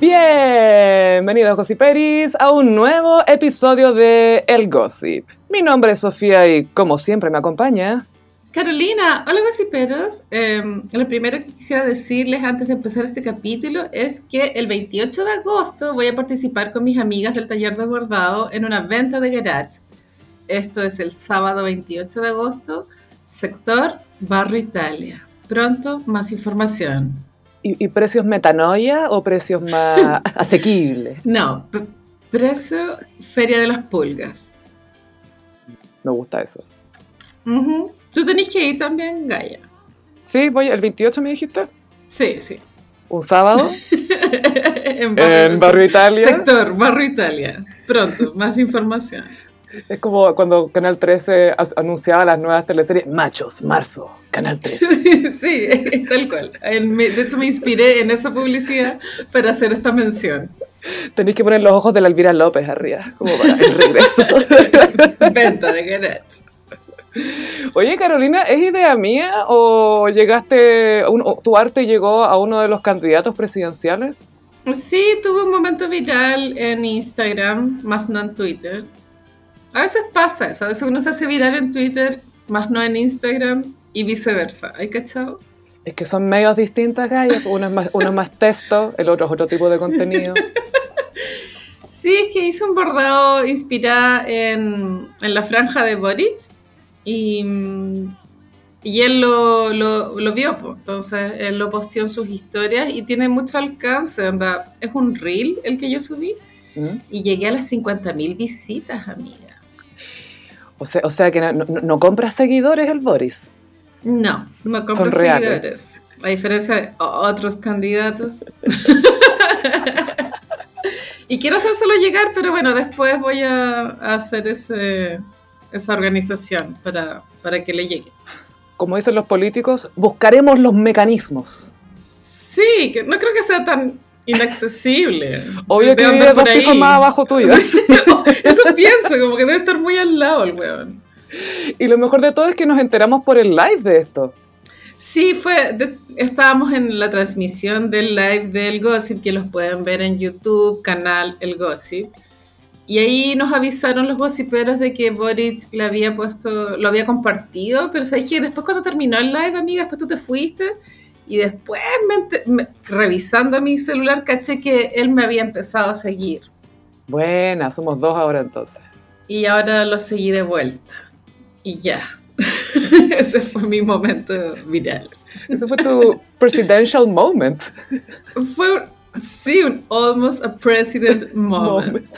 Bienvenidos Gossiperis a un nuevo episodio de El Gossip. Mi nombre es Sofía y como siempre me acompaña... Carolina, hola gossiperos. Eh, lo primero que quisiera decirles antes de empezar este capítulo es que el 28 de agosto voy a participar con mis amigas del taller de bordado en una venta de garage. Esto es el sábado 28 de agosto, sector Barrio Italia. Pronto, más información. ¿Y, y precios metanoia o precios más asequibles? No, precio Feria de las Pulgas. Me gusta eso. Tú tenés que ir también, Gaia. Sí, voy el 28 me dijiste. Sí, sí. Un sábado en en Barrio Italia. Sector Barrio Italia. Pronto, más información. Es como cuando Canal 13 as- anunciaba las nuevas teleseries. Machos, marzo, Canal 13. sí, es tal cual. De hecho, me inspiré en esa publicidad para hacer esta mención. Tenéis que poner los ojos de la Elvira López arriba, como para el regreso. Venta de garage. Oye, Carolina, ¿es idea mía o llegaste, tu arte llegó a uno de los candidatos presidenciales? Sí, tuve un momento viral en Instagram, más no en Twitter. A veces pasa eso, a veces uno se hace viral en Twitter, más no en Instagram y viceversa. ¿Hay cachado? Es que son medios distintas, Gaya. Uno es más, uno es más texto, el otro es otro tipo de contenido. Sí, es que hice un bordado inspirada en, en la franja de Boric y, y él lo, lo, lo vio, po. entonces él lo posteó en sus historias y tiene mucho alcance, anda. Es un reel el que yo subí ¿Mm? y llegué a las 50.000 visitas, amiga. O sea, o sea que no, no- no compras seguidores el Boris. No, no Son reales. seguidores. A diferencia de otros candidatos. y quiero hacérselo llegar, pero bueno, después voy a, a hacer ese, esa organización para, para que le llegue. Como dicen los políticos, buscaremos los mecanismos. Sí, que no creo que sea tan inaccesible. Obvio que vive dos pisos más abajo tuyo. Eso pienso, como que debe estar muy al lado el weón. Y lo mejor de todo es que nos enteramos por el live de esto. Sí, fue. de- estábamos en la transmisión del live del Gossip, que los pueden ver en YouTube, canal El Gossip. Y ahí nos avisaron los gossiperos de que Boric le había puesto, lo había compartido, pero sabes que después cuando terminó el live, amiga, después tú te fuiste y después me me- revisando mi celular caché que él me había empezado a seguir Buena, somos dos ahora entonces. y ahora lo seguí de vuelta y ya. Ese fue mi momento viral. Ese fue tu presidential moment. Fue, sí, un almost a president moment.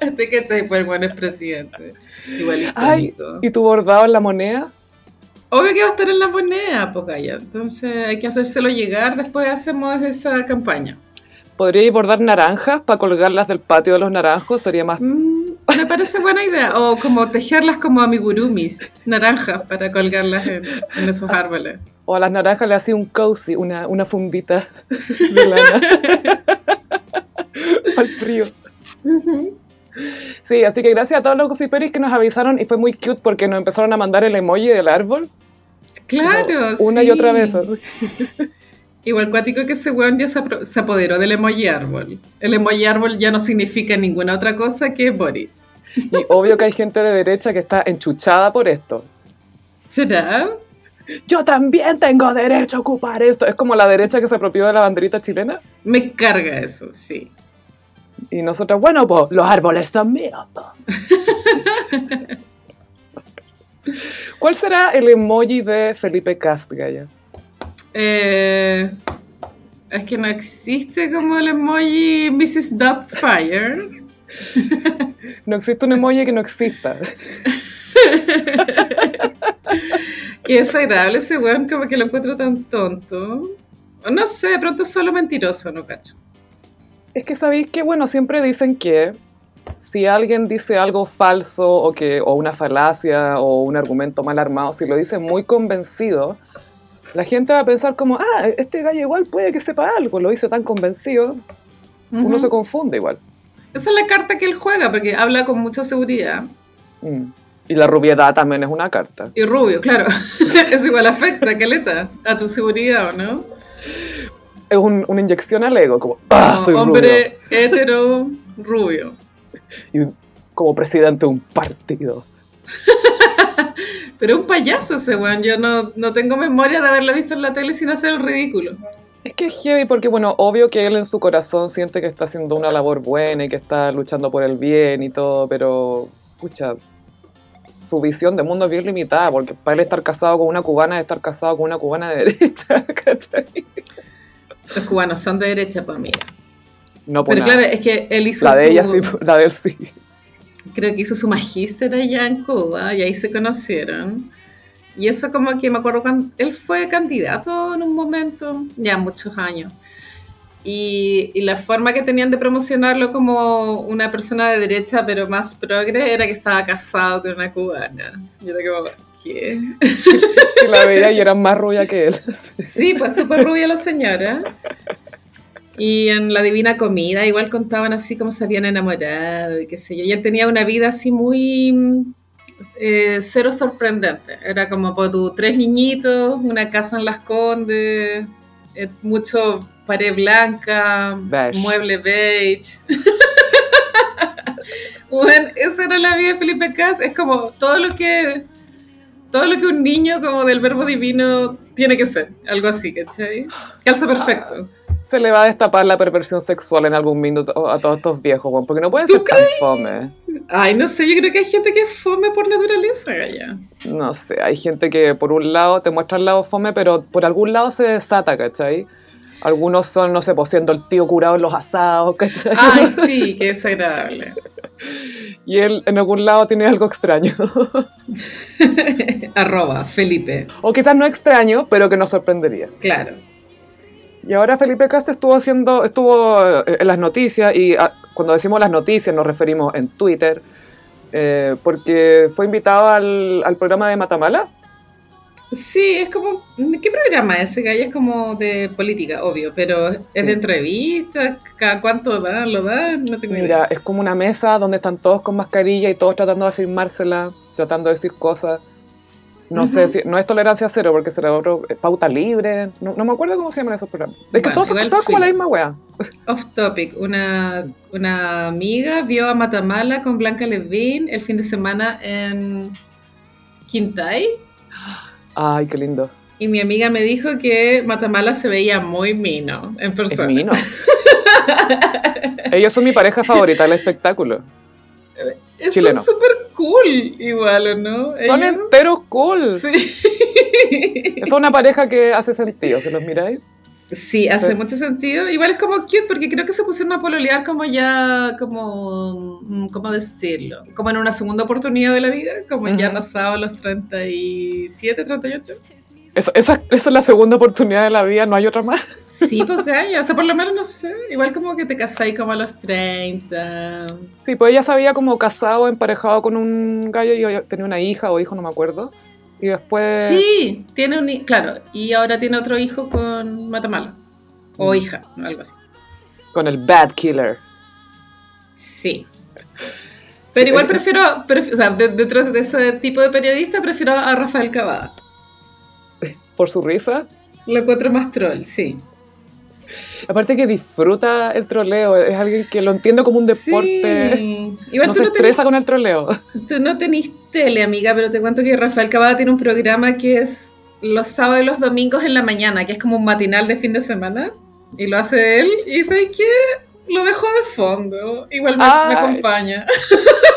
Este cachai fue el buen presidente. Igual Ay. ¿y tu bordado en la moneda? Obvio que va a estar en la moneda, Pocaya. Entonces hay que hacérselo llegar. Después hacemos esa campaña. ¿Podríais bordar naranjas para colgarlas del patio de los naranjos? Sería más... Mm, me parece buena idea. O como tejerlas como amigurumis, naranjas, para colgarlas en, en esos árboles. O a las naranjas le hacía un cozy, una, una fundita de lana. Para el frío. Sí, así que gracias a todos los gossiperis que nos avisaron y fue muy cute porque nos empezaron a mandar el emoji del árbol. Claro, Una y otra vez. así. Igual cuático que ese weón ya se apoderó del emoji árbol. El emoji árbol ya no significa ninguna otra cosa que Boris. Y obvio que hay gente de derecha que está enchuchada por esto. ¿Será? Yo también tengo derecho a ocupar esto. Es como la derecha que se apropió de la banderita chilena. Me carga eso, sí. Y nosotros, bueno, pues los árboles son míos. ¿Cuál será el emoji de Felipe Cast, Gaya? Eh, es que no existe como el emoji Mrs. Doubtfire. No existe un emoji que no exista. Qué desagradable ese weón, como que lo encuentro tan tonto. No sé, de pronto es solo mentiroso, no cacho. Es que sabéis que, bueno, siempre dicen que si alguien dice algo falso o, que, o una falacia o un argumento mal armado, si lo dice muy convencido, la gente va a pensar como, ah, este gallo igual puede que sepa algo, lo dice tan convencido, uno Ujú. se confunde igual. Esa es la carta que él juega, porque habla con mucha seguridad. Mm. Y la rubiedad también es una carta. Y rubio, claro. Eso igual afecta, Caleta, a tu seguridad, ¿o no? es un- una inyección al ego, como, ah, soy hombre hetero rubio. Y como presidente de un partido. Pero un payaso ese weón. Yo no, no tengo memoria de haberlo visto en la tele sin hacer el ridículo. Es que es heavy porque, bueno, obvio que él en su corazón siente que está haciendo una labor buena y que está luchando por el bien y todo, pero, pucha, su visión de mundo es bien limitada, porque para él estar casado con una cubana es estar casado con una cubana de derecha, ¿cachai? Los cubanos son de derecha para mí. No por Pero nada. claro, es que él hizo La de su- ella sí, la de él sí. creo que hizo su magíster allá en Cuba y ahí se conocieron. Y eso como que me acuerdo cuando él fue candidato en un momento, ya muchos años. Y, y la forma que tenían de promocionarlo como una persona de derecha, pero más progre, era que estaba casado con una cubana. Y era como, ¿qué? Que la veía y era más rubia que él. Sí, pues súper rubia la señora. Y en La Divina Comida igual contaban así como se habían enamorado y qué sé yo. Y él tenía una vida así muy mm, eh, cero sorprendente. Era como por tu tres niñitos, una casa en Las Condes, eh, mucho pared blanca, Beige. mueble beige. Bueno, esa era la vida de Felipe Cas. Es como todo lo que todo lo que un niño como del verbo divino tiene que ser, algo así, ¿cachai? Calza perfecto. Se le va a destapar la perversión sexual en algún minuto a todos estos viejos, porque no pueden ¿Tú ser tan fome. Ay, no sé, yo creo que hay gente que es fome por naturaleza, Gaya. No sé, hay gente que por un lado te muestra el lado fome, pero por algún lado se desata, ¿cachai? Algunos son, no sé, pues siendo el tío curado en los asados, ¿cachai? Ay, sí, qué desagradable. Y él en algún lado tiene algo extraño. Arroba, Felipe. o quizás no extraño, pero que nos sorprendería. Claro. Y ahora Felipe Cast estuvo haciendo, estuvo eh, en las noticias, y ah, cuando decimos las noticias nos referimos en Twitter, eh, porque fue invitado al, al programa de Matamala. Sí, es como. ¿Qué programa es ese, Gaya? Es como de política, obvio, pero es Sí. de entrevistas. ¿Cada cuánto dan? ¿Lo dan? No tengo Mira, idea. es como una mesa donde están todos con mascarilla y todos tratando de firmársela, tratando de decir cosas. No sé si, no es tolerancia cero porque será otro, eh, pauta libre, no, no me acuerdo cómo se llaman esos programas. Es que todos son como la misma wea. Off topic. Una, una amiga vio a Matamala con Blanca Levin el fin de semana en Quintay. Ay, qué lindo. Y mi amiga me dijo que Matamala se veía muy mino en Es persona. mino. Ellos son mi pareja favorita del espectáculo. Eso Chileno. es súper cool, igual, ¿o no? Son Ellos- enteros cool. Sí. Es una pareja que hace sentido, ¿se los miráis? Sí, hace Sí. mucho sentido. Igual es como cute porque creo que se pusieron a pololear como ya, como, mm, ¿cómo decirlo? Como en una segunda oportunidad de la vida, como ya Ujú. pasado los 37, 38. Esa, esa, esa es la segunda oportunidad de la vida, no hay otra más. Sí, pues gaya, o sea, por lo menos no sé, igual como que te casáis como a los 30. Sí, pues ella se había como casado, emparejado con un gallo y tenía una hija o hijo, no me acuerdo. Y después... Sí, tiene un, claro, y ahora tiene otro hijo con Matamala. O Mm. hija, algo así. Con el Bad Killer. Sí. Pero igual prefiero, pref- o sea, de- dentro de ese tipo de periodista, prefiero a Rafael Cavada. Por su risa. Lo encuentro más troll, sí. Aparte que disfruta el troleo, es alguien que lo entiende como un deporte. Sí. Igual No se no tenés, estresa con el troleo. tú no tenés tele, amiga, pero te cuento que Rafael Cavada tiene un programa que es los sábados y los domingos en la mañana, que es como un matinal de fin de semana. Y lo hace él, y ¿sabes qué? Lo dejo de fondo. Igual me, me acompaña.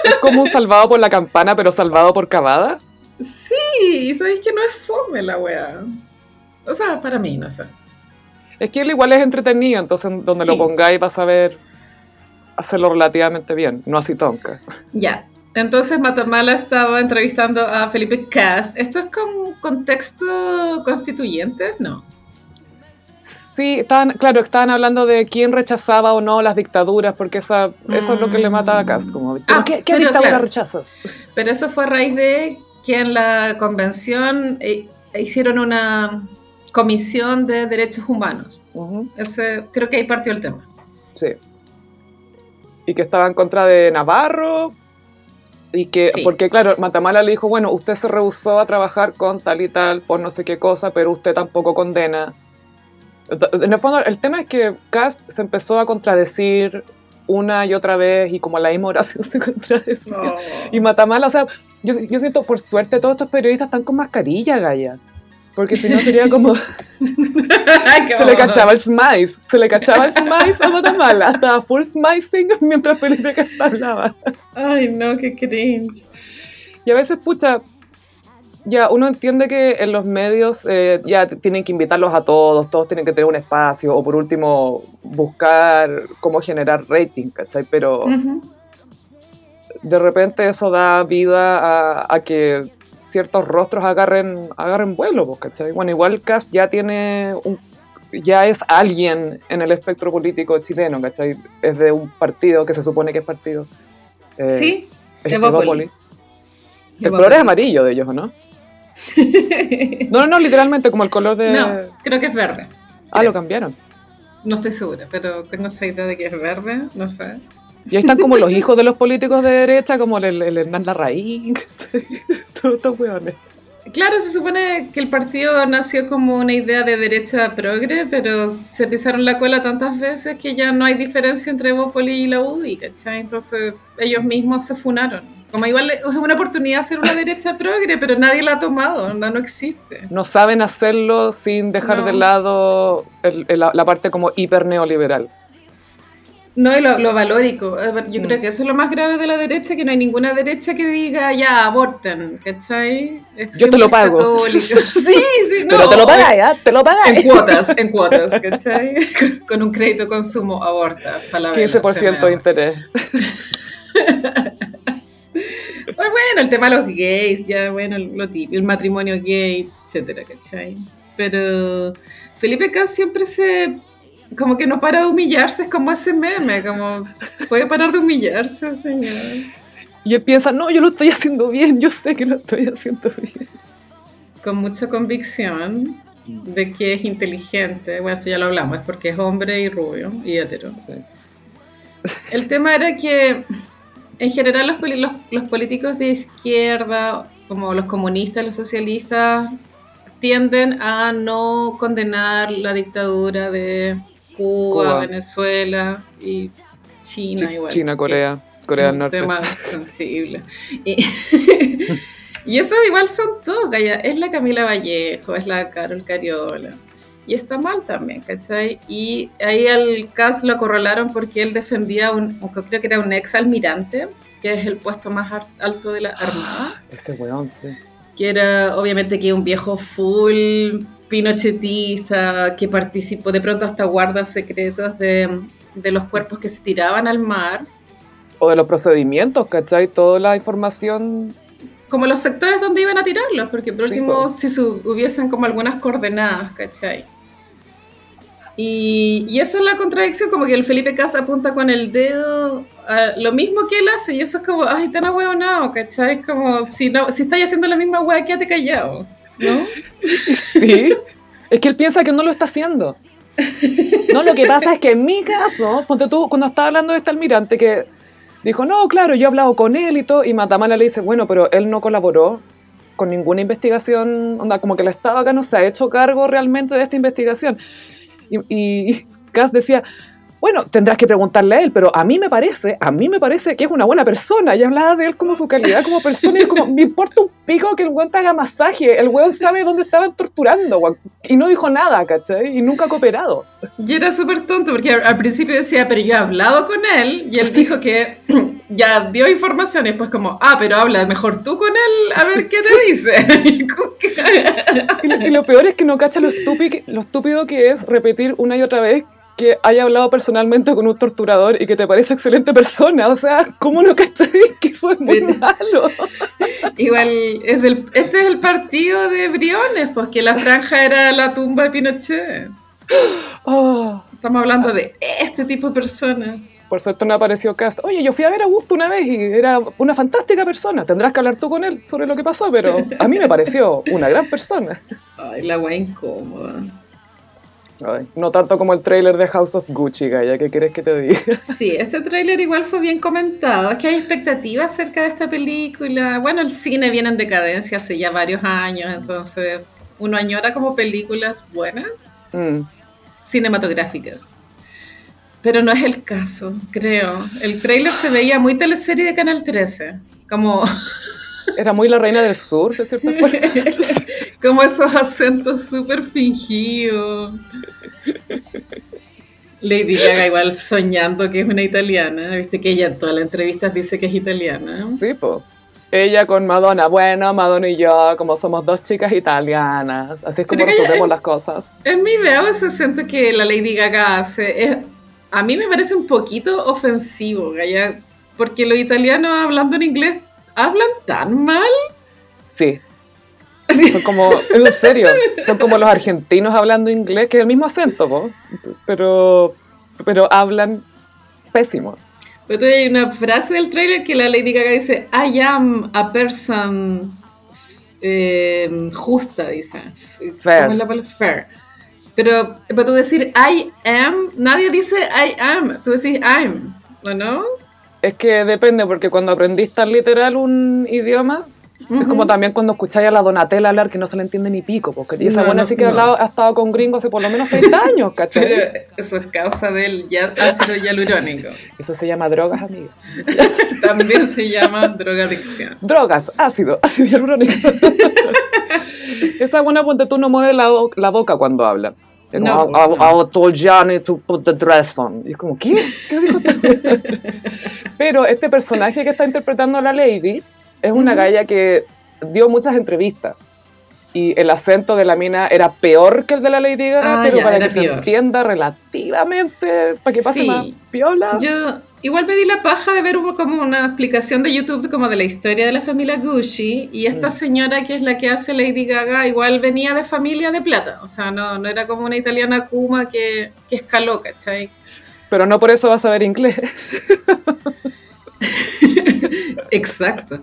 Es como un salvado por la campana, pero salvado por cavada. Sí, y ¿sabes que No es fome la wea. O sea, para mí, no sé. Es que él igual es entretenido, entonces donde Sí. lo pongáis va a saber hacerlo relativamente bien, no así tonca. Ya. Entonces Matamala estaba entrevistando a Felipe Cast. ¿Esto es con contexto constituyente? No. Sí, estaban, claro, estaban hablando de quién rechazaba o no las dictaduras, porque esa, eso es lo que le mata a Cast. Como, ¿pero Ah, ¿qué, qué pero dictadura claro. rechazas? Pero eso fue a raíz de que en la convención eh, hicieron una comisión de derechos humanos. Ese, creo que ahí partió el tema. sí. Y que estaba en contra de Navarro. Y que, Sí. porque claro, Matamala le dijo, bueno, usted se rehusó a trabajar con tal y tal por no sé qué cosa, pero usted tampoco condena En el fondo, el tema es que Cast se empezó a contradecir una y otra vez y como la misma oración se contradecía. Oh. Y Matamala, o sea, yo, yo siento, por suerte, todos estos periodistas están con mascarilla, Gaya. Porque si no sería como... se le cachaba el smice, se le cachaba el smice a Matamala. Estaba full smicing mientras Felipe Cast hablaba. Ay, no, qué cringe. Y a veces, pucha, ya uno entiende que en los medios eh, ya tienen que invitarlos a todos, todos tienen que tener un espacio, o por último, buscar cómo generar rating, ¿cachai? Pero de repente eso da vida a, a que ciertos rostros agarren, agarren vuelo, pues, ¿cachai? Bueno, igual Cast ya tiene un ya es alguien en el espectro político chileno, ¿cachai? Es de un partido que se supone que es partido. eh, Sí, es Evópoli. Evópoli. El color es amarillo de ellos, ¿o ¿no? No, no, no, literalmente como el color de... No, creo que es verde. Ah, lo cambiaron. No estoy segura, pero tengo esa idea de que es verde, no sé. Y ahí están como los hijos de los políticos de derecha, como el, el Hernán Larraín, todos estos hueones. Claro, se supone que el partido nació como una idea de derecha progre, pero se pisaron la cola tantas veces que ya no hay diferencia entre Bópoli y la UDI, ¿cachai? Entonces ellos mismos se funaron. Como igual es una oportunidad hacer una derecha progre, pero nadie la ha tomado, no, no existe. No saben hacerlo sin dejar No. de lado el- el- la, la parte como hiper neoliberal. No, y lo, lo valórico. Yo Mm. creo que eso es lo más grave de la derecha, que no hay ninguna derecha que diga, ya, aborten, ¿cachai? Es Yo te lo pago. Sí, sí, no. Pero te lo pagáis, ¿ah? Te lo En pagáis. cuotas, en cuotas, ¿cachai? Con- un crédito de consumo aborta. Falabella, 15% de interés. Pues bueno, el tema de los gays, ya bueno, lo típico, el matrimonio gay, etcétera, ¿cachai? Pero Felipe K siempre se. Como que no para de humillarse, es como ese meme, como. ¿Puede parar de humillarse, señor? Y él piensa, no, yo lo estoy haciendo bien, yo sé que lo estoy haciendo bien. Con mucha convicción de que es inteligente. Bueno, esto ya lo hablamos, es porque es hombre y rubio y hetero. Sí. El tema era que en general los, los, los políticos de izquierda, como los comunistas, los socialistas, tienden a no condenar la dictadura de Cuba, Cuba. Venezuela y China Chi- igual. China, Corea, Corea del Norte. tema sensible. Y, y eso igual son todos. Es la Camila Vallejo, es la Carol Cariola. Y está mal también, ¿cachai? Y ahí al Cas lo acorralaron porque él defendía, un, creo que era un ex almirante, que es el puesto más alto de la Armada, Ese weón, sí. que era obviamente que un viejo full pinochetista, que participó de pronto hasta guardas secretos de, de los cuerpos que se tiraban al mar. O de los procedimientos, ¿cachai? Toda la información. como los sectores donde iban a tirarlos, porque por Sí, último, po. si hubiesen como algunas coordenadas, ¿cachai? Y, y esa es la contradicción, como que el Felipe Casa apunta con el dedo a lo mismo que él hace, y eso es como, ay, tan ahueonado, ¿cachai? Es como, si, no, si estáis haciendo la misma hueá, quédate callado, ¿no? Sí. es que él piensa que no lo está haciendo. No, lo que pasa es que en mi caso, ponte tú, cuando estaba hablando de este almirante que dijo, no, claro, yo he hablado con él y todo, y Matamala le dice, bueno, pero él no colaboró con ninguna investigación, onda, como que el Estado acá no se ha hecho cargo realmente de esta investigación. Y, y Cass decía, bueno, tendrás que preguntarle a él, pero a mí me parece, a mí me parece que es una buena persona. Y hablaba de él como su calidad como persona y es como, me importa un pico que el weón te haga masaje. El weón sabe dónde estaban torturando, weón. Y no dijo nada, ¿cachai? Y nunca ha cooperado. Y era súper tonto, porque al, principio decía, pero yo he hablado con él, y él Sí. dijo que ya dio información, y después como, ah, pero habla mejor tú con él, a ver qué te dice. Y lo, y lo peor es que no cacha lo estúpido, lo estúpido que es repetir una y otra vez que haya hablado personalmente con un torturador y que te parece excelente persona. O sea, ¿cómo no cachai que eso es muy Pero- malo? Igual, es del, este es el partido de Briones, pues que la franja era la tumba de Pinochet. Oh, Estamos hablando de este tipo de personas. por suerte no apareció Cast. Oye, yo fui a ver a Augusto una vez y era una fantástica persona. Tendrás que hablar tú con él sobre lo que pasó, pero a mí me pareció una gran persona. Ay, la wea incómoda. Ay, no tanto como el trailer de House of Gucci, Gaya, ¿qué quieres que te diga? Sí, este tráiler igual fue bien comentado. Es que hay expectativas acerca de esta película. Bueno, el cine viene en decadencia hace ya varios años, entonces uno añora como películas buenas. Mm. cinematográficas. Pero no es el caso, creo. El trailer se veía muy teleserie de Canal 13. Como, Era muy la reina del sur, de cierta forma. Como esos acentos súper fingidos. Lady Gaga igual soñando que es una italiana. Viste que ella en todas las entrevistas dice que es italiana. Sí, po. Ella con Madonna. Bueno, Madonna y yo, como somos dos chicas italianas. Así es como resolvemos las cosas. En mi idea, ese acento que la Lady Gaga hace, es, a mí me parece un poquito ofensivo, Gaya, porque los italianos hablando en inglés hablan tan mal. Sí. Son como, en serio, son como los argentinos hablando inglés, que es el mismo acento, po, pero, pero hablan pésimo. Pero hay una frase del trailer que la Lady Gaga dice, I am a person eh, justa, dice. Fair. ¿Cómo es la palabra? Fair. Pero para tú decir I am, nadie dice I am, tú decís I'm, ¿o no? Es que depende, porque cuando aprendís tan literal un idioma, es como también cuando escucháis a la Donatella hablar que no se le entiende ni pico, porque y esa No, buena no, sí que ha, no. hablado- ha estado con gringos hace por lo menos 30 años, Pero ¿cachai? eso es causa del ya- ácido hialurónico. Eso se llama drogas, amiga. También se llama drogadicción. Drogas, ácido, ácido hialurónico. Esa buena ponte tú no mueve la, la boca cuando habla. Es como, No, "I- no. I- I told to put the dress on. Y es como, ¿qué? ¿Qué dijo? Pero este personaje que está interpretando a la Lady es una galla que dio muchas entrevistas. Y el acento de la mina era peor que el de la Lady Gaga, Ah, pero ya, para que se entienda relativamente, para que pase Sí. más piola. Yo igual me di la paja de ver como una explicación de YouTube como de la historia de la familia Gucci y esta señora que es la que hace Lady Gaga igual venía de familia de plata, o sea, no, no era como una italiana kuma que, que escaló, ¿cachai? Pero no por eso vas a ver inglés. Exacto.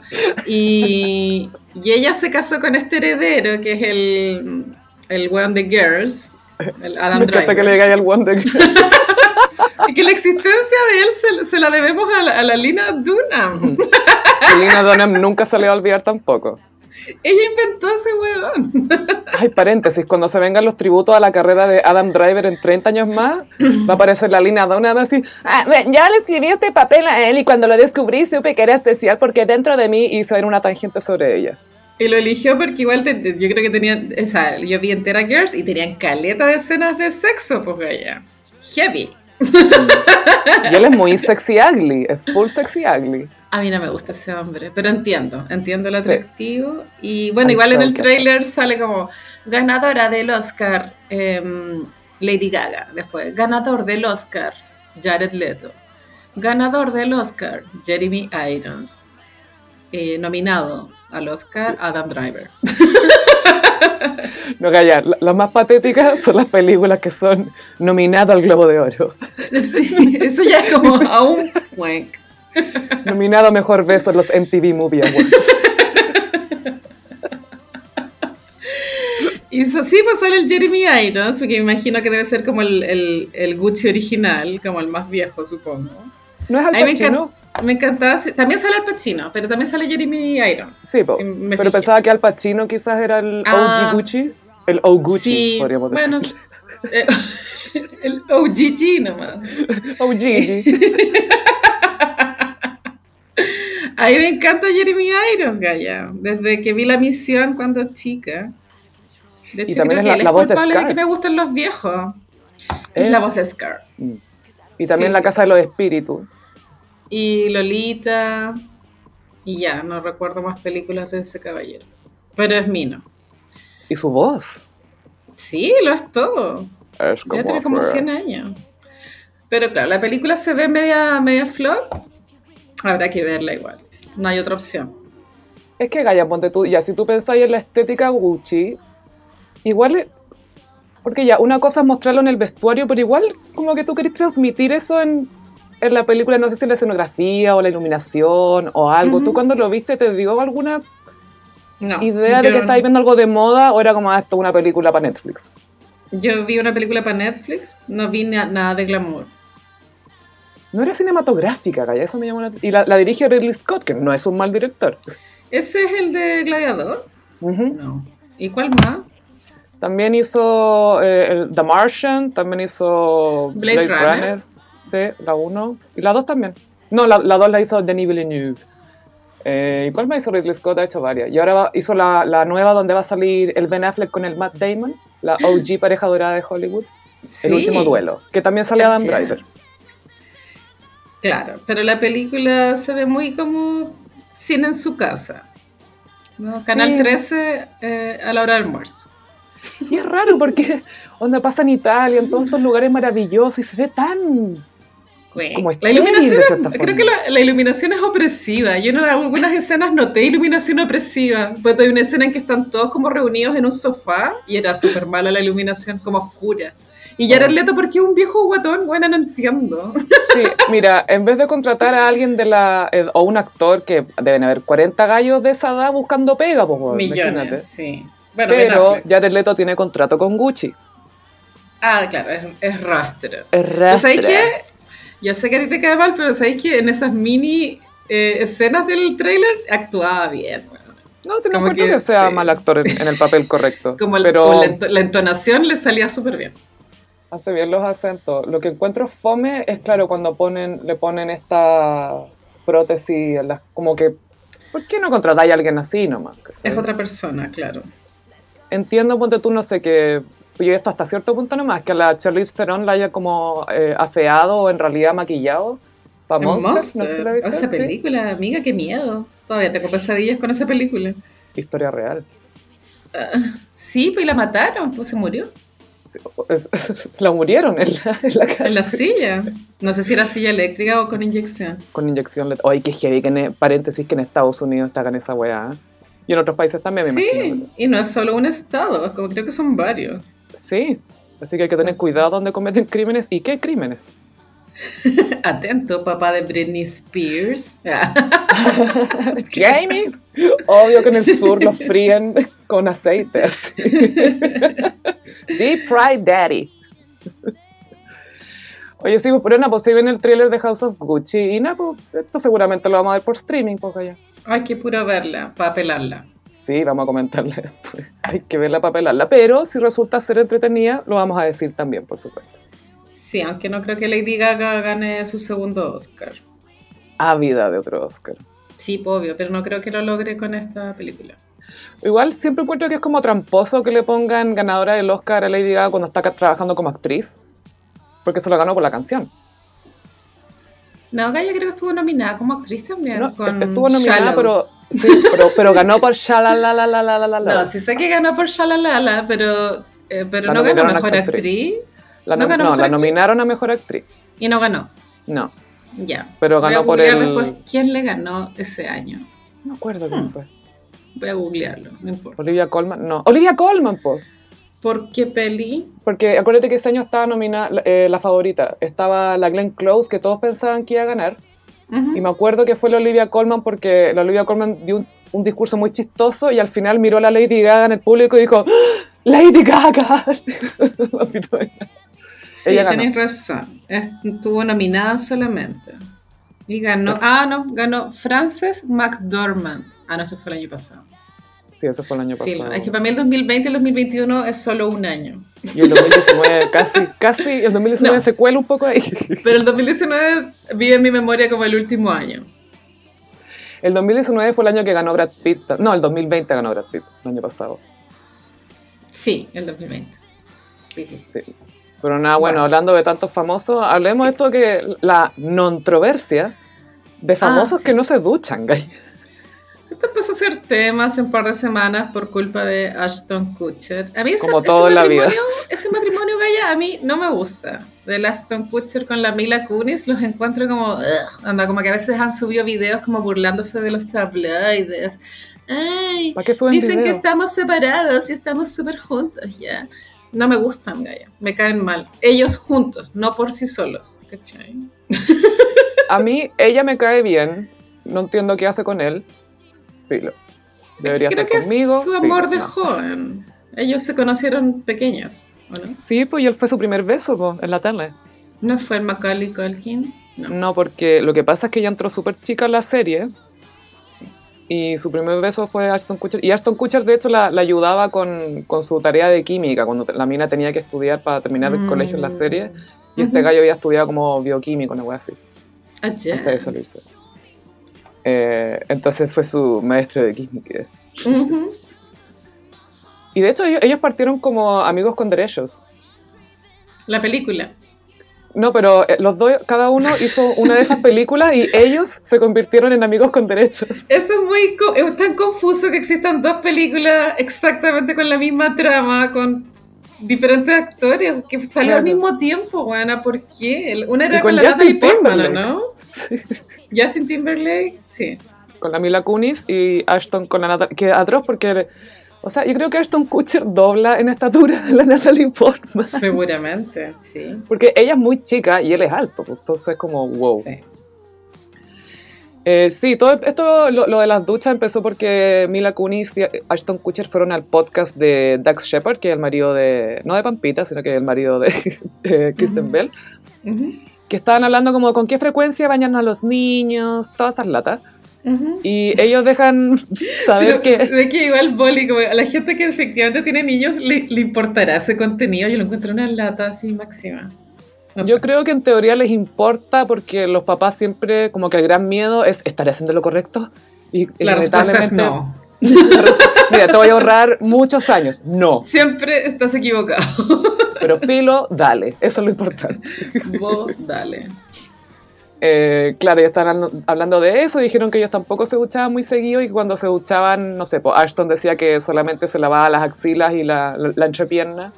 Y, y ella se casó con este heredero que es el, el weón de Girls, el Adam Me encanta Driver. que le digáis al Wonder Y que la existencia de él se, se la debemos a la, a la Lina Dunham. Lina Dunham nunca se le va a olvidar tampoco. Ella inventó ese weón. Ay, paréntesis, cuando se vengan los tributos a la carrera de Adam Driver en 30 años más, va a aparecer la Lina Dunham así, "Ah, ya le escribí este papel a él y cuando lo descubrí supe que era especial porque dentro de mí hizo una tangente sobre ella. Y lo eligió porque igual te- te- yo creo que tenían, o sea, yo vi entera Girls y tenían caleta de escenas de sexo, pues ella. Heavy. Y él es muy sexy ugly, es full sexy ugly. A mí no me gusta ese hombre, pero entiendo, entiendo el Sí. atractivo. Y bueno, I'm igual en el trailer sale como ganadora del Oscar em, Lady Gaga. Después, ganador del Oscar Jared Leto. Ganador del Oscar Jeremy Irons. Eh, nominado al Oscar Adam Driver. No, calla, la- las más patéticas son las películas que son nominadas al Globo de Oro. Sí, eso ya es como a un wank. Nominado a Mejor Beso en los MTV Movie Awards. Y eso sí, pues sale el Jeremy Irons, porque me imagino que debe ser como el, el, el Gucci original, como el más viejo, supongo. ¿No es Al Pacino? Me encantaba. También sale Al Pacino, pero también sale Jeremy Irons. Sí, po. Pero fijé. pensaba que Al Pacino quizás era el Ah. OG Gucci. El O Gucci, sí, podríamos decir. bueno, eh, el OGG nomás. OG. A mí me encanta Jeremy Irons, Gaya. Desde que vi la misión cuando chica. De hecho, Y también creo es que la- él la es voz de culpable de, Scar. que me gustan los viejos. Eh. Es la voz de Scar. Y también Sí, La sí. Casa de los Espíritus. Y Lolita. Y ya, no recuerdo más películas de ese caballero. Pero es Mino. Y su voz. Sí, lo es todo. Es como... Ya tiene como 100 años. Pero claro, la película se ve media, media flop. Habrá que verla igual. No hay otra opción. Es que, Gaya, ponte tú... Ya, si tú pensáis en la estética Gucci, igual... Porque ya, una cosa es mostrarlo en el vestuario, pero igual como que tú querés transmitir eso en, en la película, no sé si la escenografía o la iluminación o algo. ¿Tú cuando lo viste te dio alguna No. idea de que estáis viendo algo de moda o era como "Ah, esto es una película para Netflix? Yo vi una película para Netflix, no vi na- nada de glamour. No era cinematográfica, Gaya, eso me llamó la Y la, la dirige Ridley Scott, que no es un mal director. ¿Ese es el de Gladiador? No. ¿Y cuál más? También hizo eh, el- The Martian, también hizo Blade Runner. Sí, la 1. Y la 2 también. No, la, la 2 la hizo Denis Villeneuve. Eh, ¿Y cuál más hizo Ridley Scott? Ha hecho varias. Y ahora va- hizo la, la nueva donde va a salir el Ben Affleck con el Matt Damon, la OG pareja dorada de Hollywood. El último duelo, que también sale Adam. Driver. Claro, pero la película se ve muy como cine en su casa. ¿no? Sí. Canal 13 eh, a la hora del almuerzo. Y es raro porque onda pasa en Italia, en todos estos lugares maravillosos y se ve tan... Como la iluminación, es- creo que la, la iluminación es opresiva. Yo en algunas escenas noté iluminación opresiva. Pues hay una escena en que están todos como reunidos en un sofá y era súper mala la iluminación, como oscura. Y Jared Leto, ¿por qué un viejo guatón? Bueno, no entiendo. Sí, mira, en vez de contratar a alguien de la... eh, o un actor que deben haber 40 gallos de esa edad buscando pega, pues, weón, imagínate. Millones, sí. Bueno, Pero. Jared Leto tiene contrato con Gucci. Ah, claro, es, es Raster. Es ¿Pero ¿Sabéis rastra. qué? Yo sé que a ti te cae mal, pero ¿sabéis que en esas mini eh, escenas del tráiler actuaba bien? No, si no Como encuentro que, que, sea sí. mal actor en, en el papel correcto. Como el- pero con la, ento- la entonación le salía súper bien. hace bien los acentos. Lo que encuentro fome es, claro, cuando ponen, le ponen esta prótesis, las- como que... ¿Por qué no contratáis a alguien así nomás? cachai? Es otra persona, claro. Entiendo, ponte tú, no sé, que yo esto hasta cierto punto nomás, que la Charlize Theron la haya como eh, afeado o en realidad maquillado para Monster, Monster. no sé si la viste, esa sí. película, amiga, qué miedo. Todavía tengo pesadillas con esa película. Historia real. Sí, pues y la mataron, pues se murió. Sí, la murieron en la, en la En la silla. No sé si era silla eléctrica o con inyección. Con inyección. Oye, qué heavy que en, paréntesis que en Estados Unidos está con esa weá. ¿eh? Y en otros países también, me imagino. Sí, y no es solo un estado, como creo que son varios. Sí. Así que hay que tener cuidado donde cometen crímenes y qué crímenes. Atento, papá de Britney Spears. Jamie. Obvio que en el sur los fríen con aceite. Deep fried daddy. Oye, sí, pues, pero nada, pues si ven el tráiler de House of Gucci y nada, pues esto seguramente lo vamos a ver por streaming, pues allá. Hay que puro verla, para pelarla. Sí, vamos a comentarle después. Hay que verla para pelarla. Pero si resulta ser entretenida, lo vamos a decir también, por supuesto. Sí, aunque no creo que Lady Gaga gane su segundo Oscar. Ávida de otro Oscar. Sí, obvio, pero no creo que lo logre con esta película. Igual siempre encuentro que es como tramposo que le pongan ganadora del Oscar a Lady Gaga cuando está trabajando como actriz. Porque se lo ganó por la canción. No, Gaga creo que estuvo nominada como actriz también. No, con estuvo nominada, Shallow. pero, sí, pero, pero ganó por Shalalalalalala. No, sí sé que ganó por Shalalala, pero, eh, pero no ganó mejor actriz. actriz. La, ¿No ganó no, mejor la actriz? nominaron a mejor actriz. Y no ganó. No, Ya. Pero Voy a ganó por el- después quién le ganó ese año. no me acuerdo Hmm. quién fue. Voy a googlearlo, no importa. Olivia Colman, no. Olivia Colman, pues. ¿Por qué peli? Porque acuérdate que ese año estaba nominada eh, la favorita. Estaba la Glenn Close, que todos pensaban que iba a ganar. Y me acuerdo que fue la Olivia Colman porque la Olivia Colman dio un, un discurso muy chistoso y al final miró a la Lady Gaga en el público y dijo ¡Ah! ¡Lady Gaga! Sí, Ella ganó. tenéis razón. Estuvo nominada solamente. Y ganó. Ah, no, ganó Frances McDormand. Ah, no, eso fue el año pasado. Sí, eso fue el año pasado. Es que para mí el 2020 y el 2021 es solo un año. Y el 2019 casi, casi, el 2019 No. se cuela un poco ahí. Pero el 2019 vi en mi memoria como el último año. El 2019 fue el año que ganó Brad Pitt. No, el 2020 ganó Brad Pitt, el año pasado. Sí, el 2020. Sí, sí, sí. Sí. Pero nada, bueno, Bueno. hablando de tantos famosos, hablemos de esto que la controversia de famosos Ah, sí. que no se duchan, gay. Esto empezó a ser tema hace un par de semanas por culpa de Ashton Kutcher. A mí ese, Como ese todo en la vida. matrimonio, ese matrimonio Gaya a mí no me gusta. Del Ashton Kutcher con la Mila Kunis los encuentro como... ugh. anda, como que a veces han subido videos como burlándose de los tabloides. Ay, ¿Para qué suben dicen que videos? estamos separados y estamos súper juntos ya. No me gustan, Gaya. Me caen mal. Ellos juntos, no por sí solos. ¿Cachai? A mí, ella me cae bien. No entiendo qué hace con él. Filo. Debería Creo estar que conmigo. es su sí, amor de no. joven. Ellos se conocieron pequeños, ¿o no? Sí, pues y él fue su primer beso po, en la tele. ¿No fue el Macaulay Culkin? No. No, porque lo que pasa es que ella entró súper chica en la serie. Sí. Y su primer beso fue Ashton Kutcher. Y Ashton Kutcher, de hecho, la, la ayudaba con, con, su tarea de química, cuando la mina tenía que estudiar para terminar el Mm. colegio en la serie. Y este gallo había estudiado como bioquímico, una wea así, Ah, ya. antes de salirse. Eh, entonces fue su maestro de química. Ujú. Y de hecho, ellos, ellos partieron como amigos con derechos. La película. No, pero eh, los dos, cada uno hizo una de esas películas y ellos se convirtieron en amigos con derechos. Eso es muy es tan confuso que existan dos películas exactamente con la misma trama, con diferentes actores, que salió Claro. al mismo tiempo, buena, ¿por qué? Una Y era con con, la Justin Natalie Portman, ¿o Timberlake. ¿no? Justin Timberlake, sí. Con la Mila Kunis y Ashton con la Natalie. Que atroz porque. O sea, yo creo que Ashton Kutcher dobla en estatura a la Natalie Portman. Seguramente, sí. Porque ella es muy chica y él es alto. pues, Entonces, como, wow. sí. Eh, sí, todo esto, lo, lo de las duchas empezó porque Mila Kunis y Ashton Kutcher fueron al podcast de Dax Shepard, que es el marido de, no de Pampita, sino que es el marido de, de Kristen. Bell, Ujú, que estaban hablando como con qué frecuencia bañan a los niños, todas esas latas. ujú. Y ellos dejan saber Pero que... de que igual Boli, como a la gente que efectivamente tiene niños, le, le importará ese contenido. Yo lo encuentro una lata así máxima. No Yo sé. creo que en teoría les importa porque los papás siempre, como que el gran miedo es, ¿estaré haciendo lo correcto? Y La respuesta es no. Mira, te voy a ahorrar muchos años. No, Siempre estás equivocado. pero filo, dale. Eso es lo importante. Vos, dale. Eh, claro, ya están hablando de eso, dijeron que ellos tampoco se duchaban muy seguido y cuando se duchaban, no sé, pues Ashton decía que solamente se lavaba las axilas y la, la, la entrepierna.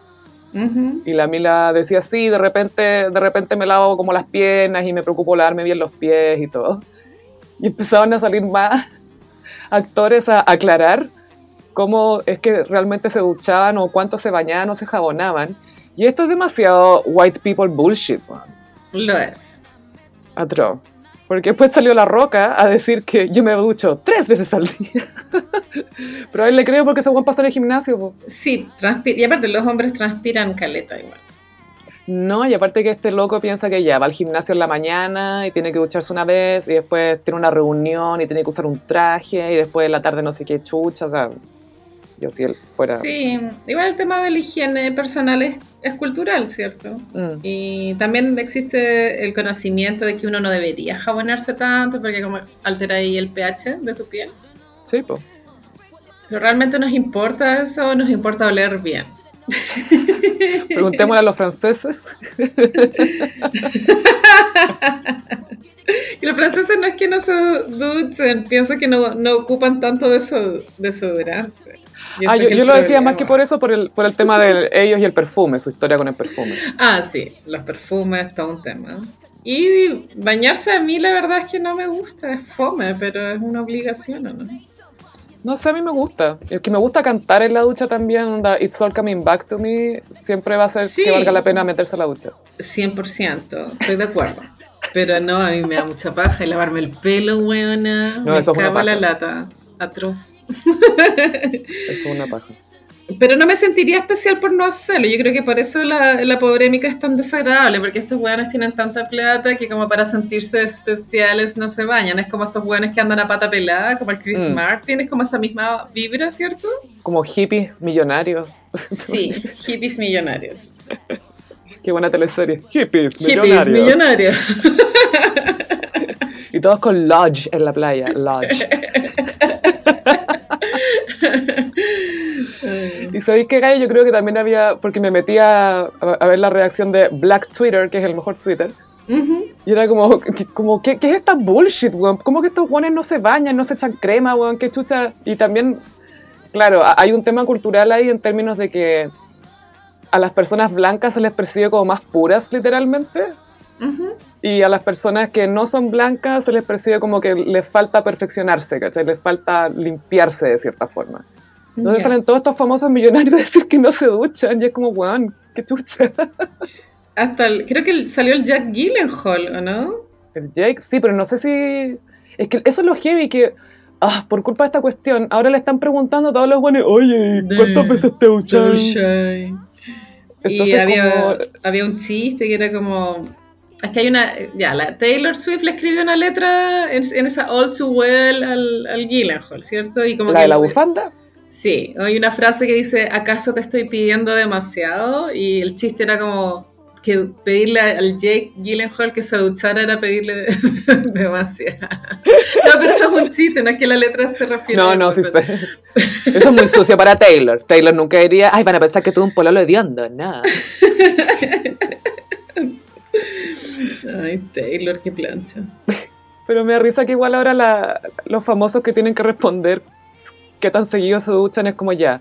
Y la Mila decía, sí, de repente, de repente me lavo como las piernas y me preocupo lavarme bien los pies y todo. Y empezaban a salir más actores a aclarar cómo es que realmente se duchaban o cuánto se bañaban o se jabonaban. Y esto es demasiado white people bullshit, man. Lo es. Atroz. Porque después salió La Roca a decir que yo me ducho tres veces al día. Pero a él le creo porque ese buen pasa en el gimnasio. po. Sí, y aparte los hombres transpiran caleta igual. No, y aparte que este loco piensa que ya va al gimnasio en la mañana y tiene que ducharse una vez y después tiene una reunión y tiene que usar un traje y después en la tarde no sé qué chucha. O sea, yo si él fuera... Sí, igual el tema de la higiene personal es, es cultural, ¿cierto? Mm, Y también existe el conocimiento de que uno no debería jabonarse tanto porque como altera ahí el pH de tu piel. sí, pues. Pero realmente nos importa eso, nos importa oler bien. Preguntémosle a los franceses. Y los franceses no es que no se duchen, pienso que no, no ocupan tanto de eso desodorante. Y Ah, yo, yo lo decía más que por eso, por el, por el tema de ellos y el perfume, su historia con el perfume. Ah, sí, los perfumes, todo un tema. Y bañarse a mí la verdad es que no me gusta, es fome, pero es una obligación, ¿o no? No sé, a mí me gusta. Es que me gusta cantar en la ducha también. It's all coming back to me. Siempre va a ser Sí. que valga la pena meterse a la ducha. 100%, estoy de acuerdo. Pero no, a mí me da mucha paja y lavarme el pelo, weona. No, me eso es una en la paja. lata. Atroz. Es una paja. Pero no me sentiría especial por no hacerlo. Yo creo que por eso la, la polémica es tan desagradable, porque estos weones tienen tanta plata que como para sentirse especiales no se bañan. Es como estos weones que andan a pata pelada, como el Chris Mm. Martin, es como esa misma vibra, ¿cierto? Como hippies millonarios. Sí, hippies millonarios. Qué buena teleserie. Hippies Hippies millonarios. millonarios. Y todos con lodge en la playa. Lodge. y sabéis que Gaya, yo creo que también había, porque me metía a, a ver la reacción de Black Twitter, que es el mejor Twitter. Y era como, como ¿qué, ¿qué es esta bullshit, weón? ¿Cómo que estos weones no se bañan, no se echan crema, weón? ¿Qué chucha? Y también, claro, hay un tema cultural ahí en términos de que a las personas blancas se les percibe como más puras, literalmente. Y a las personas que no son blancas se les percibe como que les falta perfeccionarse, ¿cachai? Les falta limpiarse de cierta forma. Entonces salen todos estos famosos millonarios a decir que no se duchan y es como, weón, qué chucha. Hasta el- creo que salió el Jack Gyllenhaal, ¿o no? El Jake, sí, pero no sé si... Es que eso es lo heavy, que ah, por culpa de esta cuestión, ahora le están preguntando a todos los buenos, oye, ¿cuántas veces te duchan? Y había, como- había un chiste que era como Es que hay una. Ya, la Taylor Swift le escribió una letra en, en esa All Too Well al, al Gyllenhaal, ¿cierto? Y como ¿La que de la bufanda? Sí, hay una frase que dice, ¿acaso te estoy pidiendo demasiado? Y el chiste era como que pedirle al Jake Gyllenhaal que se duchara era pedirle demasiado. No, pero eso es un chiste, no es que la letra se refiere No, a no, eso, sí pero- sé. Eso es muy sucio para Taylor. Taylor nunca diría, ay, van a pensar que tuve un pololo hediondo. No. Ay, Taylor, qué plancha. Pero me da risa que igual ahora la- los famosos que tienen que responder qué tan seguido se duchan es como ya.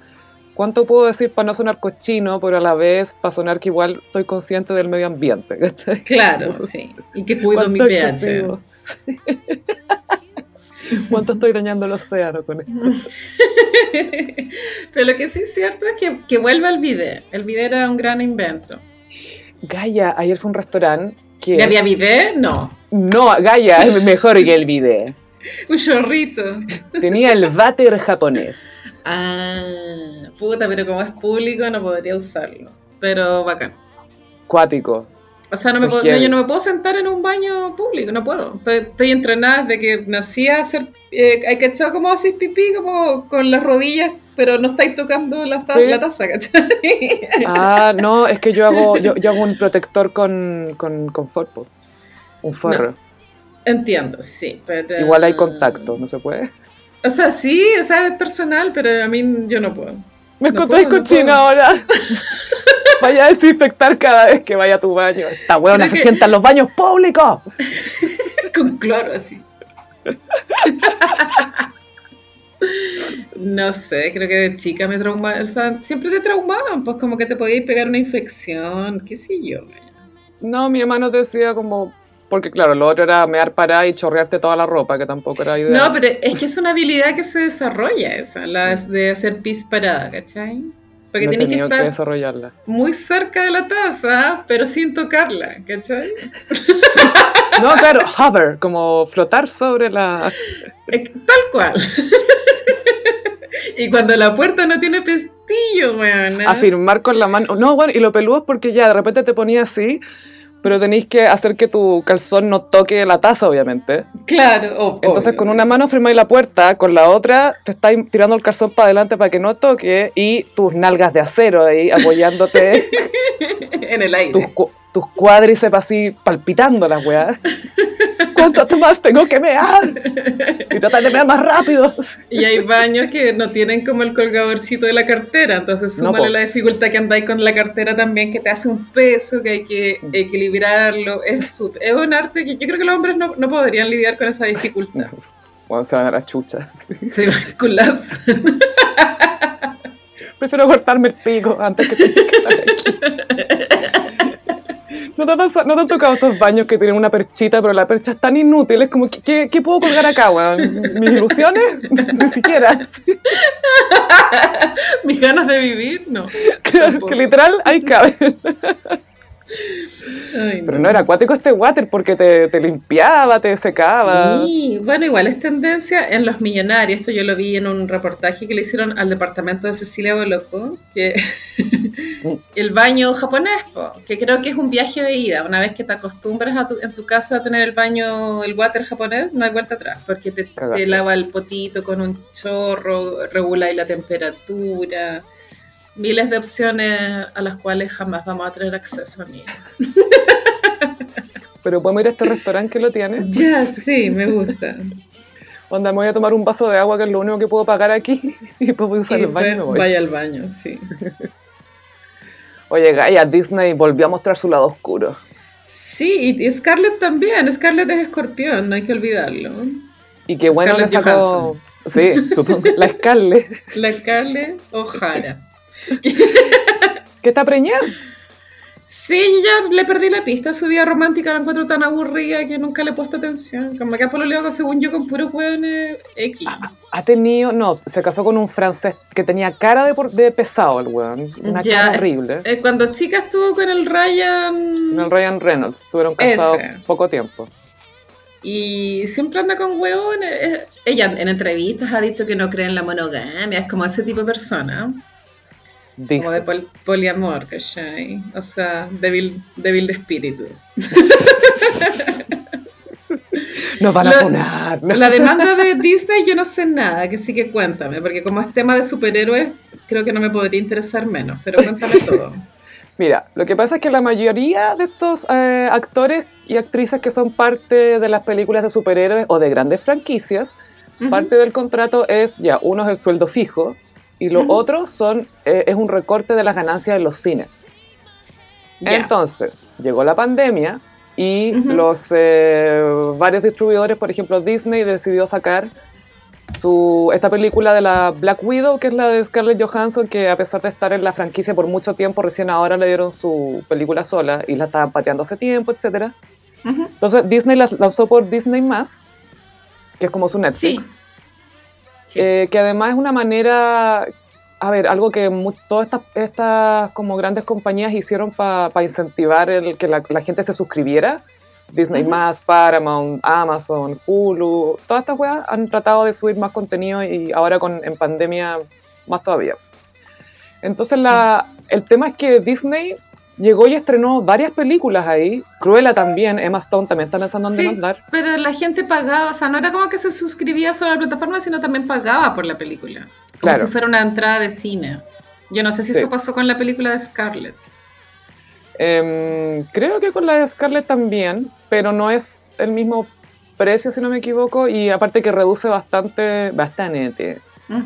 ¿Cuánto puedo decir para no sonar cochino, pero a la vez para sonar que igual estoy consciente del medio ambiente? Claro, sí. Y que cuido mi ¿Cuánto pH. ¿Cuánto estoy dañando el océano con esto? Pero lo que sí es cierto es que, que vuelve al bidet. El bidet era un gran invento. Gaia, ayer fue un restaurante ¿Y había bidet? No. No, Gaia es mejor que el bidet. Un chorrito. Tenía el váter japonés. Ah, puta, pero como es público no podría usarlo. Pero bacán. Cuático. O sea, no me puedo- no, yo no me puedo sentar en un baño público, no puedo. Estoy, estoy entrenada desde que nací a hacer... Eh, hay que echar como así pipí, como con las rodillas, pero no estáis tocando la, ta- Sí. la taza, ¿cachai? Ah, no, es que yo hago, yo, yo hago un protector con, con, con forpo. Un forro. Entiendo, sí, pero... Igual hay contacto, ¿no se puede? O sea, sí, o sea, es personal, pero a mí yo no puedo. Me No cochino puedo. ahora. Vaya a desinfectar cada vez que vaya a tu baño. Esta huevona se que- sienta en los baños públicos. Con cloro, así. No sé, creo que de chica me traumaban, o sea, siempre te traumaban, pues como que te podías pegar una infección, qué sé yo. No, mi hermano decía como... Porque claro, lo otro era mear parada y chorrearte toda la ropa, que tampoco era ideal. No, pero es que es una habilidad que se desarrolla esa, la de hacer pis parada, ¿cachai? Porque No que tenido que estar desarrollarla. muy cerca de la taza, pero sin tocarla, ¿cachai? No, claro, hover, como flotar sobre la... Tal cual. y cuando la puerta no tiene pestillo, weón. afirmar con la mano. No, bueno, y lo peludo es porque ya de repente te ponía así, pero tenéis que hacer que tu calzón no toque la taza, obviamente. Claro, ob- Entonces obvio. con una mano afirmáis la puerta, con la otra te estáis tirando el calzón para adelante para que no toque y tus nalgas de acero ahí apoyándote, en el aire. tus, tus cuádriceps así palpitando las weas. ¿Cuánto más tengo que mear? Y tratar de mear más rápido. Y hay baños que no tienen como el colgadorcito de la cartera, entonces súmale la dificultad que andáis con la cartera también, que te hace un peso, que hay que Mm. equilibrarlo. Es, es un arte que yo creo que los hombres no, no podrían lidiar con esa dificultad. Bueno, se van a la chucha. Se colapsan. Prefiero cortarme el pico antes que que estar aquí. ¿No te, ha pasado- no te han tocado esos baños que tienen una perchita, pero la percha es tan inútil? Es como, ¿qué, qué, qué puedo colgar acá, weón? ¿Mis ilusiones? Ni siquiera. Mis ganas de vivir, no. Claro, Tampoco. que literal, ahí cabe. Ay, Pero no era acuático este water porque te, te limpiaba, te secaba. Sí, bueno, igual es tendencia en los millonarios. Esto yo lo vi en un reportaje que le hicieron al departamento de Cecilia Boloco, que el baño japonés, po, que creo que es un viaje de ida. Una vez que te acostumbras a tu- en tu casa a tener el baño, el water japonés, no hay vuelta atrás, porque te, te lava el potito con un chorro, regula la temperatura. Miles de opciones a las cuales jamás vamos a tener acceso, amiga. Pero podemos ir a este restaurante que lo tiene. Ya, sí, me gusta. Onda, me voy a tomar un vaso de agua, que es lo único que puedo pagar aquí. Y después voy a usar Sí, el baño y me voy. vaya al baño, sí. Oye, Gaia, Disney volvió a mostrar su lado oscuro. Sí, y Scarlett también. Scarlett es escorpión, no hay que olvidarlo. Y qué bueno Scarlett que sacó... Sí, supongo. La Scarlett. La Scarlett O'Hara. ¿Qué está preñada? Sí, yo ya le perdí la pista. Su vida romántica la encuentro tan aburrida que nunca le he puesto atención. Como que pololeado, según yo, con puros hueones X. Ha tenido, no, se casó con un francés que tenía cara de, por- de pesado el weón. Una Ya, cara horrible. Eh, cuando chica estuvo con el Ryan... Con el Ryan Reynolds. Estuvieron casados Ese. poco tiempo. Y siempre anda con hueones. Eh, Ella en entrevistas ha dicho que no cree en la monogamia. Es como ese tipo de persona. Dice. Como de pol- poliamor, ¿cachai? O sea, débil, débil de espíritu. Nos van a La- funar. La demanda de Disney yo no sé nada, que sí que cuéntame, porque como es tema de superhéroes, creo que no me podría interesar menos, pero cuéntame todo. Mira, lo que pasa es que la mayoría de estos eh, actores y actrices que son parte de las películas de superhéroes o de grandes franquicias, parte del contrato es, ya, uno es el sueldo fijo y lo otro son, eh, es un recorte de las ganancias de los cines. Entonces, llegó la pandemia y los eh, varios distribuidores, por ejemplo Disney, decidió sacar su, esta película de la Black Widow, que es la de Scarlett Johansson, que a pesar de estar en la franquicia por mucho tiempo, recién ahora le dieron su película sola y la estaban pateando hace tiempo, etc. Entonces Disney la lanzó por Disney+, que es como su. Netflix. Sí. Eh, que además es una manera, a ver, algo que todas estas, estas como grandes compañías hicieron para incentivar el que la, la gente se suscribiera. Disney+, Ujú. Paramount, Amazon, Hulu, todas estas weas han tratado de subir más contenido y ahora con, en pandemia más todavía. Entonces la, el tema es que Disney llegó y estrenó varias películas ahí, Cruella también, Emma Stone también está pensando en Sí, demandar. pero la gente pagaba, o sea, no era como que se suscribía solo a la plataforma, sino también pagaba por la película. Como Claro. si fuera una entrada de cine. Yo no sé si Sí. eso pasó con la película de Scarlett. Em, creo que con la de Scarlett también, pero no es el mismo precio, si no me equivoco, y aparte que reduce bastante, bastante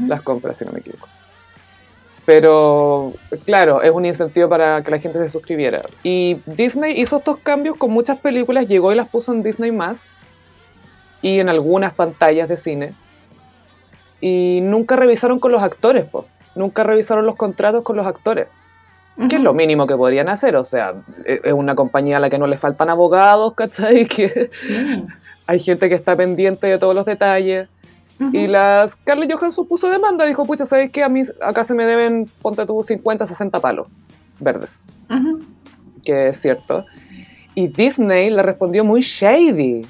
las compras, si no me equivoco. Pero, claro, es un incentivo para que la gente se suscribiera. Y Disney hizo estos cambios con muchas películas, llegó y las puso en Disney más y en algunas pantallas de cine. Y nunca revisaron con los actores, po. Nunca revisaron los contratos con los actores que es lo mínimo que podrían hacer. O sea, e- es una compañía a la que no le faltan abogados, ¿cachai? Que Sí. hay gente que está pendiente de todos los detalles. Ujú. Y la Scarlett Johansson puso demanda, dijo, pucha, ¿sabes qué? A mí acá se me deben, ponte tú, 50, 60 palos verdes, Ujú. que es cierto. Y Disney le respondió muy shady.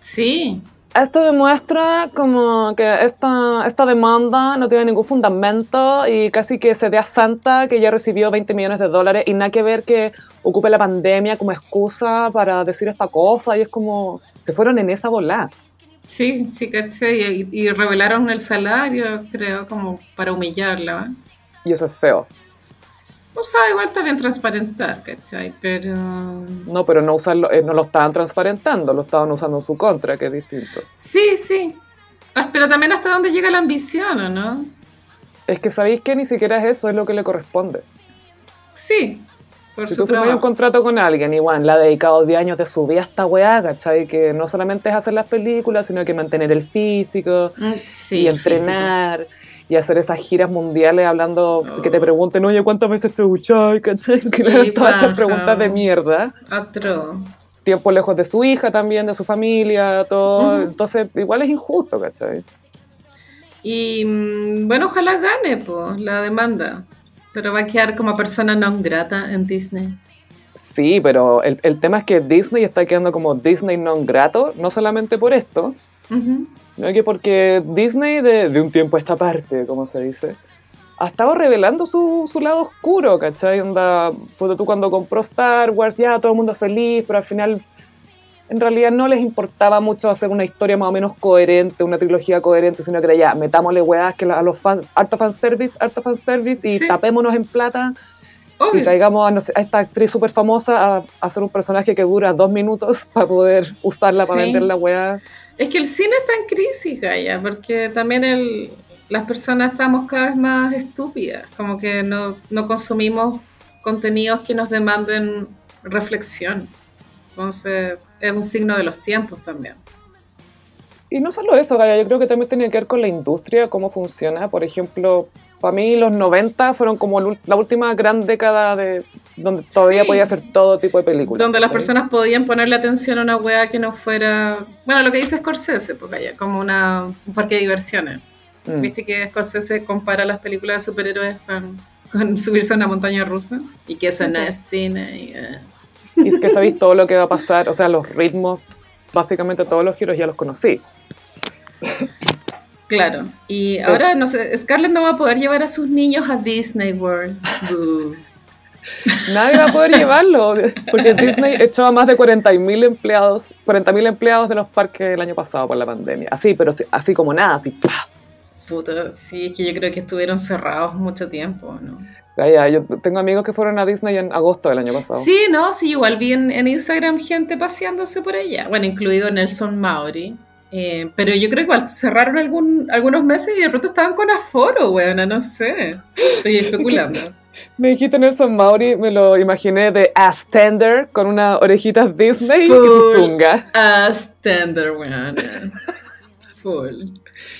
Sí. Esto demuestra como que esta, esta demanda no tiene ningún fundamento y casi que se dé a Santa que ya recibió 20 millones de dólares y nada que ver que ocupe la pandemia como excusa para decir esta cosa y es como, se fueron en esa bola. Sí, sí, caché. Y, y revelaron el salario, creo, como para humillarla. Y eso es feo. O sea, igual está bien transparentar, ¿cachai? Pero. No, pero no, usarlo, eh, no lo estaban transparentando, lo estaban usando en su contra, que es distinto. Sí, sí. As- Pero también hasta dónde llega la ambición, ¿o no? Es que sabéis que ni siquiera es eso, es lo que le corresponde. Sí, por Si tú firmas un contrato con alguien y bueno, le ha dedicado 10 años de su vida a esta weá, ¿cachai? Que no solamente es hacer las películas, sino que mantener el físico Mm, Sí, y entrenar y hacer esas giras mundiales hablando, que te pregunten, oye, ¿cuántas veces te ducháis? ¿cachai? Que le hagan todas estas preguntas de mierda. Atro. Tiempo lejos de su hija también, de su familia, todo. Entonces, igual es injusto, ¿cachai? Y mm, bueno, ojalá gane pues, la demanda. Pero va a quedar como persona non grata en Disney. Sí, pero el, el tema es que Disney está quedando como Disney non grato, no solamente por esto, sino que porque Disney de, de un tiempo a esta parte, como se dice, ha estado revelando su, su lado oscuro, ¿cachai? Onda, ponte tú cuando compró Star Wars, ya todo el mundo feliz, pero al final en realidad no les importaba mucho hacer una historia más o menos coherente, una trilogía coherente, sino que era ya, metámosle weas que a los fans, harto fanservice, harto fanservice y Sí. tapémonos en plata y traigamos a, no sé, a esta actriz súper famosa a, a hacer un personaje que dura dos minutos para poder usarla para Sí. vender la wea. Es que el cine está en crisis, Gaya, porque también el, las personas estamos cada vez más estúpidas, como que no, no consumimos contenidos que nos demanden reflexión. Entonces, es un signo de los tiempos también. Y no solo eso, Gaya, yo creo que también tiene que ver con la industria, cómo funciona. Por ejemplo, para mí los 90 fueron como la última gran década de donde todavía Sí. podía hacer todo tipo de películas. Donde las personas podían ponerle atención a una wea que no fuera, bueno, lo que dice Scorsese, pues Gaya, como una, un parque de diversiones. Mm. ¿Viste que Scorsese compara las películas de superhéroes con, con subirse a una montaña rusa? Y que eso no es cine. y, eh. Y es que sabéis todo lo que va a pasar, o sea, los ritmos, básicamente todos los giros ya los conocí. Claro. Y ahora, no sé, Scarlett no va a poder llevar a sus niños a Disney World. Boo. Nadie va a poder llevarlo, porque Disney echó a más de 40.000 empleados, 40.000 empleados de los parques el año pasado por la pandemia. Así, pero así, como nada, así. ¡pah! Puta, sí, es que yo creo que estuvieron cerrados mucho tiempo, ¿no? Yo tengo amigos que fueron a Disney en agosto del año pasado. Sí, no, sí, igual vi en, en Instagram gente paseándose por allá. Bueno, incluido Nelson Mauri. Eh, pero yo creo que igual cerraron algún, algunos meses y de pronto estaban con aforo, weona, no sé. Estoy especulando. Me dijiste Nelson Mauri, me lo imaginé de Ass Tender con unas orejitas Disney y Full su zunga. Ass tender, weona. Full.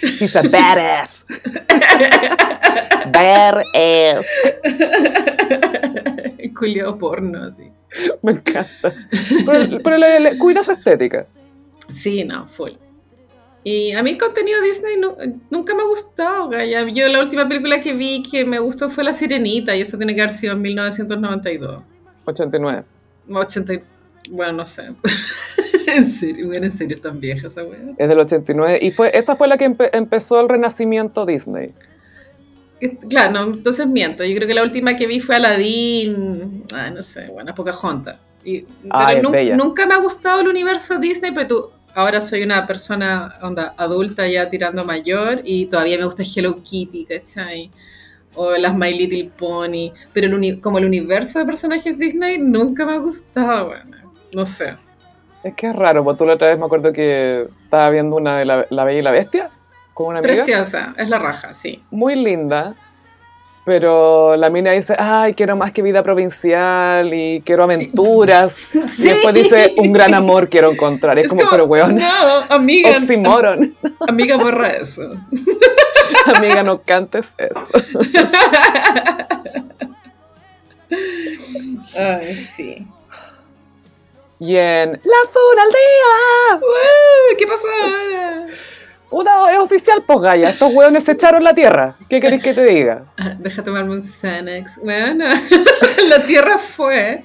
He's a badass. badass. Culiado porno, así. Me encanta. Pero, pero le, le- cuida su estética. Sí, no, full. Y a mí el contenido Disney nu- nunca me ha gustado, gaya. Yo la última película que vi que me gustó fue La Sirenita y eso tiene que haber sido en 1992. 89. 80, y- bueno, no sé. en serio, bueno, en serio, tan vieja esa wea. Es del 89. Y fue, esa fue la que empe- empezó el renacimiento Disney. Claro, no, entonces miento. Yo creo que la última que vi fue Aladdin. Ay, no sé, bueno, Pocahontas. Y, pero Ay, nunca me ha gustado el universo Disney, pero tú, ahora soy una persona onda, adulta ya tirando mayor y todavía me gusta Hello Kitty, ¿cachai? O las My Little Pony. Pero el uni- como el universo de personajes Disney nunca me ha gustado, bueno, no sé. Es que es raro, porque tú la otra vez me acuerdo que estaba viendo una de la, La Bella y la Bestia con una amiga. Preciosa, es la raja, sí. Muy linda. Pero la mina dice, ay, quiero más que vida provincial y quiero aventuras. Y después dice, un gran amor quiero encontrar. Es, como, pero weón, No, amiga, oxímoron. amiga, borra eso. Amiga, no cantes eso. Ay, sí. Y en La Funa al Día. ¡Uh! ¿Qué pasó ahora? Puta, es oficial, pues Gaya. Estos hueones se echaron la tierra. ¿Qué querés que te diga? Deja tomarme un Xanax. Bueno, la tierra fue.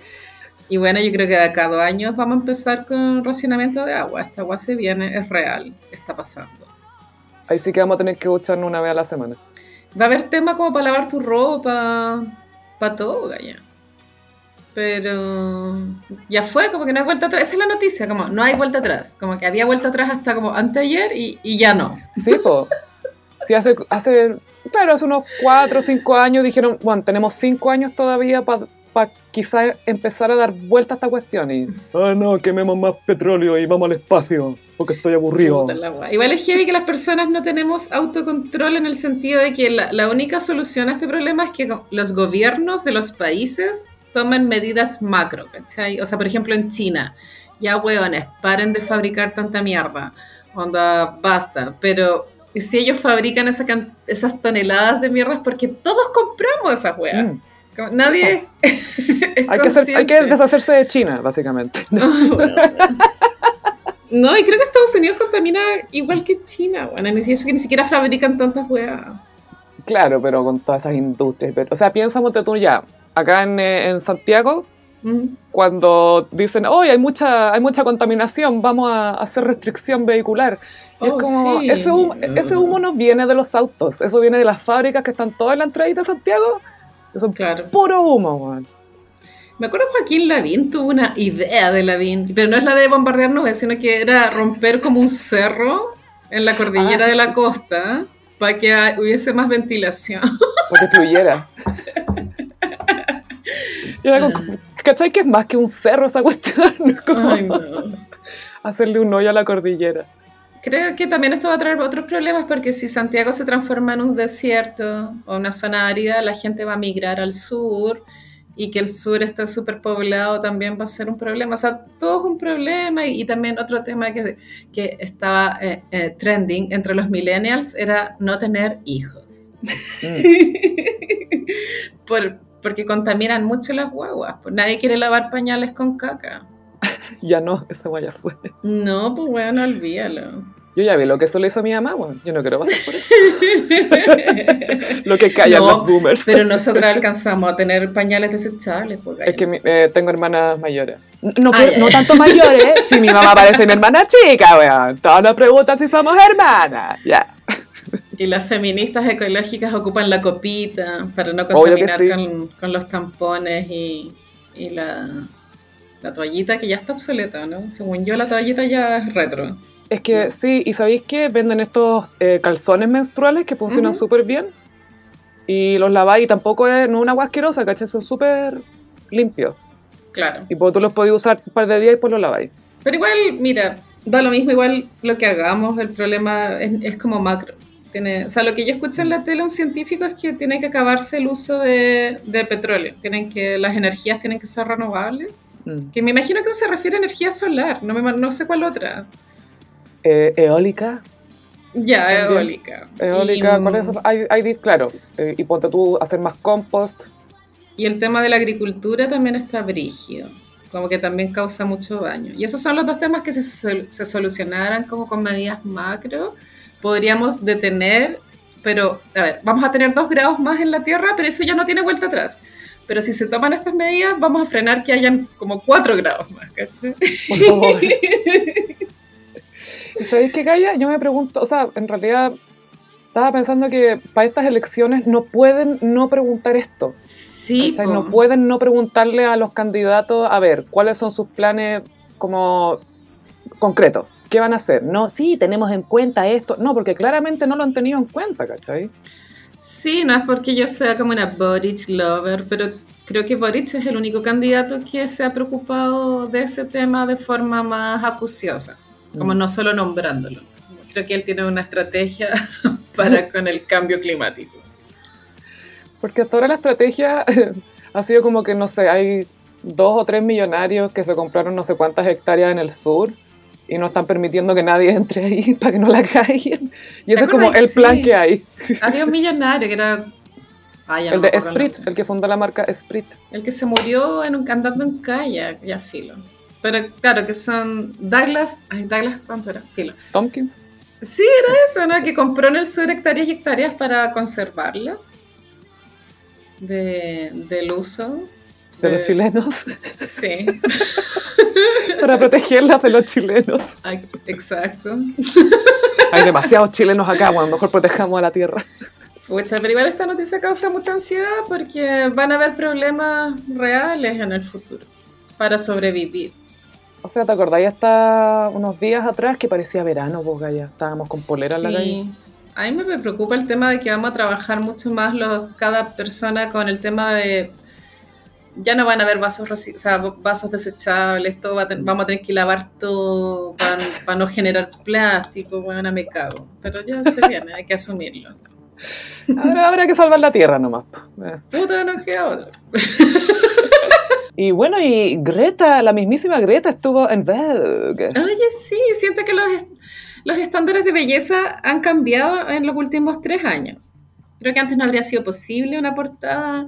Y bueno, yo creo que de acá a dos años vamos a empezar con racionamiento de agua. Esta agua se viene, es real, está pasando. Ahí sí que vamos a tener que ducharnos una vez a la semana. Va a haber tema como para lavar tu ropa, para todo, Gaya. Pero ya fue, como que no hay vuelta atrás. Esa es la noticia, como no hay vuelta atrás. Como que había vuelta atrás hasta como anteayer y, y ya no. Sí, po. Sí, hace, hace, claro, hace unos cuatro o cinco años dijeron, bueno, tenemos cinco años todavía para quizás empezar a dar vuelta a esta cuestión. Y, ah, no, quememos más petróleo y vamos al espacio, porque estoy aburrido. Igual es heavy que las personas no tenemos autocontrol en el sentido de que la, la única solución a este problema es que los gobiernos de los países tomen medidas macro, ¿cachai? O sea, por ejemplo, en China, ya hueones, paren de fabricar tanta mierda, onda, basta, pero si ellos fabrican esa can- esas toneladas de mierdas porque todos compramos esas weas. Mm. Nadie es Hay, que hacer- hay que consciente. deshacerse de China, básicamente. Bueno. No, y creo que Estados Unidos contamina igual que China, bueno, ni eso que ni siquiera fabrican tantas weas. Claro, pero con todas esas industrias. pero- O sea, piensa, tú ya, acá en, eh, en Santiago, Mm. cuando dicen, hoy hay mucha, hay mucha contaminación, vamos a hacer restricción vehicular. Y Oh, es como, sí. ese, humo, ese humo no viene de los autos, eso viene de las fábricas que están todas en la entradita de Santiago. Son Claro. puro humo, weón. Me acuerdo Joaquín Lavín tuvo una idea de Lavín, pero no es la de bombardear nubes, sino que era romper como un cerro en la cordillera Ah, de la costa para que hubiese más ventilación. Porque fluyera. Y era como, ¿cachai que es más que un cerro esa cuestión? Como Ay, no. hacerle un hoyo a la cordillera. Creo que también esto va a traer otros problemas porque si Santiago se transforma en un desierto o una zona árida, la gente va a migrar al sur y que el sur esté súper poblado también va a ser un problema. O sea, todo es un problema y, y también otro tema que, que estaba eh, eh, trending entre los millennials era no tener hijos. Mm. Por- porque contaminan mucho las guaguas. Pues nadie quiere lavar pañales con caca. Ya no, esa guaya fue. No, pues bueno, olvídalo. Yo ya vi lo que eso le hizo a mi mamá, weón. Yo no quiero pasar por eso. lo que callan No, los boomers. Pero nosotros alcanzamos a tener pañales desechables. Pues, Es que mi- eh, tengo hermanas mayores. No, Ay, que- ay, no ay. tanto mayores, si mi mamá parece mi hermana chica, weón. Todos nos preguntan si somos hermanas. Ya. Y las feministas ecológicas ocupan la copita para no contaminar sí. con, con los tampones y, y la, la toallita que ya está obsoleta, ¿no? Según yo, la toallita ya es retro. Es que sí, y ¿sabéis que venden estos eh, calzones menstruales que funcionan Ujú. súper bien? Y los laváis y tampoco es no es una agua asquerosa, ¿cachai? Son súper limpios. Claro. Y pues tú los podéis usar un par de días y pues los laváis. Pero igual, mira, da lo mismo igual lo que hagamos, el problema es, es como macro. Tiene, o sea, lo que yo escuché en la tele un científico es que tiene que acabarse el uso de, de petróleo. Tienen que, las energías tienen que ser renovables. Mm. Que me imagino que eso se refiere a energía solar, no, me, no sé cuál otra. Eh, eólica. Ya, También. eólica. Eólica, y, ¿cuál es? Hay, hay, claro. eh, y ponte tú a hacer más compost. y el tema de la agricultura también está brígido, como que también causa mucho daño. Y esos son los dos temas que si se, se solucionaran como con medidas macro, podríamos detener, pero a ver, vamos a tener dos grados más en la Tierra, pero eso ya no tiene vuelta atrás. Pero si se toman estas medidas, vamos a frenar que hayan como cuatro grados más, ¿cachai? Por favor. ¿Y sabéis qué, Gaya? Yo me pregunto, o sea, en realidad estaba pensando que para estas elecciones no pueden no preguntar esto. Sí, ¿cachai? No pueden no preguntarle a los candidatos, a ver, cuáles son sus planes como concretos. ¿Qué van a hacer? No, sí, tenemos en cuenta esto. No, porque claramente no lo han tenido en cuenta, ¿cachai? Sí, no es porque yo sea como una Boric lover, pero creo que Boric es el único candidato que se ha preocupado de ese tema de forma más acuciosa, como Mm. no solo nombrándolo. Creo que él tiene una estrategia para con el cambio climático. Porque hasta ahora la estrategia ha sido como que, no sé, hay dos o tres millonarios que se compraron no sé cuántas hectáreas en el sur y no están permitiendo que nadie entre ahí para que no la caigan. Y ese es como el plan Sí. que hay. Había un millonario que era... Ay, no El de acuerdo el Esprit, nombre. el que fundó la marca Esprit. El que se murió en un, andando en kayak, ya filo. Pero claro, que son Douglas... Ay, Douglas, ¿cuánto era? Filo. Tompkins. Sí, era eso, ¿no? Que compró en el sur hectáreas y hectáreas para conservarlas de, del uso. De los chilenos. Sí, para protegerlas de los chilenos. ay, exacto. Hay demasiados chilenos acá, bueno, mejor protejamos a la tierra. Pucha, pero igual esta noticia causa mucha ansiedad porque van a haber problemas reales en el futuro para sobrevivir. O sea, ¿te acordáis hasta unos días atrás que parecía verano, vos, Gaya? Estábamos con polera en la calle. Sí. A mí me preocupa el tema de que vamos a trabajar mucho más los, cada persona con el tema de ya no van a haber vasos, o sea, vasos desechables, todo va a vamos a tener que lavar todo para no generar plástico, bueno, me cago. Pero ya se viene, hay que asumirlo. Ahora habrá que salvar la tierra nomás. Eh. Puta, no queda otra. Y bueno, y Greta, la mismísima Greta estuvo en Vogue. Oye, sí, siento que los, est- los estándares de belleza han cambiado en los últimos tres años. Creo que antes no habría sido posible una portada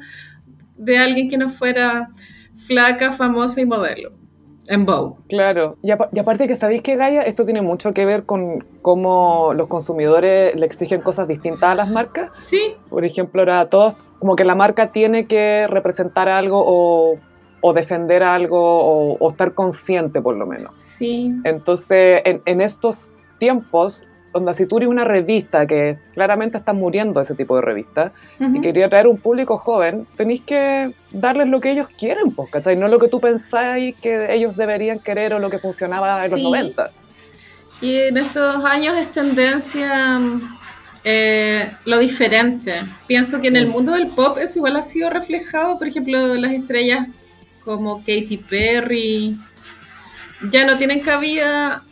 de alguien que no fuera flaca, famosa y modelo en Vogue. Claro, y, y aparte que sabéis que Gaia, esto tiene mucho que ver con cómo los consumidores le exigen cosas distintas a las marcas. Sí, Por ejemplo, ahora todos, como que la marca tiene que representar algo o, o defender algo o, o estar consciente por lo menos. sí. Entonces, en, en estos tiempos, donde si tú eres una revista que claramente está muriendo ese tipo de revista Ujú. y quería atraer un público joven, tenéis que darles lo que ellos quieren, pues, ¿cachai? No lo que tú pensáis que ellos deberían querer o lo que funcionaba en los Sí. 90. Y en estos años es tendencia eh, lo diferente. Pienso que en el mundo del pop eso igual ha sido reflejado, por ejemplo, las estrellas como Katy Perry ya no tienen cabida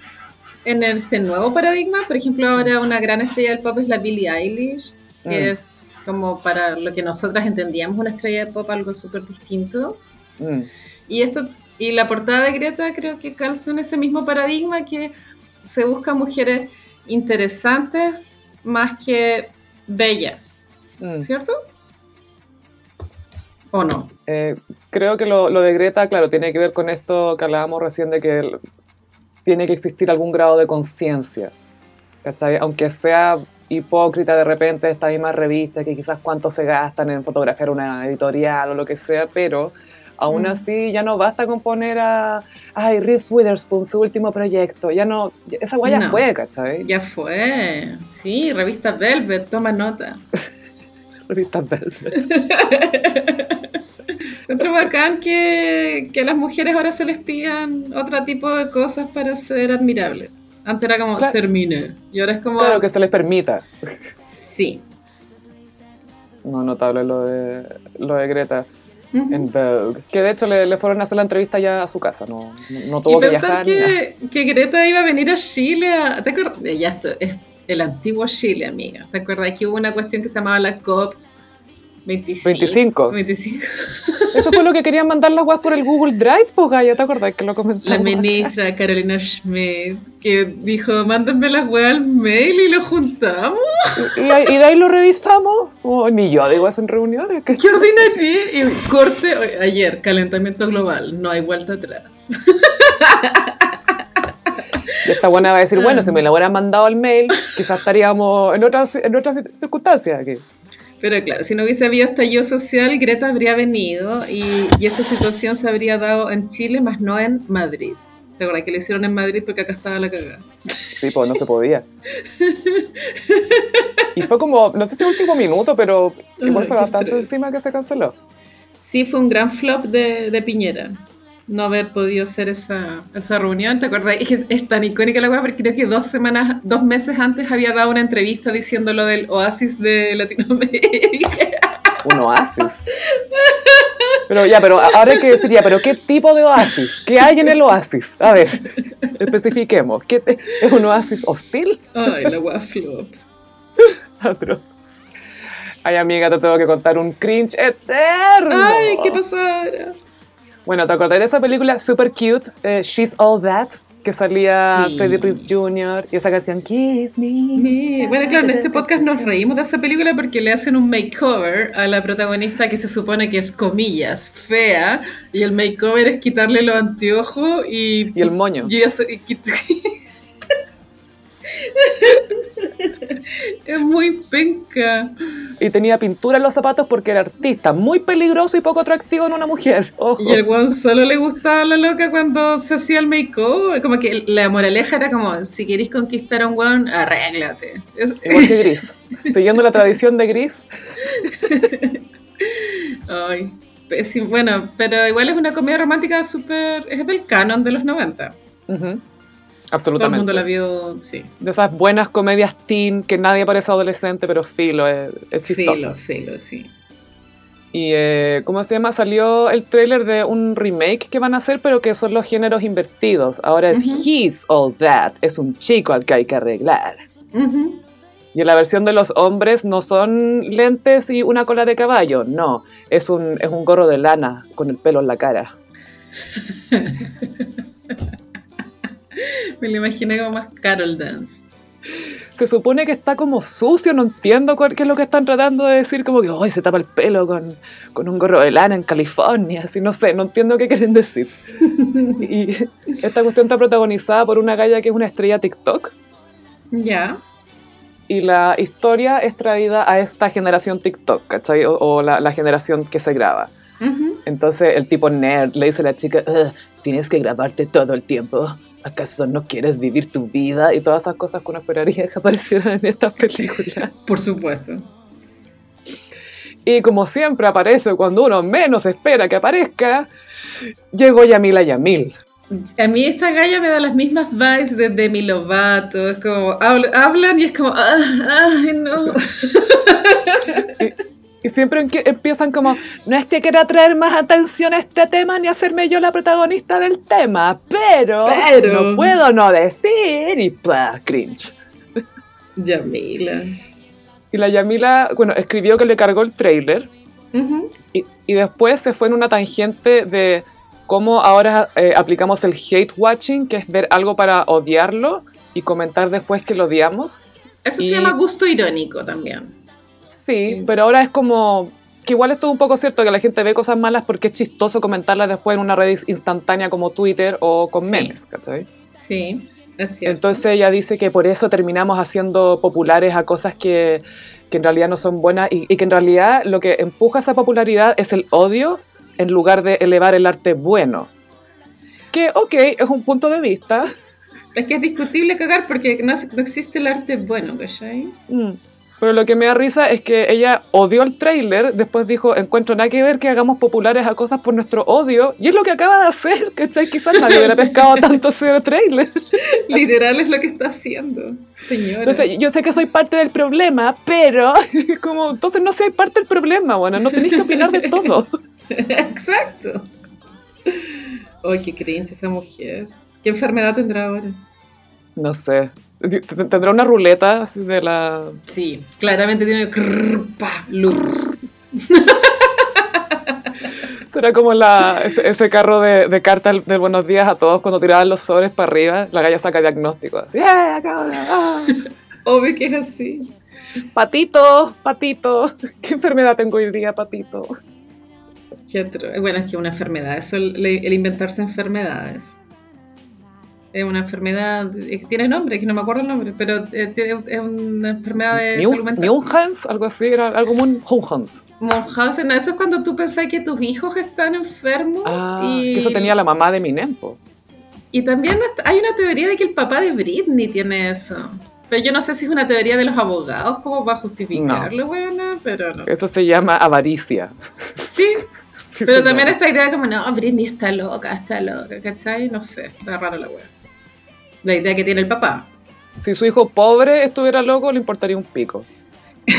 en este nuevo paradigma. Por ejemplo, ahora una gran estrella del pop es la Billie Eilish, que Mm. es como para lo que nosotras entendíamos una estrella de pop algo súper distinto. Mm. Y esto y la portada de Greta creo que calza en ese mismo paradigma que se busca mujeres interesantes más que bellas, Mm. ¿cierto? ¿O no? Eh, creo que lo, lo de Greta, claro, tiene que ver con esto que hablábamos recién de que tiene que existir algún grado de conciencia. Aunque sea hipócrita de repente esta misma revista, que quizás cuánto se gastan en fotografiar una editorial o lo que sea, pero Aún Mm. así, ya no basta con poner a, ay, Reese Witherspoon, su último proyecto. Ya no, esa guaya No. fue, ¿cachai? Ya fue. Sí, revista Velvet, toma nota. Revista Velvet. Encuentro bacán que, que a las mujeres ahora se les pidan otro tipo de cosas para ser admirables. Antes era como Claro. ser mina. Y ahora es como. Claro, que se les permita. Sí. No, notable lo de, lo de Greta en Vogue. Que de hecho le, le fueron a hacer la entrevista ya a su casa, no, no, no Y tuvo que pensar viajar. ni nada. que, que Greta iba a venir a Chile. a- ¿Te acuerdas? Ya esto es el antiguo Chile, amiga. ¿Te acuerdas que hubo una cuestión que se llamaba la COP 25? 25. 25. Eso fue lo que querían mandar las guas por el Google Drive, pues Gaya, ¿te acordás que lo comentamos? La ministra Carolina Schmidt que dijo, mándenme las weas al mail y lo juntamos. Y, y de ahí lo revisamos. Oh, ni yo digo eso en reuniones. que- ¿Qué ordinaria? Y corte, ayer, calentamiento global, no hay vuelta atrás. Y esta buena va a decir, Ah. bueno, si me lo hubieran mandado al mail, quizás estaríamos en otras, en otras circunstancias aquí. Pero claro, si no hubiese habido estallido social, Greta habría venido y, y esa situación se habría dado en Chile, más no en Madrid. ¿Te acuerdas que lo hicieron en Madrid porque acá estaba la cagada? Sí, pues no se podía. Y fue como, no sé si último minuto, pero igual fue bastante estrés. encima que se canceló. Sí, fue un gran flop de, de Piñera. No haber podido hacer esa, esa reunión, ¿te acuerdas? Es que es tan icónica la weá, porque creo que dos semanas, dos meses antes había dado una entrevista diciendo lo del oasis de Latinoamérica. Un oasis. Pero ya, pero ahora hay que decir ya, pero ¿qué tipo de oasis? ¿Qué hay en el oasis? A ver, especifiquemos. ¿Qué te- ¿Es un oasis hostil? Ay, la weá flop. Otro. Ay, amiga, te tengo que contar un cringe eterno. Ay, ¿qué pasó ahora? Bueno, ¿te acordás de esa película super cute, eh, She's All That? Que salía Sí. Freddie Prinze Jr. y esa canción Kiss Me. Sí, Bueno, claro, en este podcast nos reímos de esa película porque le hacen un makeover a la protagonista que se supone que es, comillas, fea, y el makeover es quitarle los anteojos y... Y el moño. y y es muy penca. Y tenía pintura en los zapatos porque era artista. Muy peligroso y poco atractivo en una mujer. Ojo. Y el weón solo le gustaba a la loca cuando se hacía el makeover. Como que la moraleja era como, si queréis conquistar a un weón, arréglate. Igual que Gris. Siguiendo la tradición de Gris. Ay. Bueno, pero igual es una comedia romántica súper... Es del canon de los 90. Ujú. Todo el Absolutamente. mundo la vio, sí. De esas buenas comedias teen que nadie parece adolescente, pero filo, es, es chistoso. Filo, filo, sí. Y, eh, ¿cómo se llama? Salió el tráiler de un remake que van a hacer, pero que son los géneros invertidos. Ahora es Ujú. He's All That. Es un chico al que hay que arreglar. Y en la versión de los hombres no son lentes y una cola de caballo, no. Es un, es un gorro de lana con el pelo en la cara. Me lo imaginé como más Carol Dance. Se supone que está como sucio, no entiendo cuál- qué es lo que están tratando de decir, como que hoy se tapa el pelo con, con un gorro de lana en California, así no sé, no entiendo qué quieren decir. y esta cuestión está protagonizada por una galla que es una estrella TikTok Ya. y la historia es traída a esta generación TikTok, ¿cachai? O, o la, la generación que se graba. Entonces el tipo nerd le dice a la chica, "Ugh, tienes que grabarte todo el tiempo. ¿Acaso no quieres vivir tu vida? Y todas esas cosas que uno esperaría que aparecieran en esta película. Por supuesto. Y como siempre aparece cuando uno menos espera que aparezca, llegó Yamila Yamil. A mí esta galla me da las mismas vibes de Demi Lovato. Es como, habl- hablan y es como, ah, ay, no. Y siempre empiezan como, no es que quiera traer más atención a este tema ni hacerme yo la protagonista del tema, pero, Pero. no puedo no decir y pa, cringe. Yamila. Y la Yamila, bueno, escribió que le cargó el trailer y, y después se fue en una tangente de cómo ahora eh, aplicamos el hate watching, que es ver algo para odiarlo y comentar después que lo odiamos. Eso Y- se llama gusto irónico también. Sí, Sí. pero ahora es como que igual es todo un poco cierto que la gente ve cosas malas porque es chistoso comentarlas después en una red instantánea como Twitter o con Sí. memes, ¿cachai? Sí, es cierto. Entonces ella dice que por eso terminamos haciendo populares a cosas que, que en realidad no son buenas y, y que en realidad lo que empuja esa popularidad es el odio en lugar de elevar el arte bueno. Que, ok, es un punto de vista. Es que es discutible cagar porque no, no existe el arte bueno, ¿cachai? Mm. Pero lo que me da risa es que ella odió el tráiler, después dijo, encuentro nada que ver que hagamos populares a cosas por nuestro odio, y es lo que acaba de hacer, ¿cachai? Quizás nadie hubiera pescado tanto ese tráiler. Literal es lo que está haciendo, señora. Entonces, yo sé que soy parte del problema, pero como, entonces no soy parte del problema, bueno, no tenéis que opinar de todo. Exacto. Ay, qué cringe esa mujer. ¿Qué enfermedad tendrá ahora? No sé. ¿Tendrá una ruleta así de la...? Sí, claramente tiene crrr, pa, lupus. Será como la, ese, ese carro de, de carta del, buenos días a todos cuando tiraban los sobres para arriba, la galla saca diagnóstico, así, ¡eh, ah". Obvio que es así. Patito, patito, ¿qué enfermedad tengo hoy día, patito? Bueno, es que una enfermedad, eso el, el inventarse enfermedades. Es una enfermedad, que tiene nombre, que no me acuerdo el nombre, pero eh, tiene- es una enfermedad de New- salud mental. Newhans, algo así, era algo Hunhans. Munchausen, no, eso es cuando tú pensás que tus hijos están enfermos Ah, y, que eso tenía la mamá de mi Nempo. y también hay una teoría de que el papá de Britney tiene eso. Pero yo no sé si es una teoría de los abogados, como va a justificarlo, bueno, pero no sé. Eso se llama avaricia. Sí, Sí, pero también llama. esta idea como, no, Britney está loca, está loca, ¿cachai? No sé, está raro la wea. La idea que tiene el papá. Si su hijo pobre estuviera loco, le importaría un pico.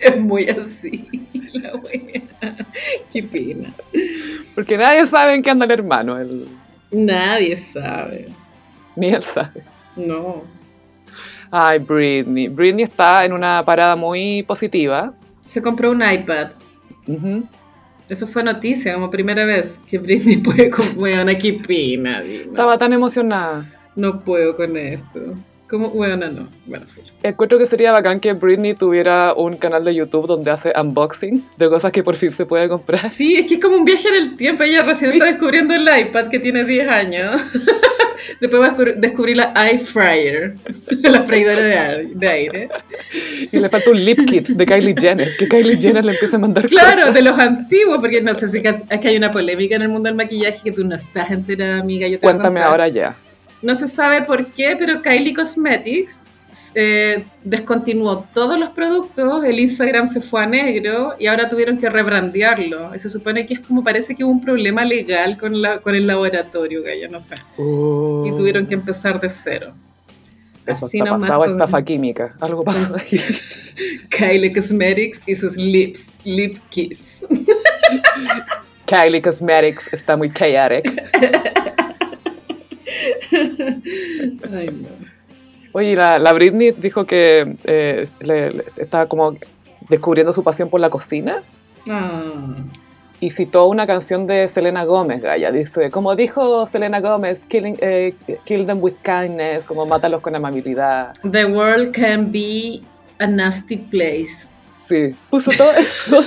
Es muy así, la wea. Qué pena. Porque nadie sabe en qué anda el hermano, él- Nadie sabe. ni él sabe. No. Ay, Britney. Britney está en una parada muy positiva. Se compró un iPad. Ujú. Eso fue noticia, como primera vez que Britney puede con weona, qué pena. Estaba tan emocionada. No puedo con esto. ¿Cómo weona no? Bueno, fui. Encuentro que sería bacán que Britney tuviera un canal de YouTube donde hace unboxing de cosas que por fin se puede comprar. Sí, es que es como un viaje en el tiempo. Ella recién está descubriendo el iPad que tiene 10 años. Después va a descubrir- la air fryer, la freidora de aire. de aire. Y le falta un lip kit de Kylie Jenner, que Kylie Jenner le empieza a mandar Claro, cosas. de los antiguos, porque no sé si es que hay una polémica en el mundo del maquillaje que tú no estás enterada, amiga. Yo te Cuéntame ahora ya. No se sabe por qué, pero Kylie Cosmetics eh, descontinuó todos los productos, el Instagram se fue a negro y ahora tuvieron que rebrandearlo. Y se supone que es como parece que hubo un problema legal con, la, con el laboratorio, Gaya, no sé. Y tuvieron que empezar de cero. Eso Así está pasado, con estafa química. Algo pasó ahí. Kylie Cosmetics y sus lips, lip kits. Kylie Cosmetics está muy chaotic. Ay, no. Oye, la, la Britney dijo que eh, le- le- estaba como descubriendo su pasión por la cocina Ah. y citó una canción de Selena Gómez, Gaya. Dice, como dijo Selena Gómez, killing, eh, kill them with kindness, como mátalos con amabilidad. The world can be a nasty place. Sí, puso todo eso.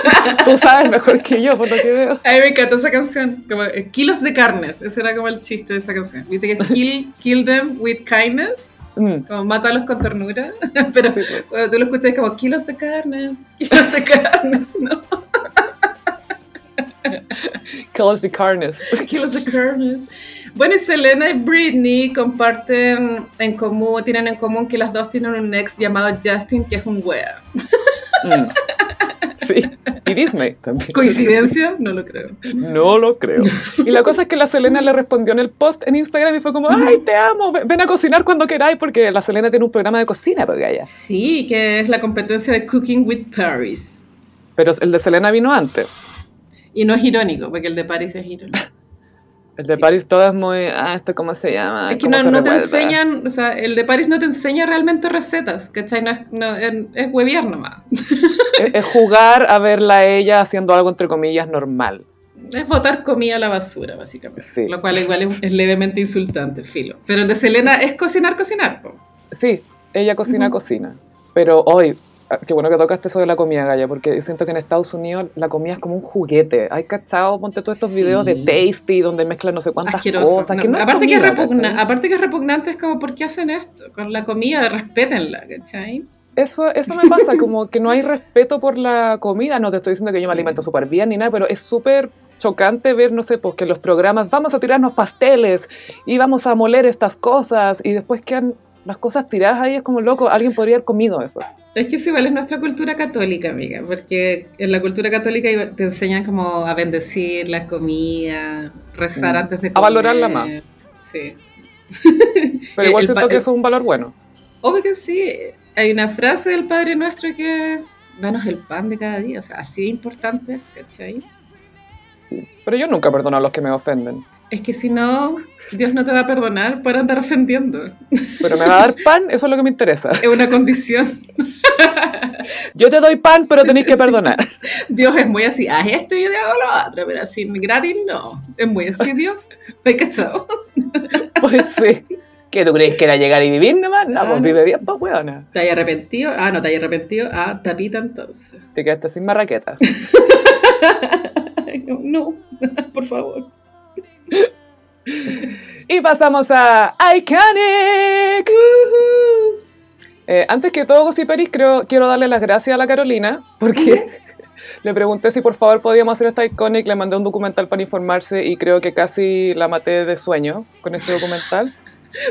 Tú sabes mejor que yo, por lo que veo. A mí me encanta esa canción, como eh, kilos de carnes, ese era como el chiste de esa canción. Viste que es kill, kill them with kindness, Mm, como mátalos con ternura, pero sí, pues. cuando tú lo escuchas es como kilos de carnes, kilos de carnes, no, Kill us the carnage. kilos de carnes. Bueno, y Selena y Britney comparten en común, tienen en común que las dos tienen un ex llamado Justin, que es un wea. Mm. Sí, y Disney también. ¿Coincidencia? No lo creo. No lo creo. Y la cosa es que la Selena le respondió en el post en Instagram y fue como, ay, te amo, ven a cocinar cuando queráis, porque la Selena tiene un programa de cocina, porque ella. Sí, que es la competencia de Cooking with Paris. Pero el de Selena vino antes. Y no es irónico, porque el de Paris es irónico. El de Paris todo es muy, ah, esto cómo se llama. es que ¿Cómo no, no te enseñan, o sea, el de Paris no te enseña realmente recetas, ¿cachai? No es, no, es, hueviar nomás. Es, es jugar a verla a ella haciendo algo entre comillas normal. Es botar comida a la basura, básicamente. Sí. Lo cual igual es, es levemente insultante, filo. Pero el de Selena es cocinar, cocinar. po. Sí, ella cocina, Ujú. cocina. Pero hoy, ah, qué bueno que tocaste eso de la comida, Gaya, porque siento que en Estados Unidos la comida es como un juguete. Hay cachado, ponte todos estos videos Sí. de Tasty donde mezclan no sé cuántas Asqueroso. cosas. No, que no aparte, que es comida, repugna- ¿cachai? aparte que es repugnante, es como, ¿por qué hacen esto? Con la comida, respétenla, ¿cachai? Eso, eso me pasa, como que no hay respeto por la comida. No te estoy diciendo que yo me alimento súper bien ni nada, pero es súper chocante ver, no sé, pues que los programas vamos a tirarnos pasteles y vamos a moler estas cosas y después quedan las cosas tiradas ahí. Es como loco, alguien podría haber comido eso. Es que es igual es nuestra cultura católica, amiga, porque en la cultura católica te enseñan como a bendecir la comida, rezar Mm. antes de A comer. valorarla más. Sí. Pero igual El siento que eso es un valor bueno. Obvio que sí. Hay una frase del Padre Nuestro que danos el pan de cada día. O sea, así de importante es, ¿cachai? Sí. Pero yo nunca perdono a los que me ofenden. Es que si no, Dios no te va a perdonar por andar ofendiendo. Pero me va a dar pan, eso es lo que me interesa. Es una condición. Yo te doy pan, pero tenéis que perdonar. Dios es muy así, haz esto y yo te hago lo otro, pero así gratis no. Es muy así Dios. ¿Me cachado? Pues sí. ¿Qué tú crees que era llegar y vivir nomás? No, Ah, pues vive bien, pues weona. ¿Te hay arrepentido? Ah, no, te hay arrepentido. Ah, tapita entonces. Te quedaste sin marraqueta. No, no, por favor. Y pasamos a Iconic. Eh, antes que todo, Gossiperis, creo, quiero darle las gracias a la Carolina, porque le pregunté si por favor podíamos hacer esta Iconic, le mandé un documental para informarse y creo que casi la maté de sueño con este documental.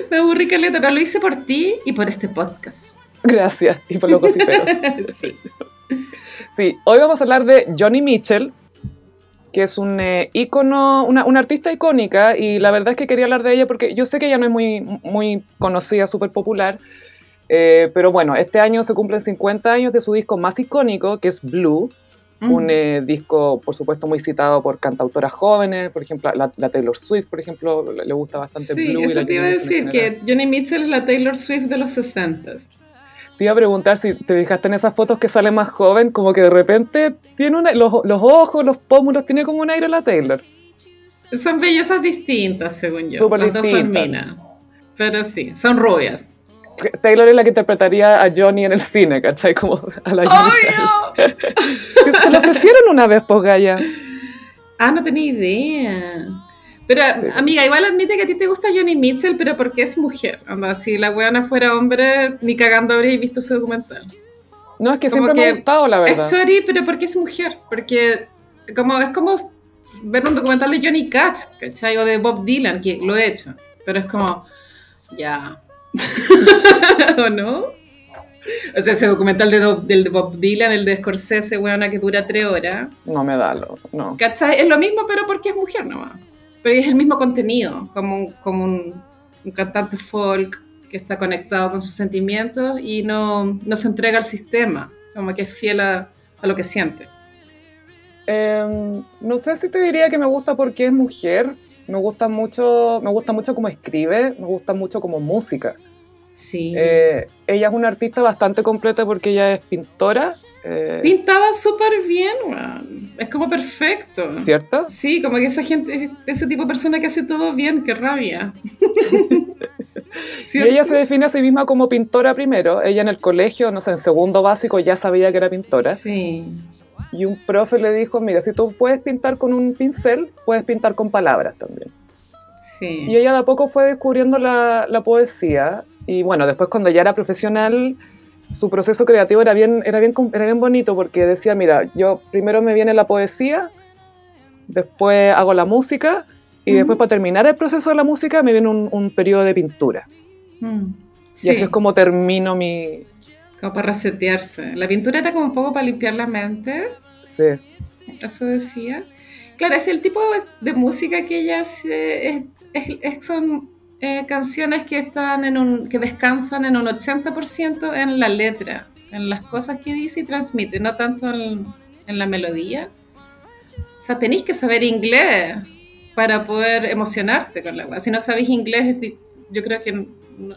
Me aburrí, Caleta, pero lo hice por ti y por este podcast. Gracias, y por los gossiperos. sí. Sí, hoy vamos a hablar de Johnny Mitchell, que es un eh, ícono, una, una artista icónica, y la verdad es que quería hablar de ella porque yo sé que ella no es muy, muy conocida, súper popular, eh, pero bueno, este año se cumplen 50 años de su disco más icónico, que es Blue, un eh, disco, por supuesto, muy citado por cantautoras jóvenes, por ejemplo, la, la Taylor Swift, por ejemplo, le gusta bastante Sí, Blue. y eso la te iba a decir, que Johnny Mitchell es la Taylor Swift de los 60 Te iba a preguntar si te fijaste en esas fotos que sale más joven, como que de repente tiene una, los, los ojos, los pómulos, tiene como un aire la Taylor. Son bellezas distintas, según yo. Súper Las dos son minas. Pero sí, son rubias. Taylor es la que interpretaría a Johnny en el cine, ¿cachai? Como a la. ¡Obvio! Se, lo ofrecieron una vez, pues, Gaya. Ah, no tenía idea. Pero, Sí. amiga, igual admite que a ti te gusta Johnny Mitchell, pero porque es mujer. Anda, si la weona fuera hombre, ni cagando habríais visto ese documental. No, es que Como siempre me ha que gustado, la verdad. Es chori, pero porque es mujer. Porque como, es como ver un documental de Johnny Cash, ¿cachai? O de Bob Dylan, que lo he hecho. Pero es como, ya. ¿O no? O sea, ese documental de, Do- del de Bob Dylan, el de Scorsese, weona, que dura tres horas. No me da lo, no. ¿Cachai? Es lo mismo, pero porque es mujer nomás. Pero es el mismo contenido, como, un- como un, un cantante folk que está conectado con sus sentimientos y no, no se entrega al sistema, como que es fiel a, a lo que siente. Eh, no sé si te diría que me gusta porque es mujer. Me gusta mucho, me gusta mucho como escribe, me gusta mucho como música. Sí. Eh, ella es una artista bastante completa porque ella es pintora, eh, Pintaba súper bien. Es como perfecto. ¿cierto? Sí, como que esa gente, ese tipo de persona que hace todo bien, qué rabia. Y ella se define a sí misma como pintora primero. Ella en el colegio, no sé, en segundo básico ya sabía que era pintora. Sí. Y un profe le dijo, mira, si tú puedes pintar con un pincel, puedes pintar con palabras también. Sí. Y ella de a poco fue descubriendo la, la poesía. Y bueno, después cuando ya era profesional, su proceso creativo era bien, era, bien, era bien bonito porque decía, mira, yo primero me viene la poesía, después hago la música y Ujú. después para terminar el proceso de la música me viene un, un periodo de pintura. Mm. Y así Sí. es como termino mi... Como para resetearse. La pintura era como un poco para limpiar la mente, Sí. eso decía. Claro, es el tipo de música que ella hace, es, es- son eh, canciones que, están en un, que descansan en un 80% en la letra, en las cosas que dice y transmite, no tanto en, en la melodía. O sea, tenéis que saber inglés para poder emocionarte con la weá. Si no sabéis inglés, yo creo que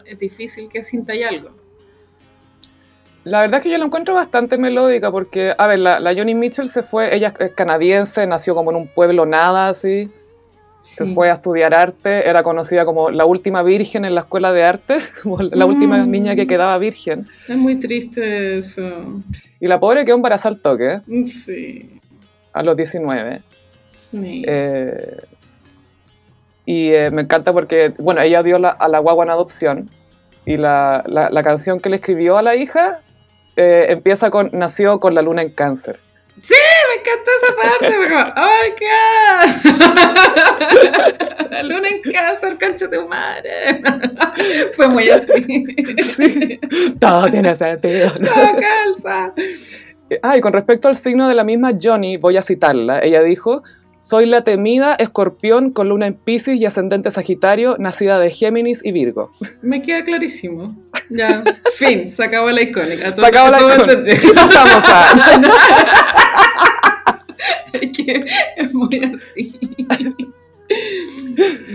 es difícil que sintáis algo. La verdad es que yo la encuentro bastante melódica porque, a ver, la, la Johnny Mitchell se fue, ella es canadiense, nació como en un pueblo nada, así, se Sí. fue a estudiar arte, era conocida como la última virgen en la escuela de arte, como la última Mm. niña que quedaba virgen. Es muy triste eso. Y la pobre quedó embarazada al toque, Sí. a los 19. sí. Eh, y eh, me encanta porque, bueno, ella dio la- a la guagua en adopción y la, la- la canción que le escribió a la hija eh, empieza con, nació con la luna en cáncer. Sí, me encantó esa parte. Me dijo, ¡Oh, my God! La luna en cáncer, cancha de madre. Fue muy así. Sí. Todo tiene sentido. Todo calza. Ah, y con respecto al signo de la misma Johnny, voy a citarla. Ella dijo, soy la temida escorpión con luna en Pisces y ascendente Sagitario, nacida de Géminis y Virgo. Me queda clarísimo. Ya, fin, se acabó la icónica. Se acabó la icónica. Pasamos a... es que es muy así.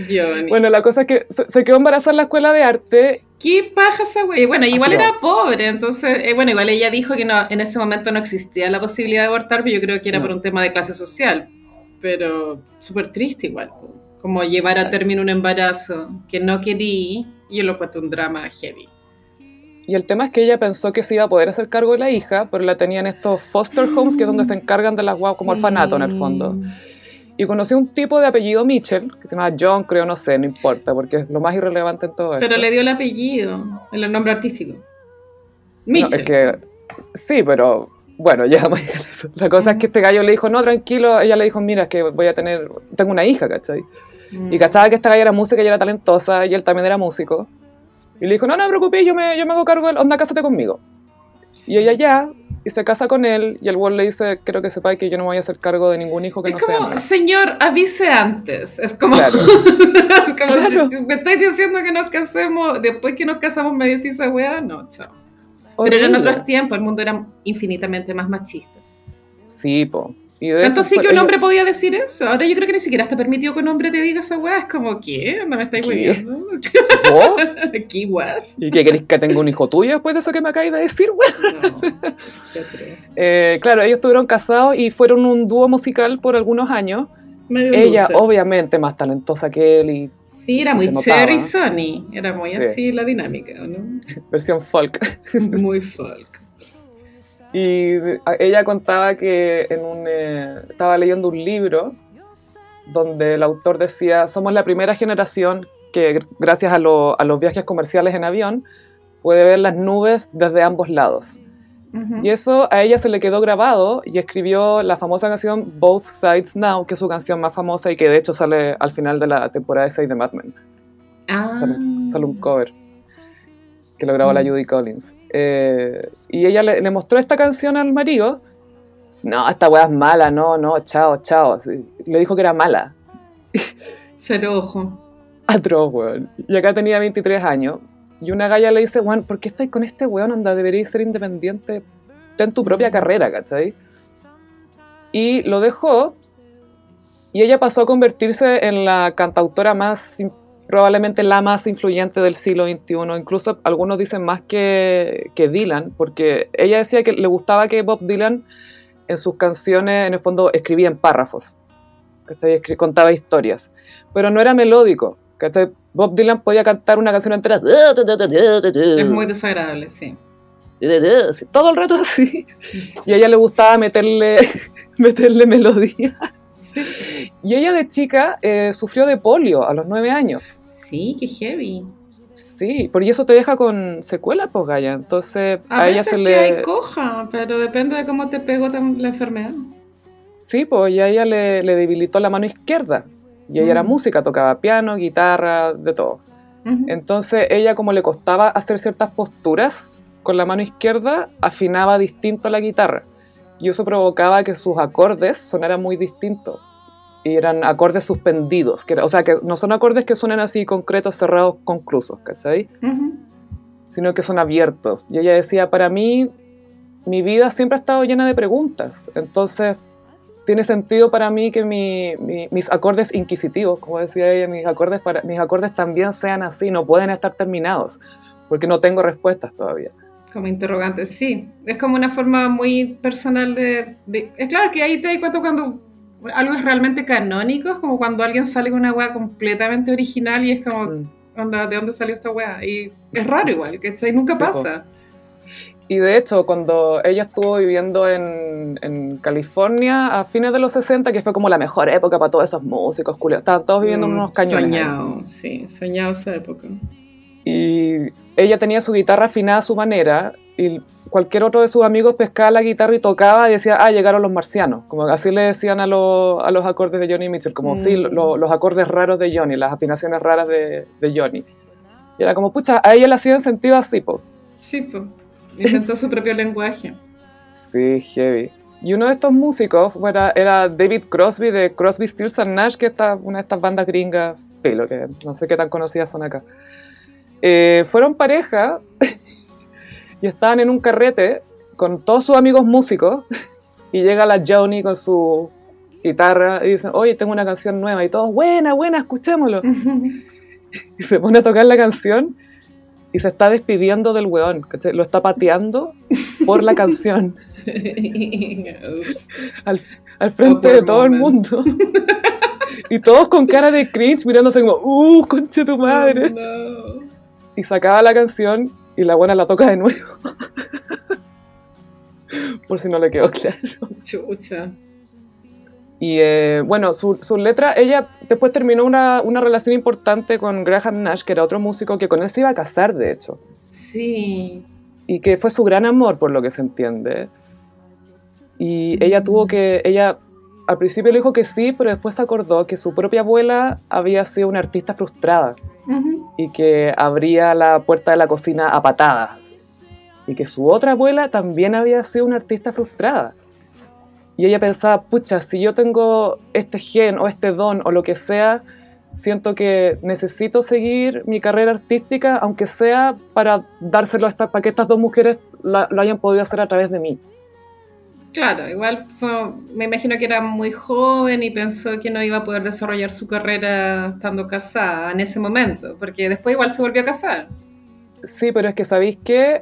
Johnny. Bueno, la cosa es que se- quedó embarazada en la escuela de arte. ¿Qué paja esa güey? Bueno, igual era pobre, entonces, eh, bueno, igual ella dijo que no, en ese momento no existía la posibilidad de abortar, pero yo creo que era No. por un tema de clase social. Pero súper triste igual, como llevar a término un embarazo que no querí, y yo lo cuento un drama heavy. Y el tema es que ella pensó que se iba a poder hacer cargo de la hija, pero la tenían estos foster homes, que es donde se encargan de las guaguas como orfanato en el fondo. Y conocí un tipo de apellido Mitchell, que se llama John, creo, no sé, no importa, porque es lo más irrelevante en todo esto. Pero le dio el apellido, el nombre artístico. No, Mitchell. es que, sí, pero bueno, ya vamos a llegar a eso. La cosa es que este gallo le dijo, no, tranquilo, ella le dijo, mira, es que voy a tener, tengo una hija, ¿cachai? Mm. Y cachaba que esta galla era música y era talentosa, y él también era músico. Y le dijo, no, no te preocupes, yo me, yo me hago cargo, de él, onda, cásate conmigo. Y ella ya, y se casa con él, y el weón le dice, quiero que sepáis que yo no me voy a hacer cargo de ningún hijo que Es no sea como, mío. señor, avise antes. Es como, Claro. como Claro. si me estáis diciendo que nos casemos, después que nos casamos me decís esa weá, no, chao. Pero eran Horrible. otros tiempos, el mundo era infinitamente más machista. Sí, po. Y de Tanto hecho, así fue- que un hombre podía decir eso. Ahora yo creo que ni siquiera está permitido que un hombre te diga esa weá. Es como, ¿qué? ¿No me estáis ¿Qué? hueviando? ¿Vos? ¿Qué what? ¿Y qué queréis que tenga un hijo tuyo después de eso que me acabáis de decir, weón? No, qué. Eh, claro, ellos estuvieron casados y fueron un dúo musical por algunos años. Medio Ella, obviamente, más talentosa que él y Sí, era muy notaba. Cher y Sonny. Era muy Sí. así la dinámica, ¿no? versión folk. Muy folk. Y ella contaba que en un, eh, estaba leyendo un libro donde el autor decía, somos la primera generación que gr- gracias a, lo- a los viajes comerciales en avión puede ver las nubes desde ambos lados. Y eso a ella se le quedó grabado y escribió la famosa canción Both Sides Now, que es su canción más famosa y que de hecho sale al final de la temporada 6 de Mad Men. Ah. Sale, sale un cover que lo grabó la Mm. Judy Collins. Eh, y ella le, le mostró esta canción al marido. No, esta weá es mala, no, no, chao, chao. Le dijo que era mala. Cero ojo. Atroz, weón. Y acá tenía 23 años. Y una galla le dice, weón, ¿por qué estás con este weón? Anda, deberías ser independiente. Ten tu propia carrera, ¿cachai? Y lo dejó. Y ella pasó a convertirse en la cantautora más, probablemente la más influyente del siglo XXI. Incluso algunos dicen más que, que Dylan, porque ella decía que le gustaba que Bob Dylan en sus canciones, en el fondo, escribía en párrafos. ¿cachai? Contaba historias. Pero no era melódico. ¿cachai? Bob Dylan podía cantar una canción entera. Es muy desagradable. Sí, todo el rato así. Y a ella le gustaba meterle, meterle melodía. Y ella de chica eh, sufrió de polio a los nueve años. Sí, qué heavy. Sí, por eso te deja con secuelas, pues Gaya. Entonces A, a, ella se le. hay coja, pero depende de cómo te pegó la enfermedad. Sí, pues y a ella le, le debilitó la mano izquierda. Y ella era Mm. música, tocaba piano, guitarra, de todo. Entonces ella como le costaba hacer ciertas posturas con la mano izquierda, afinaba distinto la guitarra. Y eso provocaba que sus acordes sonaran muy distintos. Y eran acordes suspendidos. Que, era- o sea, que no son acordes que suenan así concretos, cerrados, conclusos, ¿cachai? Ujú. Sino que son abiertos. Y ella decía, para mí, mi vida siempre ha estado llena de preguntas. Entonces, tiene sentido para mí que mi- mi- mis acordes inquisitivos, como decía ella, mis acordes, para, mis acordes también sean así, no pueden estar terminados, porque no tengo respuestas todavía. Como interrogante, sí. Es como una forma muy personal de... de- es claro que ahí te das cuenta cuando algo es realmente canónico, es como cuando alguien sale con una weá completamente original y es como, onda, ¿de dónde salió esta weá? Y es raro igual, ¿cachai? Nunca Sí, pasa. Y de hecho, cuando ella estuvo viviendo en, en California a fines de los 60, que fue como la mejor época para todos esos músicos, culiados, estaban todos viviendo en Mm, unos cañones. ahí. Soñado, sí, soñado esa época. Y ella tenía su guitarra afinada a su manera y cualquier otro de sus amigos pescaba la guitarra y tocaba y decía, ah, llegaron los marcianos. Como así le decían a, los- a los acordes de Johnny Mitchell, como sí, Mm. lo- los acordes raros de Johnny, las afinaciones raras de, de Johnny. Y era como, pucha, a ella le hacían sentido así, po. Sí, pues. Inventó su propio lenguaje. Sí, heavy. Y uno de estos músicos era, era David Crosby de Crosby, Stills and Nash, que es una de estas bandas gringas, pelo, que no sé qué tan conocidas son acá. Eh, fueron pareja y estaban en un carrete con todos sus amigos músicos y llega la Johnny con su guitarra y dicen, oye, tengo una canción nueva y todos, buena, buena, escuchémoslo. Y se pone a tocar la canción y se está despidiendo del weón, ¿cachai? Lo está pateando por la canción al, al frente de todo el mundo. y todos con cara de cringe mirándose como, ¡uh, concha tu madre! No. Y sacaba la canción y la buena la toca de nuevo. Por si no le quedó claro. Chucha. Y eh, bueno, su, su letra, ella después terminó una, una relación importante con Graham Nash, que era otro músico que con él se iba a casar, de hecho. Sí. y que fue su gran amor por lo que se entiende. Y ella tuvo que, ella al principio le dijo que sí, pero después se acordó que su propia abuela había sido una artista frustrada Y que abría la puerta de la cocina a patadas. Y que su otra abuela también había sido una artista frustrada. Y ella pensaba, pucha, si yo tengo este gen o este don o lo que sea, siento que necesito seguir mi carrera artística, aunque sea para dárselo a esta, para que estas dos mujeres la- lo hayan podido hacer a través de mí. Claro, igual fue- me imagino que era muy joven y pensó que no iba a poder desarrollar su carrera estando casada en ese momento, porque después igual se volvió a casar. Sí, pero es que sabéis que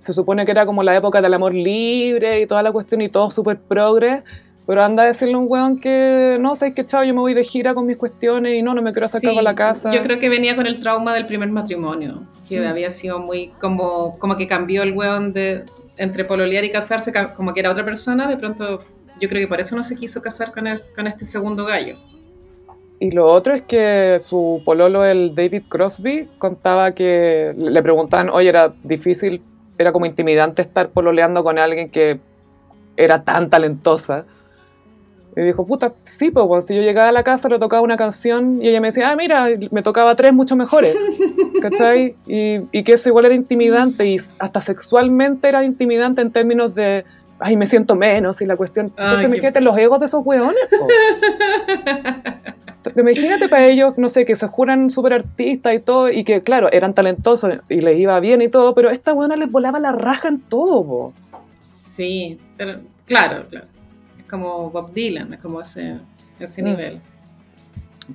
se supone que era como la época del amor libre y toda la cuestión y todo súper progre, pero anda a decirle a un weón que no, sabéis que chao, yo me voy de gira con mis cuestiones y no, no me quiero sacar Sí, la casa. Yo creo que venía con el trauma del primer matrimonio, que Mm. había sido muy como, como que cambió el weón de entre pololear y casarse, ca- como que era otra persona, de pronto yo creo que por eso no se quiso casar con, con este segundo gallo. Y lo otro es que su pololo, el David Crosby, contaba que le preguntaban, oye, era difícil, era como intimidante estar pololeando con alguien que era tan talentosa. Y dijo, puta, sí, pues bueno, si yo llegaba a la casa, le tocaba una canción y ella me decía, ah, mira, me tocaba tres mucho mejores. ¿Cachai? Y, y que eso igual era intimidante y hasta sexualmente era intimidante en términos de, ay, me siento menos y la cuestión. Entonces, Ay, qué- imagínate los egos de esos hueones. Imagínate para ellos, no sé, que se juran súper artistas y todo, y que, claro, eran talentosos y les iba bien y todo, pero esta buena les volaba la raja en todo, po. Sí, pero claro, claro. Como Bob Dylan, es como ese, ese Mm. nivel.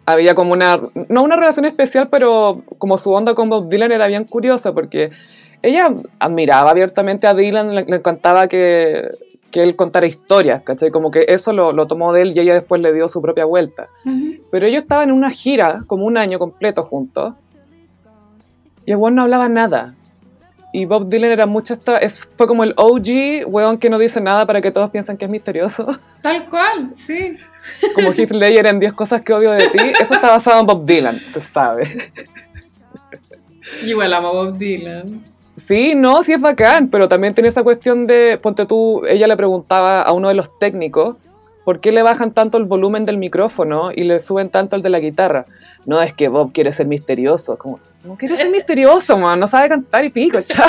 Había como una, no una relación especial, pero como su onda con Bob Dylan era bien curiosa, porque ella admiraba abiertamente a Dylan, le, le encantaba que, que él contara historias, ¿cachai? Como que eso lo, lo tomó de él y ella después le dio su propia vuelta. Pero ellos estaban en una gira, como un año completo juntos, y el no hablaba nada. Y Bob Dylan era mucho esta, es, fue como el OG, weón que no dice nada para que todos piensen que es misterioso. Tal cual, sí. Como Heath Ledger en 10 cosas que odio de ti. Eso está basado en Bob Dylan, se sabe. Igual amo a Bob Dylan. Sí, no, sí es bacán, pero también tiene esa cuestión de, ponte tú, ella le preguntaba a uno de los técnicos, ¿por qué le bajan tanto el volumen del micrófono y le suben tanto el de la guitarra? No, es que Bob quiere ser misterioso. Como, no quiere ser misterioso, man, no sabe cantar y pico, chao.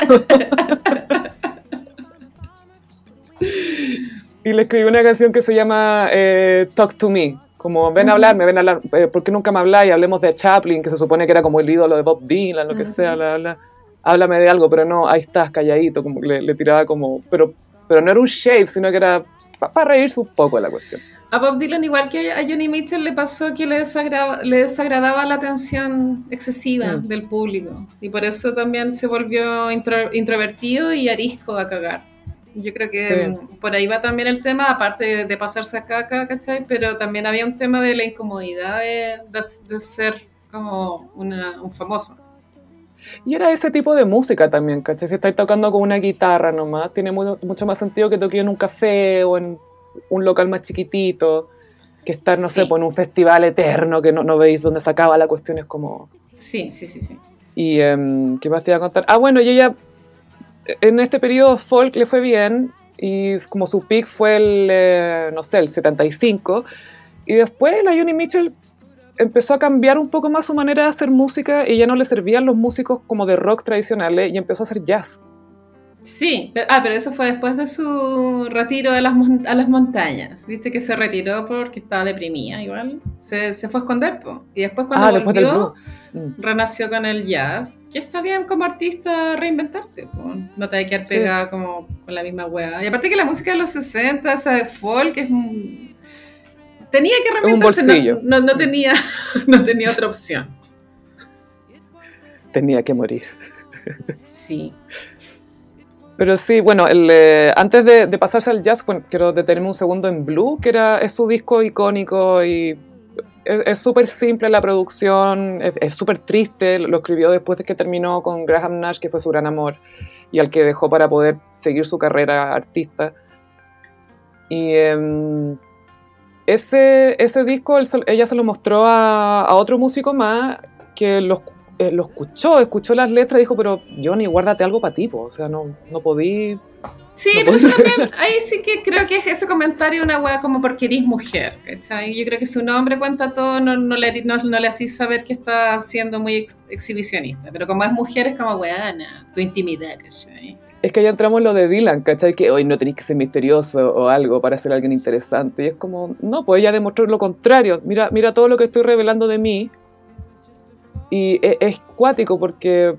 y le escribí una canción que se llama eh, Talk to Me. Como, ven a hablarme, ven a hablar, eh, ¿por qué nunca me habláis? Hablemos de Chaplin, que se supone que era como el ídolo de Bob Dylan, lo que sea, bla, bla. Háblame de algo, pero no, ahí estás, calladito, como le tiraba como, pero, pero no era un shade, sino que era para reírse un poco de la cuestión. A Bob Dylan, igual que a Johnny Mitchell, le pasó que le, desagrava- le desagradaba la atención excesiva Mm. del público. Y por eso también se volvió intro- introvertido y arisco a cagar. Yo creo que Sí. por ahí va también el tema, aparte de, pasarse a caca, ¿cachai? Pero también había un tema de la incomodidad de, de- de ser como una- un famoso. Y era ese tipo de música también, ¿cachai? Si estáis tocando con una guitarra nomás, tiene mu- mucho más sentido que toque en un café o en un local más chiquitito, que estar, no sé, Sí. pues, en un festival eterno que no, no veis dónde se acaba la cuestión, es como... Sí, sí, sí, sí. Y, em, ¿qué más te iba a contar? Ah, bueno, y ella en este periodo folk le fue bien y como su peak fue el, eh, no sé, el 75. Y después la Joni Mitchell empezó a cambiar un poco más su manera de hacer música y ya no le servían los músicos como de rock tradicionales y empezó a hacer jazz. Sí, pero, ah, pero eso fue después de su retiro a las, a las montañas. Viste que se retiró porque estaba deprimida, igual. Se, se fue a esconder, po. Y después cuando ah, volvió. Mm. renació con el jazz. Que está bien como artista reinventarte, po. No te hay que quedar Sí. pegada como con la misma weá. Y aparte que la música de los 60, esa de folk, es un- Tenía que un reinventarse. no- bolsillo. No, no tenía, no tenía otra opción. Tenía que morir. Sí. Pero sí, bueno, el, eh, antes de, pasarse al jazz, quiero detenerme un segundo en Blue, que era, es su disco icónico y es súper simple la producción, es súper triste, lo escribió después de que terminó con Graham Nash, que fue su gran amor, y al que dejó para poder seguir su carrera artista. Y em, ese, ese disco ella se lo mostró a, a otro músico más que lo, eh, lo escuchó, escuchó las letras y dijo, pero Johnny, guárdate algo para ti, po". o sea, no, no podí... Sí, No pero eso también, ahí sí que creo que es ese comentario una weá como porque eres mujer, ¿cachai? Yo creo que su nombre cuenta todo, no, no le, no, no le hacís saber que está siendo muy ex- exhibicionista, pero como es mujer es como weana, tu intimidad, ¿cachai? Es que ya entramos en lo de Dylan, ¿cachai? Que hoy no tenéis que ser misterioso o algo para ser alguien interesante. Y es como, no, pues ella demostró lo contrario. Mira, mira todo lo que estoy revelando de mí. Y e- es, cuático porque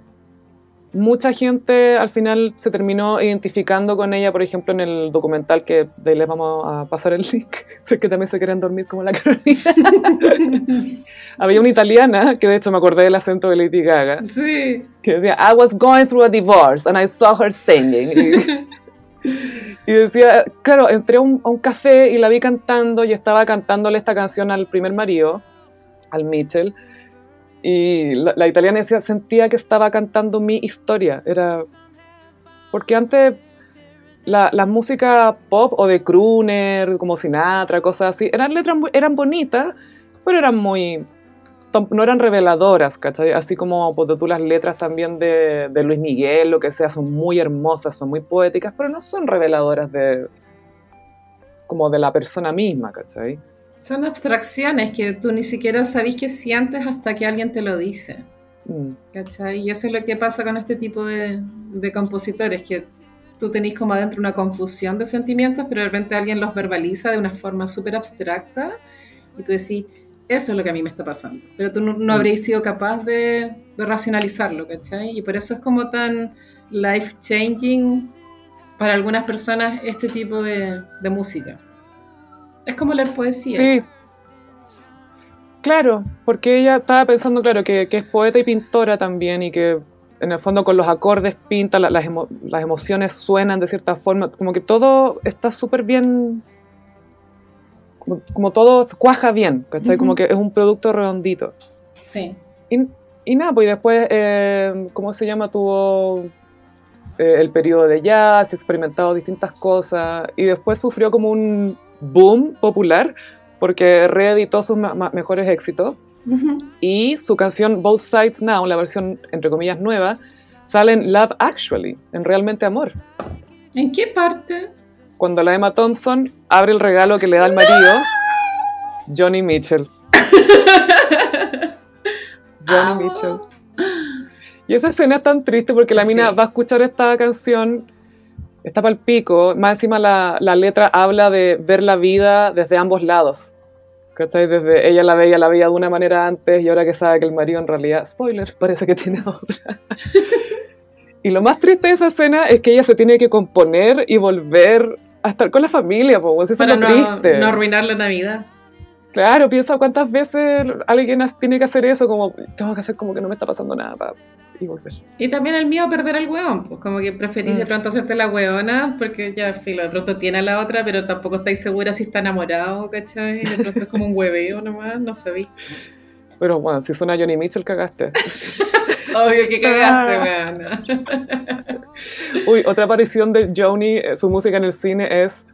mucha gente al final se terminó identificando con ella, por ejemplo, en el documental que de ahí les vamos a pasar el link, que también se quieren dormir como la Carolina. Había una italiana, que de hecho me acordé del acento de Lady Gaga, Sí. que decía, I was going through a divorce and I saw her singing. Y, y decía, claro, entré a un, a un café y la vi cantando y estaba cantándole esta canción al primer marido, al Mitchell. Y la, la italiana decía, sentía que estaba cantando mi historia. Era. Porque antes la, la música pop o de crooner, como Sinatra, cosas así, eran letras eran bonitas, pero eran muy. No eran reveladoras, ¿cachai? Así como pues, tú las letras también de, de Luis Miguel, lo que sea, son muy hermosas, son muy poéticas, pero no son reveladoras de. como de la persona misma, ¿cachai? Son abstracciones que tú ni siquiera sabís que sientes hasta que alguien te lo dice. Mm. ¿Cachai? Y eso es lo que pasa con este tipo de, de compositores, que tú tenés como adentro una confusión de sentimientos, pero de repente alguien los verbaliza de una forma súper abstracta y tú decís, eso es lo que a mí me está pasando. Pero tú no, no Mm. habréis sido capaz de, de racionalizarlo, ¿cachai? Y por eso es como tan life-changing para algunas personas este tipo de, de música. Es como leer poesía. Sí. Claro, porque ella estaba pensando, claro, que, que es poeta y pintora también y que en el fondo con los acordes pinta, la- las, emo- las emociones suenan de cierta forma, como que todo está súper bien, como, como todo cuaja bien, ¿cachai? Como que es un producto redondito. Sí. Y, y nada, pues y después, eh, ¿cómo se llama? Tuvo eh, el periodo de jazz, experimentado distintas cosas y después sufrió como un boom popular porque reeditó sus mejores éxitos y su canción Both Sides Now, la versión entre comillas nueva, sale en Love Actually, en Realmente Amor. ¿En qué parte? Cuando la Emma Thompson abre el regalo que le da al marido, Johnny Mitchell. Johnny. Mitchell. Y esa escena es tan triste porque la mina Sí. va a escuchar esta canción, está para el pico, más encima la, la letra habla de ver la vida desde ambos lados. ¿Cachai? Desde ella la veía, la veía de una manera antes y ahora que sabe que el marido en realidad, spoiler, parece que tiene otra. y lo más triste de esa escena es que ella se tiene que componer y volver a estar con la familia, pues eso es Para lo no, triste. no arruinar la Navidad. Claro, piensa cuántas veces alguien tiene que hacer eso, como tengo que hacer como que no me está pasando nada para y volver. Y también el miedo a perder al hueón, pues como que preferís de Mm. pronto hacerte la hueona, porque ya, filo, de pronto tiene a la otra, pero tampoco estáis segura si está enamorado, ¿cachai? De pronto es como un hueveo nomás, no sabéis. Pero bueno, si suena Johnny Mitchell, cagaste. Obvio que cagaste, Ah. weona. Uy, otra aparición de Joni, eh, su música en el cine es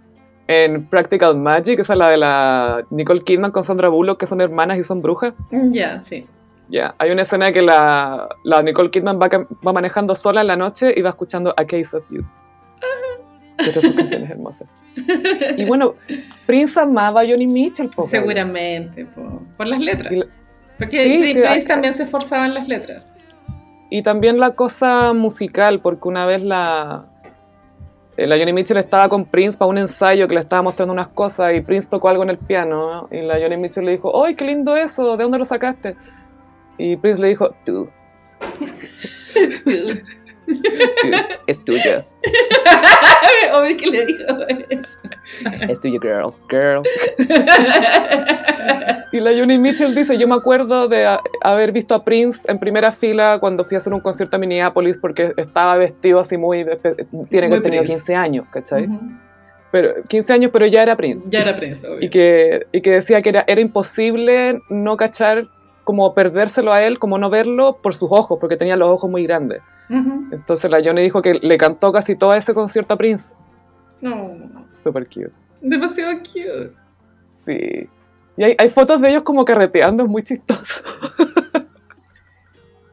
en Practical Magic, esa es la de la Nicole Kidman con Sandra Bullock, que son hermanas y son brujas. Ya, sí. Ya, hay una escena que la, la Nicole Kidman va, va manejando sola en la noche y va escuchando A Case of You. Pero sus canciones hermosas. Y bueno, Prince amaba a Johnny Mitchell, po, Seguramente, po, por las letras. La- Porque Sí, Prin- sí, Prince también se esforzaba en las letras. Y también la cosa musical, porque una vez la, eh, la Johnny Mitchell estaba con Prince para un ensayo que le estaba mostrando unas cosas y Prince tocó algo en el piano y la Johnny Mitchell le dijo, ¡ay, qué lindo eso! ¿De dónde lo sacaste? Y Prince le dijo, tú, tú, es tuyo, Obvio que le dijo eso. es tuyo, girl, girl. Y la Johnny Mitchell dice, yo me acuerdo de haber visto a Prince en primera fila cuando fui a hacer un concierto a Minneapolis porque estaba vestido así muy... Tiene que Muy haber tenido Prince. 15 años, ¿cachai? Ujú. pero 15 años, pero ya era Prince. Ya era Prince, obvio. Y que, y que decía que era, era imposible no cachar, como perdérselo a él, como no verlo por sus ojos, porque tenía los ojos muy grandes. Entonces la Johnny dijo que le cantó casi todo ese concierto a Prince. No, Super cute. demasiado cute. Sí. Y hay, hay fotos de ellos como carreteando, es muy chistoso.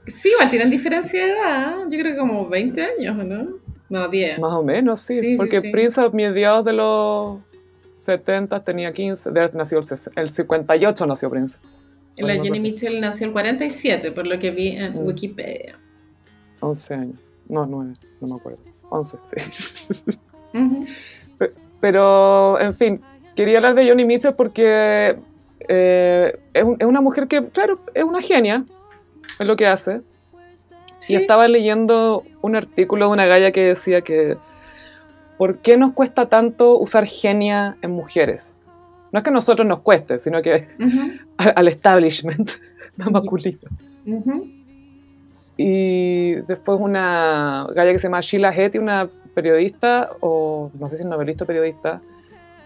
Sí, igual tienen diferencia de edad. Yo creo que como 20 años, ¿o ¿no? No, 10. Más o menos, sí. Porque sí. Prince a mediados de los 70 tenía 15, de nacido el, el 58 nació Prince. La Jenny. Mitchell nació el 47, por lo que vi en Mm. Wikipedia. 11 años. No, 9, no me acuerdo. 11, sí. Pero, en fin, quería hablar de Johnny Mitchell porque eh, es, un- es una mujer que, claro, es una genia en lo que hace. Sí. Y estaba leyendo un artículo de una galla que decía que ¿por qué nos cuesta tanto usar genia en mujeres? No es que a nosotros nos cueste, sino que al establishment no masculino. ujú. Y después una galla que se llama Sheila Hetty, una periodista, o no sé si es novelista o periodista,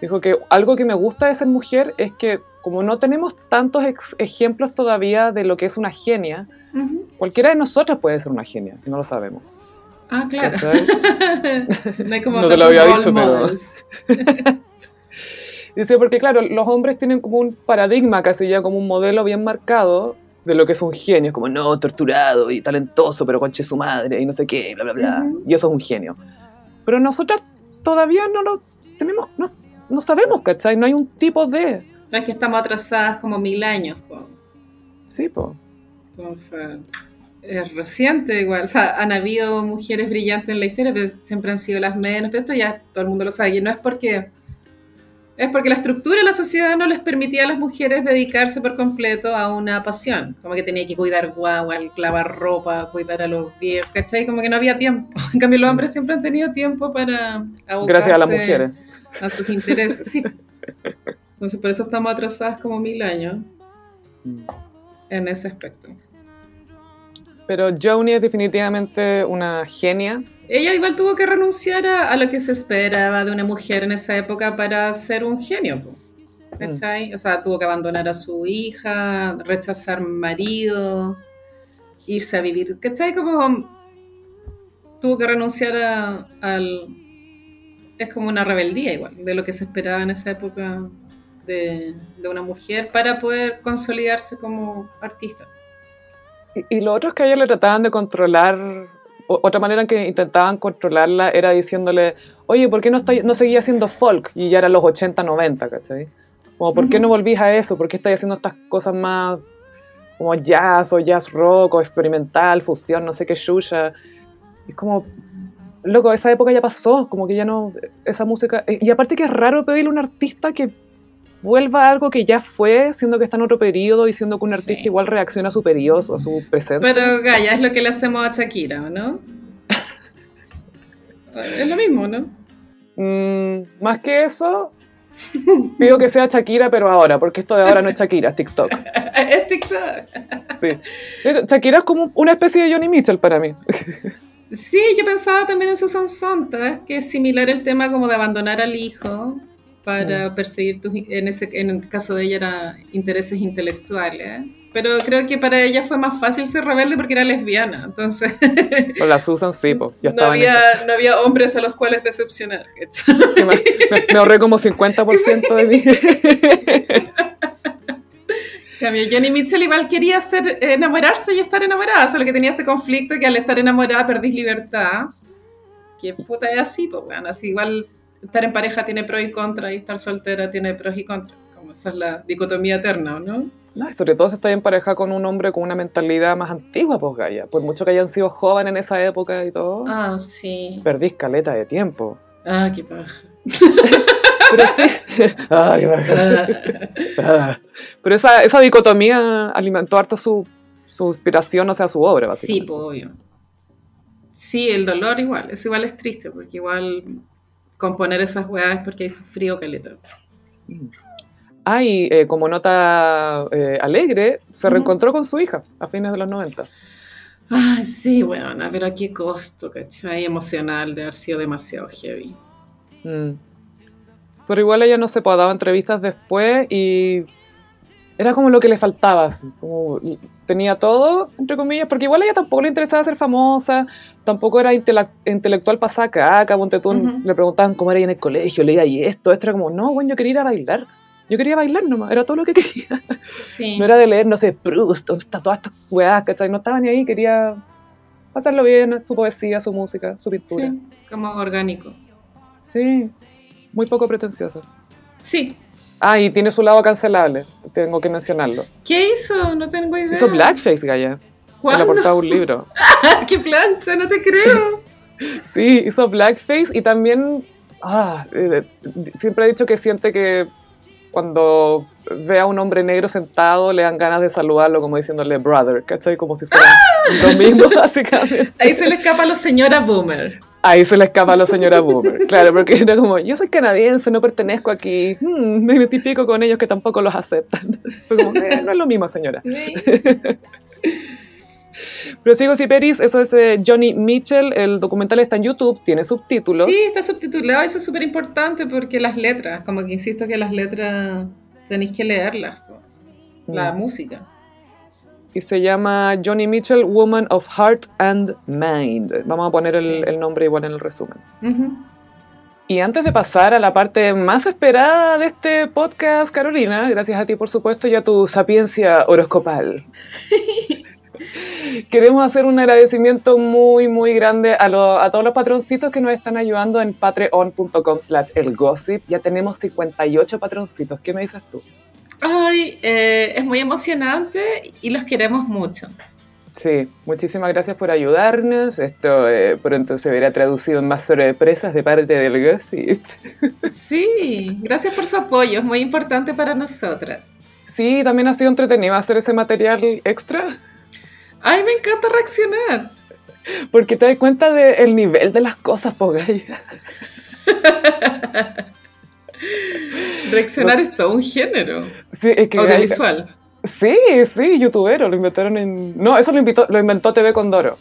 dijo que algo que me gusta de ser mujer es que como no tenemos tantos ejemplos todavía de lo que es una genia, cualquiera de nosotras puede ser una genia, no lo sabemos. Ah, claro. no hay como No te lo había dicho, pero-. Dice, porque claro, los hombres tienen como un paradigma, casi ya como un modelo bien marcado de lo que es un genio. Es como, no, torturado y talentoso, pero conche su madre y no sé qué, bla, bla, bla. Y eso es un genio. Pero nosotras todavía no lo tenemos, no, no sabemos, ¿cachai? No hay un tipo de... No es que estamos atrasadas como mil años. po. Sí, po. Entonces, es reciente igual. O sea, han habido mujeres brillantes en la historia, pero siempre han sido las menos. Pero esto ya todo el mundo lo sabe. Y no es porque. Es porque la estructura de la sociedad no les permitía a las mujeres dedicarse por completo a una pasión. Como que tenía que cuidar guagua, lavar ropa, cuidar a los viejos, ¿cachai? Como que no había tiempo. En cambio, los hombres siempre han tenido tiempo para Gracias a las mujeres. A sus intereses, sí. Entonces, por eso estamos atrasadas como mil años Mm. en ese aspecto. Pero Joni es definitivamente una genia. Ella igual tuvo que renunciar a, a lo que se esperaba de una mujer en esa época para ser un genio. ¿Cachai? O sea, tuvo que abandonar a su hija, rechazar marido, irse a vivir. ¿Cachai? Como tuvo que renunciar a- al... Es como una rebeldía igual, de lo que se esperaba en esa época de, de una mujer para poder consolidarse como artista. Y, y lo otro es que a ella le trataban de controlar. Otra manera en que intentaban controlarla era diciéndole, oye, ¿por qué no, está, no seguía haciendo folk? Y ya eran los 80, 90, ¿cachai? Como, ¿por qué Ujú. no volvís a eso? ¿Por qué estás haciendo estas cosas más como jazz o jazz rock o experimental, fusión, no sé qué, shusha? Y es como, loco, esa época ya pasó, como que ya no, esa música... Y aparte que es raro pedirle a un artista que vuelva a algo que ya fue, siendo que está en otro periodo y siendo que un artista Sí. igual reacciona a su periodo, a su presente. Pero Gaia es lo que le hacemos a Shakira, ¿no? Es lo mismo, ¿no? Mm, más que eso, pido que sea Shakira, pero ahora, porque esto de ahora no es Shakira, es TikTok. Es TikTok. Sí. Shakira es como una especie de Johnny Mitchell para mí. Sí, yo pensaba también en Susan Sontag, que es similar el tema como de abandonar al hijo para perseguir tus, en ese en el caso de ella era intereses intelectuales. Pero creo que para ella fue más fácil ser rebelde porque era lesbiana, entonces Con la Susan, sí, po, ya no, había, no había hombres a los cuales decepcionar. me- me ahorré como 50% de mí. Cambio, Johnny Mitchell igual quería ser, enamorarse y estar enamorada, solo que tenía ese conflicto que al estar enamorada perdís libertad. Que puta es así, pues bueno, así igual estar en pareja tiene pros y contras y estar soltera tiene pros y contras. Como esa es la dicotomía eterna, ¿no? No, y sobre todo si estás en pareja con un hombre con una mentalidad más antigua, pues Gaia. Por mucho que hayan sido jóvenes en esa época y todo, Ah, sí. perdís caleta de tiempo. Ah, qué paja. Pero sí. Ah, qué bacán. Ah. Pero esa, esa dicotomía alimentó harto su, su inspiración, o sea, su obra, Sí, básicamente. pues obvio. Sí, el dolor igual, eso igual es triste, porque igual componer esas es porque hay sufrido caleta. Ah, y eh, como nota eh, alegre, se reencontró con su hija a fines de los 90. Ay, sí, bueno, pero a qué costo, ¿cachai? Emocional de haber sido demasiado heavy. Mm. Pero igual ella no se pues, daba entrevistas después y era como lo que le faltaba. así, como tenía todo, entre comillas, porque igual a ella tampoco le interesaba ser famosa, tampoco era intelectual para sacar, ponte tú, Ujú. le preguntaban cómo era ella en el colegio, leía y esto, esto era como, no, bueno, yo quería ir a bailar. Yo quería bailar nomás, era todo lo que quería. Sí. No era de leer, no sé, Proust, dónde está todas estas weas, ¿cachai? No estaba ni ahí, quería pasarlo bien, su poesía, su música, su pintura. Sí, como orgánico. Sí, muy poco pretenciosa. Sí. Ah, y tiene su lado cancelable, tengo que mencionarlo. ¿Qué hizo? No tengo idea. Hizo blackface, Gaya, en la portada de un libro. ¡Qué plancha! No te creo. Sí, hizo blackface y también, ah, eh, siempre ha dicho que siente que cuando ve a un hombre negro sentado le dan ganas de saludarlo como diciéndole brother, ¿cachai? Como si fuera lo mismo, básicamente. Ahí se le escapa a los señora boomer. Ahí se le escapa a la señora Boomer, claro, porque era como, yo soy canadiense, no pertenezco aquí, Hmm, me identifico con ellos que tampoco los aceptan. Fue como, "Eh, no es lo mismo, señora. Pero sigo si Peris, eso es de Johnny Mitchell, el documental está en YouTube, tiene subtítulos. Sí, está subtitulado, eso es súper importante porque las letras, como que insisto que las letras tenéis que leerlas, la Mm. música. Y se llama Johnny Mitchell, Woman of Heart and Mind. Vamos a poner el, el nombre igual en el resumen. Ujú. Y antes de pasar a la parte más esperada de este podcast, Carolina, gracias a ti por supuesto y a tu sapiencia horoscopal, queremos hacer un agradecimiento muy, muy grande a, lo- a todos los patroncitos que nos están ayudando en patreon.com slash elgossip. Ya tenemos 58 patroncitos. ¿Qué me dices tú? Ay, eh, es muy emocionante y los queremos mucho. Sí, muchísimas gracias por ayudarnos. Esto eh, pronto se verá traducido en más sorpresas de parte del Gossip. Sí, gracias por su apoyo, es muy importante para nosotras. Sí, también ha sido entretenido hacer ese material extra. Ay, me encanta reaccionar. Porque te das cuenta del nivel de las cosas, Pogaya. Reaccionar es todo un género Sí, es que audiovisual. Sí, sí, youtubero, lo inventaron en... No, eso lo, invitó, lo inventó TV Condoro.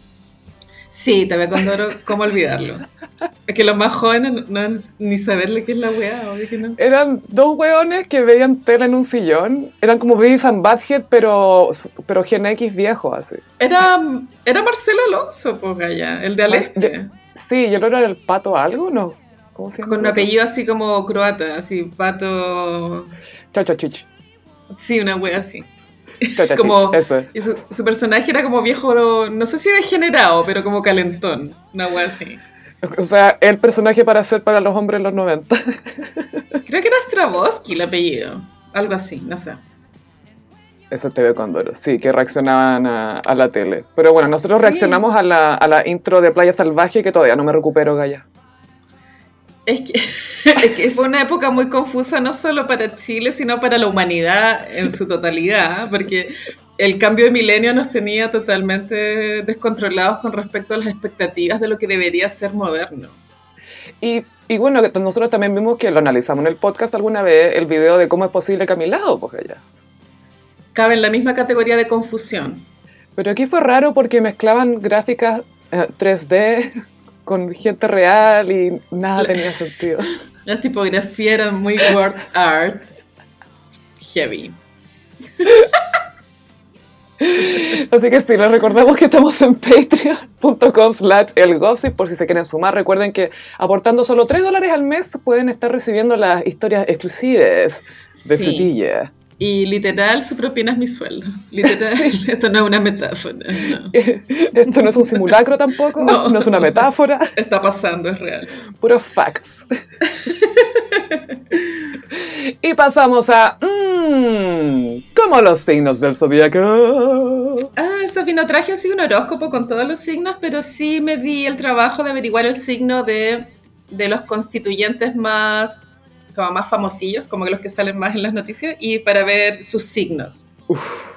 Sí, TV Condoro, ¿cómo olvidarlo? Es que los más jóvenes no, no han ni saberle qué es la weá, obvio que no. Eran dos hueones que veían tela en un sillón. Eran como Beavis and Butthead, pero, pero Gen X viejo, así. Era, era Marcelo Alonso, pues allá, el de Al Este, Sí, y el otro era el Pato algo, ¿no? ¿Cómo se llama? con un apellido así como croata, así, pato... Chachachich. Sí, una wea así. Chachachich, Como- eso. Y su, su personaje era como viejo, no sé si degenerado, pero como calentón, una wea así. O sea, el personaje para ser para los hombres en los 90. Creo que era Straboski el apellido, algo así, no sé. Eso es TV Condoro, sí, que reaccionaban a, a la tele. Pero bueno, nosotros Sí. reaccionamos a la, a la intro de Playa Salvaje que todavía no me recupero, Gaya. Es que, es que fue una época muy confusa no solo para Chile, sino para la humanidad en su totalidad, porque el cambio de milenio nos tenía totalmente descontrolados con respecto a las expectativas de lo que debería ser moderno. Y, y bueno, que nosotros también vimos que lo analizamos en el podcast alguna vez, el video de cómo es posible Camilado, pues Gaya. Cabe en la misma categoría de confusión. Pero aquí fue raro porque mezclaban gráficas eh, 3D con gente real y nada tenía sentido. La tipografía era muy word art, heavy. Así que sí, les recordamos que estamos en patreon.com slash elgossip por si se quieren sumar. Recuerden que aportando solo 3 dólares al mes pueden estar recibiendo las historias exclusivas de Sí. Frutilla. Y literal, su propina es mi sueldo. Literal, esto no es una metáfora. no. Esto no es un simulacro tampoco, no, No. es una metáfora, Está pasando, es real. puros facts. y pasamos a... Mmm, como los signos del zodiaco. Ah, Sofi, no traje así un horóscopo con todos los signos, pero sí me di el trabajo de averiguar el signo de, de los constituyentes más, como más famosillos, como que los que salen más en las noticias, y para ver sus signos.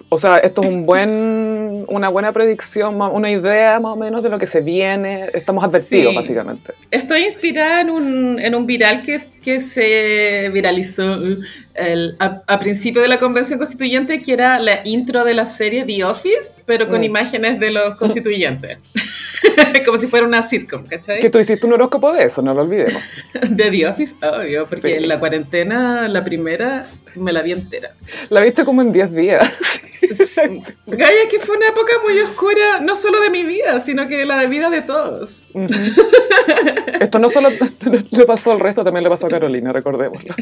O sea, esto es un buen, una buena predicción, una idea más o menos de lo que se viene. Estamos advertidos, Sí. básicamente. Estoy inspirada en un, en un viral que, que se viralizó uh, el- a, a principio de la convención constituyente, que era la intro de la serie The Office, pero con Mm. imágenes de los constituyentes. Como si fuera una sitcom, ¿cachai? Que tú hiciste un horóscopo de eso, no lo olvidemos. De The Office, obvio, porque Sí. en la cuarentena, la primera, me la vi entera. La viste como en 10 días. Gaya, que fue una época muy oscura, no solo de mi vida, sino que la de vida de todos. Esto no solo le pasó al resto, también le pasó a Carolina, recordémoslo.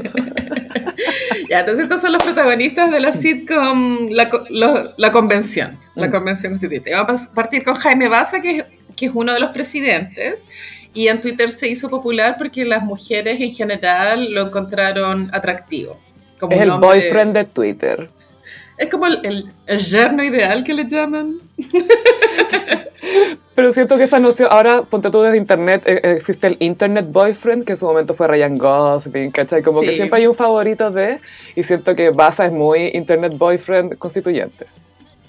Ya, entonces estos son los protagonistas de la sitcom La, lo- la Convención, la Mm. Convención Constituyente. Vamos a partir con Jaime Baza, que es, que es uno de los presidentes, y en Twitter se hizo popular porque las mujeres en general lo encontraron atractivo. Como Es el boyfriend de Twitter. Es como el, el, el yerno ideal que le llaman. Pero siento que esa noción, ahora ponte tú desde internet, eh, existe el internet boyfriend, que en su momento fue Ryan Gosling, ¿cachai? Como que siempre hay un favorito de, y siento que Baza es muy internet boyfriend constituyente.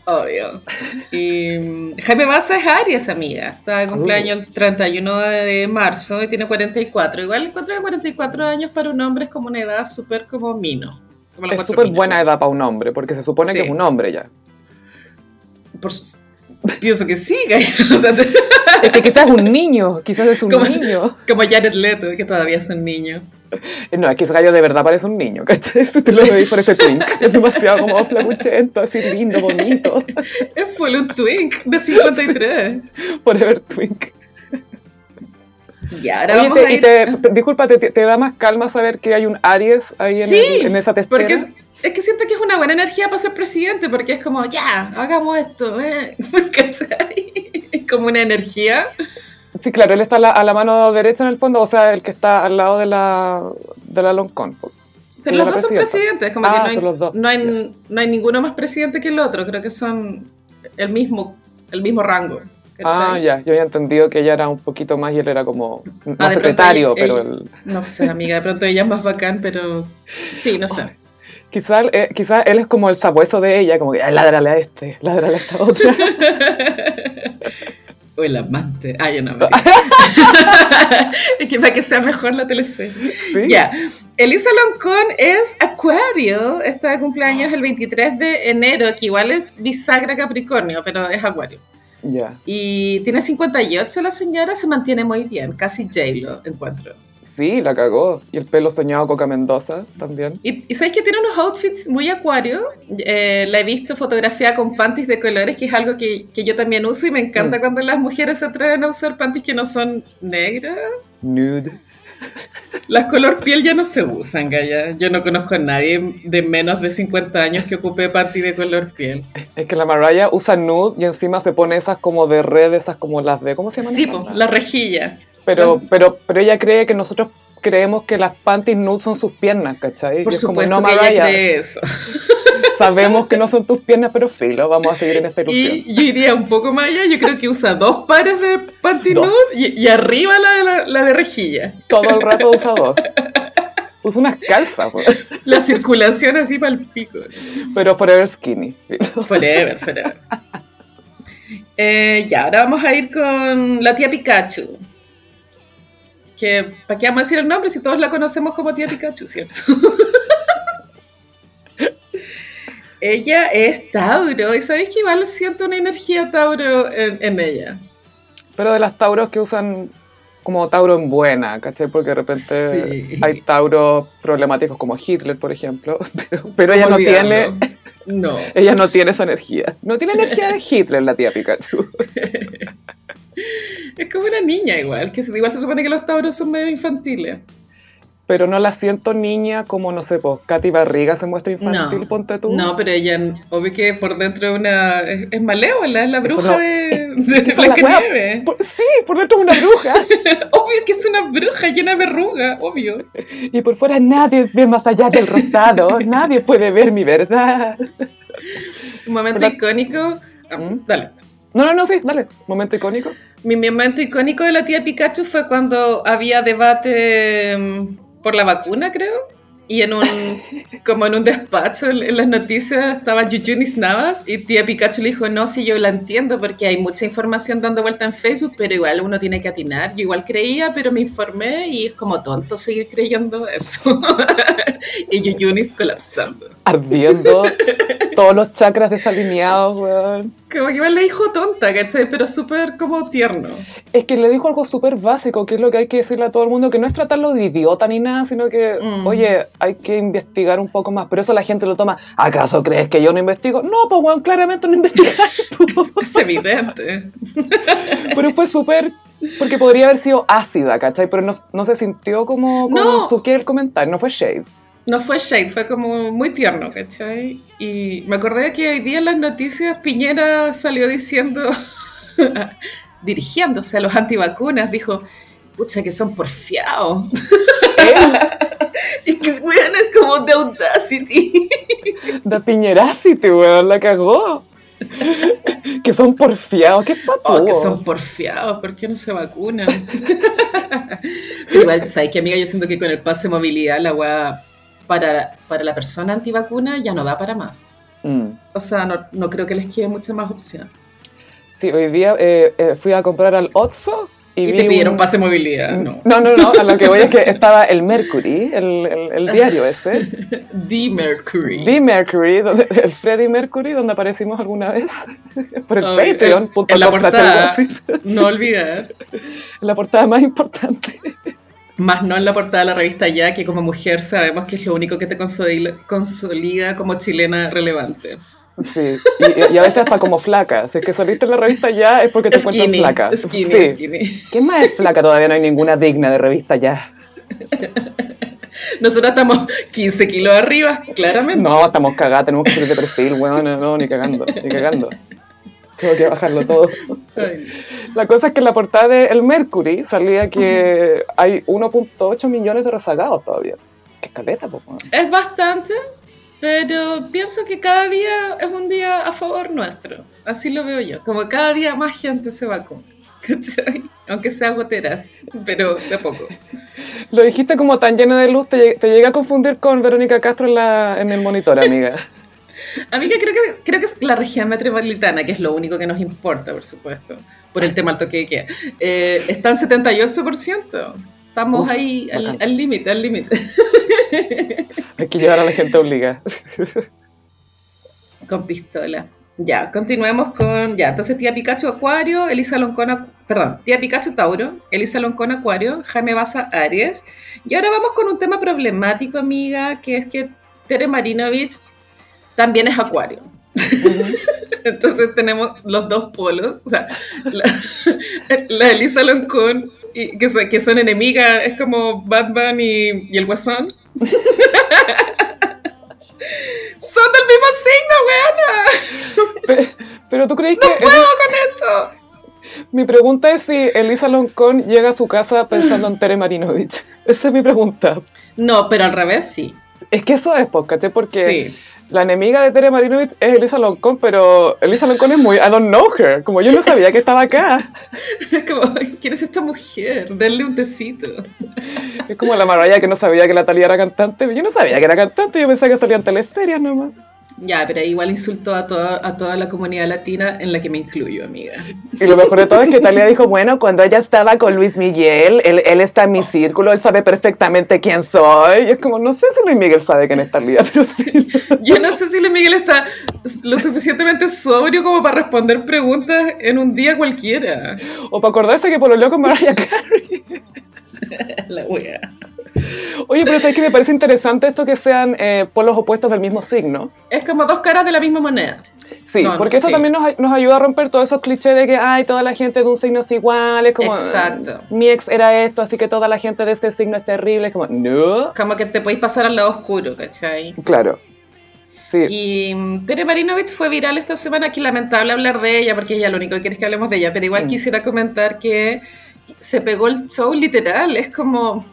Obvio. Y mm, Jaime Baza es Aries, amiga. Está de cumpleaños el 31 de marzo y tiene 44. Igual encuentro que 44 años para un hombre es como una edad súper como mino. Como Es súper buena edad para un hombre, porque se supone que es un hombre ya. Por su- pienso que sí. O sea, te- Es que quizás es un niño, quizás es un Como- niño. como Jared Leto, que todavía es un niño. No, es que ese gallo de verdad parece un niño, ¿cachai? Si te lo veis por ese twink. Es demasiado como flacuchento, así lindo, bonito. Es full un twink de 53. Forever twink. Y ahora Oye, vamos te- a y ir... te, disculpa, te, te da más calma saber que hay un Aries ahí en, el- en esa testera? Porque es, es que siento que es una buena energía para ser presidente, porque es como, ya, hagamos esto, eh. ¿cachai? Es como una energía. Sí, claro, él está a la, a la mano derecha en el fondo, o sea, el que está al lado de la, de la long con. pues. Pero los dos son presidenta. presidentes, como Ah, que no hay, son los dos. No, hay, no hay ninguno más presidente que el otro, creo que son el mismo, el mismo rango. Ah, ¿cachai? ya, yo había entendido que ella era un poquito más y él era como, Ah, de secretario, pronto pero ella- él, No sé, amiga, de pronto ella es más bacán, pero sí, no sé. quizás eh, quizá él es como el sabueso de ella, como que, "Ay, ládrale a este, ládrale a esta otra. O el amante. Ah, yo no me Es que para que sea mejor la teleserie. ¿Sí? Ya. Elisa Loncón es Acuario. Está de cumpleaños el 23 de enero, que igual es bisagra Capricornio, pero es Acuario. Ya. Y tiene 58 la señora, se mantiene muy bien, casi J-Lo encuentro. Sí, la cagó. Y el pelo soñado Coca Mendoza también. Y, y sabéis que tiene unos outfits muy acuario. Eh, la he visto fotografiada con panties de colores, que es algo que, que yo también uso y me encanta Mm. cuando las mujeres se atreven a usar panties que no son negras. Nude. Las color piel ya no se usan, Gaya. Yo no conozco a nadie de menos de 50 años que ocupe panty de color piel. Es que la Mariah usa nude y encima se pone esas como de red, esas como las de, ¿cómo se llaman? Sí, esas? po, la rejilla. Pero, pero, pero ella cree que nosotros creemos que las panties nude son sus piernas, ¿cachai? Por Y es como, supuesto no, que ella cree eso. sabemos que no son tus piernas, pero filo, vamos a seguir en esta ilusión. Y yo iría un poco más allá, yo creo que usa dos pares de panty Dos. nude y, y arriba la de, la, la de rejilla. Todo el rato usa dos. Usa unas calzas, pues, La circulación así para el pico. pero forever skinny. Forever, forever. Eh, ya, ahora vamos a ir con la tía Pikachu. Que, ¿para qué vamos a decir el nombre si todos la conocemos como tía Pikachu, cierto? ella es Tauro, y sabéis que igual siento una energía Tauro en, en ella. Pero de las tauros que usan como tauro en buena, ¿cachai? Porque de repente Sí. hay tauros problemáticos como Hitler, por ejemplo, pero, pero ella no tiene. No. ella no tiene esa energía. No tiene energía de Hitler la tía Pikachu. Es como una niña igual, que igual se supone que los Tauros son medio infantiles. pero no la siento niña como, no sé, pues Katy Barriga se muestra infantil, No. ponte tú. No, pero ella, obvio que por dentro es una. Es, es malévola, es la bruja no- de, de wea. Blancanieves. Sí, por dentro es una bruja. Obvio que es una bruja llena de verruga, obvio. y por fuera nadie ve más allá del rosado. nadie puede ver mi verdad. Un momento icónico. ah, ¿Mm? Dale. No, no, no, sí, dale. Momento icónico. Mi momento icónico de la tía Pikachu fue cuando había debate mm, por la vacuna, creo. Y en un, como en un despacho en, en las noticias estaba Yuyunis Navas y tía Pikachu le dijo, no, sí, yo la entiendo porque hay mucha información dando vuelta en Facebook, pero igual uno tiene que atinar. Yo igual creía, pero me informé y es como tonto seguir creyendo eso. y Yuyunis colapsando. Ardiendo. todos los chakras desalineados, weón. Como que igual le dijo tonta, ¿cachai? Pero súper como tierno. Es que le dijo algo súper básico, que es lo que hay que decirle a todo el mundo, que no es tratarlo de idiota ni nada, sino que, Mm. oye, hay que investigar un poco más. Pero eso la gente lo toma, ¿acaso crees que yo no investigo? No, pues, weón, claramente no investigas. Es evidente. Pero fue súper, porque podría haber sido ácida, ¿cachai? Pero no, no se sintió como, como No. su que el comentario, no fue shade. No fue shade, fue como muy tierno, ¿cachai? Y me acordé que hoy día en las noticias Piñera salió diciendo, dirigiéndose a los antivacunas, dijo, pucha que son porfiados. Y que weón es como de Audacity. de Piñeracity, weón, la cagó. que son porfiados, qué Oh, patudos. que son porfiados, ¿por qué no se vacunan? Pero igual, ¿sabes qué, amiga? Yo siento que con el pase de movilidad la weá para, para la persona antivacuna ya no da para más. Mm. O sea, no, no creo que les quede mucha más opción. Sí, hoy día eh, eh, fui a comprar al Otso y, Y, te pidieron un- pase de movilidad, no. No, no, no, a lo que voy es que estaba el Mercury, el, el- el diario ese, The Mercury. The Mercury, donde- el Freddie Mercury, donde aparecimos alguna vez, por el Oh, Patreon, en- la portada. No olvidar. En la portada más importante. Más no en la portada de la revista Ya, que como mujer sabemos que es lo único que te consolida, consolida como chilena relevante. Sí, y, y a veces hasta como flaca. Si es que saliste en la revista ya es porque te encuentras Skinny, flaca. skinny, Sí. skinny. ¿Quién más es flaca? Todavía no hay ninguna digna de revista ya. Nosotros estamos 15 kilos arriba, claramente. No, estamos cagadas, tenemos que subir de perfil, weón, no, ni cagando, ni cagando. Tengo que bajarlo todo. La cosa es que en la portada de El Mercury salía que hay 1.8 millones de rezagados todavía. Qué escaleta, weón. Es bastante, pero pienso que cada día es un día a favor nuestro. Así lo veo yo. Como cada día más gente se vacuna. Aunque sea goteras, pero de poco. Lo dijiste como tan lleno de luz, te, te llegué a confundir con Verónica Castro en, la, en el monitor, amiga. Amiga, creo que, creo que es la región metropolitana, que es lo único que nos importa, por supuesto, por el tema del toque de queda. Eh, está en 78%. Estamos Uf, ahí al límite, al límite. Hay que llevar a la gente obligada. Con pistola. Ya, continuemos con. Ya, entonces tía Pikachu Acuario, Elisa Loncona. Perdón, tía Pikachu Tauro, Elisa Loncona Acuario, Jaime Baza Aries. Y ahora vamos con un tema problemático, amiga, que es que Tere Marinovich también es Acuario. Entonces tenemos los dos polos, o sea, la, la Elisa Loncón, y, que, son, que son enemigas, es como Batman y, y el Guasón. son del mismo signo, weona. Pe- Pero tú crees que... puedo con esto. Mi pregunta es si Elisa Loncón llega a su casa pensando en Tere Marinovich. Esa es mi pregunta. No, pero al revés sí. Es que eso es, ¿caché? Porque Sí. La enemiga de Tere Marinovich es Elisa Loncón, pero Elisa Loncón es muy... I don't know her. Como yo no sabía que estaba acá. Como, ¿quién es esta mujer? Denle un tecito. Es como la Mariah que no sabía que la Talía era cantante. Yo no sabía que era cantante, yo pensaba que salía en teleseries nomás. Ya, pero igual insultó a toda, a toda la comunidad latina en la que me incluyo, amiga. Y lo mejor de todo es que Talía dijo, bueno, cuando ella estaba con Luis Miguel, él, él está en mi círculo, él sabe perfectamente quién soy. Y es como, no sé si Luis Miguel sabe quién es Talía, pero sí. Yo no sé si Luis Miguel está lo suficientemente sobrio como para responder preguntas en un día cualquiera. O para acordarse que pololeó con Mariah Carey. La wea. Oye, pero sabes que me parece interesante esto que sean eh, polos opuestos del mismo signo. Es como dos caras de la misma moneda. Sí, No, no, porque esto sí. también nos, nos ayuda a romper todos esos clichés de que, ay, toda la gente de un signo es igual, es como, Exacto. mi ex era esto, así que toda la gente de este signo es terrible, es como, no, Como que te podéis pasar al lado oscuro, ¿cachai? claro. Sí, Y mm, Tere Marinovich fue viral esta semana, que lamentable hablar de ella, porque ella lo único que quiere es que hablemos de ella, pero igual Mm. quisiera comentar que se pegó el show literal, es como,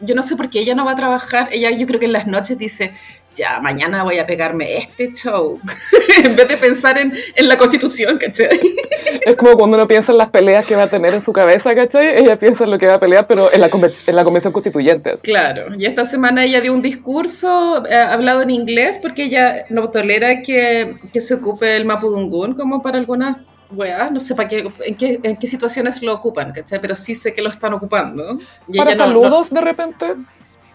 yo no sé por qué ella no va a trabajar, ella yo creo que en las noches dice, ya, mañana voy a pegarme este show, en vez de pensar en, en la constitución, ¿cachai? es como cuando uno piensa en las peleas que va a tener en su cabeza, ¿cachai? Ella piensa en lo que va a pelear, pero en la, en la convención constituyente. Claro, y esta semana ella dio un discurso eh, hablado en inglés porque ella no tolera que, que se ocupe el mapudungún como para algunas weas, no sé para qué, en, qué, en qué situaciones lo ocupan, ¿cachai? Pero sí sé que lo están ocupando. Y Para ella no- saludos, de repente,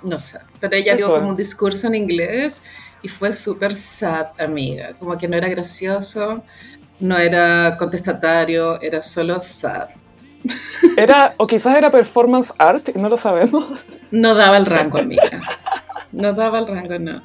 No, sé, pero ella dio Eso. como un discurso en inglés y fue súper sad, amiga, como que no era gracioso, no era contestatario, era solo sad. era, o quizás era performance art, no lo sabemos. No daba el rango, amiga. No daba el rango, no.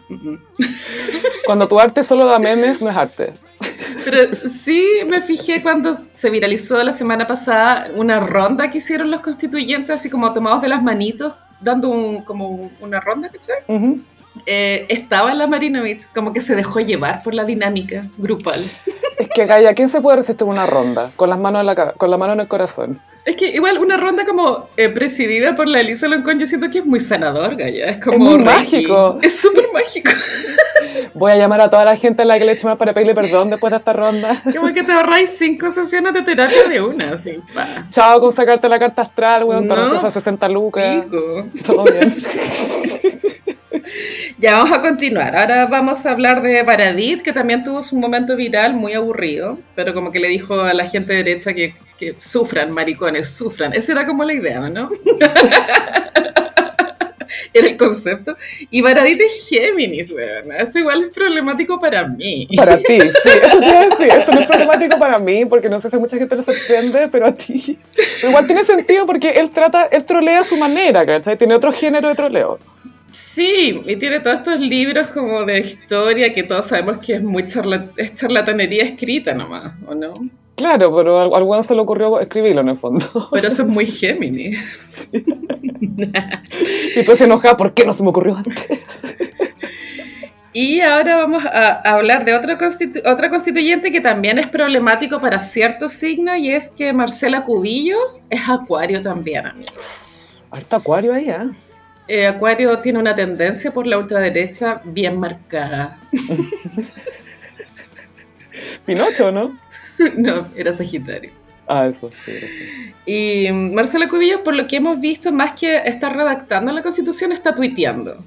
Cuando tu arte solo da memes, no es arte. Pero sí me fijé cuando se viralizó la semana pasada una ronda que hicieron los constituyentes, así como tomados de las manitos, dando un- como una ronda, ¿cachai? Ujú. Eh, estaba la Marinovich, como que se dejó llevar por la dinámica grupal. Es que, Gaya, ¿quién se puede resistir una ronda? Con las manos en la, con la mano en el corazón. Es que igual una ronda como eh, presidida por la Elisa Loncón, yo siento que es muy sanador, Gaya. Es como muy Reiki. mágico. Es súper mágico. Voy a llamar a toda la gente a la que le he hecho mal para pedirle perdón después de esta ronda. Como que te ahorráis cinco sesiones de terapia de una, así, pa. Chao con sacarte la carta astral, weón. No. Todo esas 60 lucas. Pico. Todo bien. Ya vamos a continuar. Ahora vamos a hablar de Baradit, que también tuvo un momento viral muy aburrido, pero como que le dijo a la gente derecha que, que sufran, maricones, sufran. Esa era como la idea, ¿no? era el concepto. Y Baradit es Géminis, weón. Esto igual es problemático para mí. Para ti, sí. Eso te iba a decir. Esto no es problemático para mí, porque no sé si a mucha gente le sorprende, pero a ti. Pero igual tiene sentido porque él trata, él trolea a su manera, ¿cachai? Tiene otro género de troleo. Sí, y tiene todos estos libros como de historia que todos sabemos que es muy charla- es charlatanería escrita nomás, ¿o no? Claro, pero al, weón se le ocurrió escribirlo en el fondo. Pero eso es muy Géminis. Y tú se enojada, ¿por qué no se me ocurrió antes? Y ahora vamos a hablar de constitu- otra constituyente que también es problemático para ciertos signos y es que Marcela Cubillos es acuario también, amigo. Harto acuario ahí, ¿eh? Eh, acuario tiene una tendencia por la ultraderecha bien marcada. Pinocho, ¿no? no, era Sagitario. Ah, eso, sí. Y mm, Marcela Cubillos, por lo que hemos visto, más que estar redactando la constitución, está tuiteando.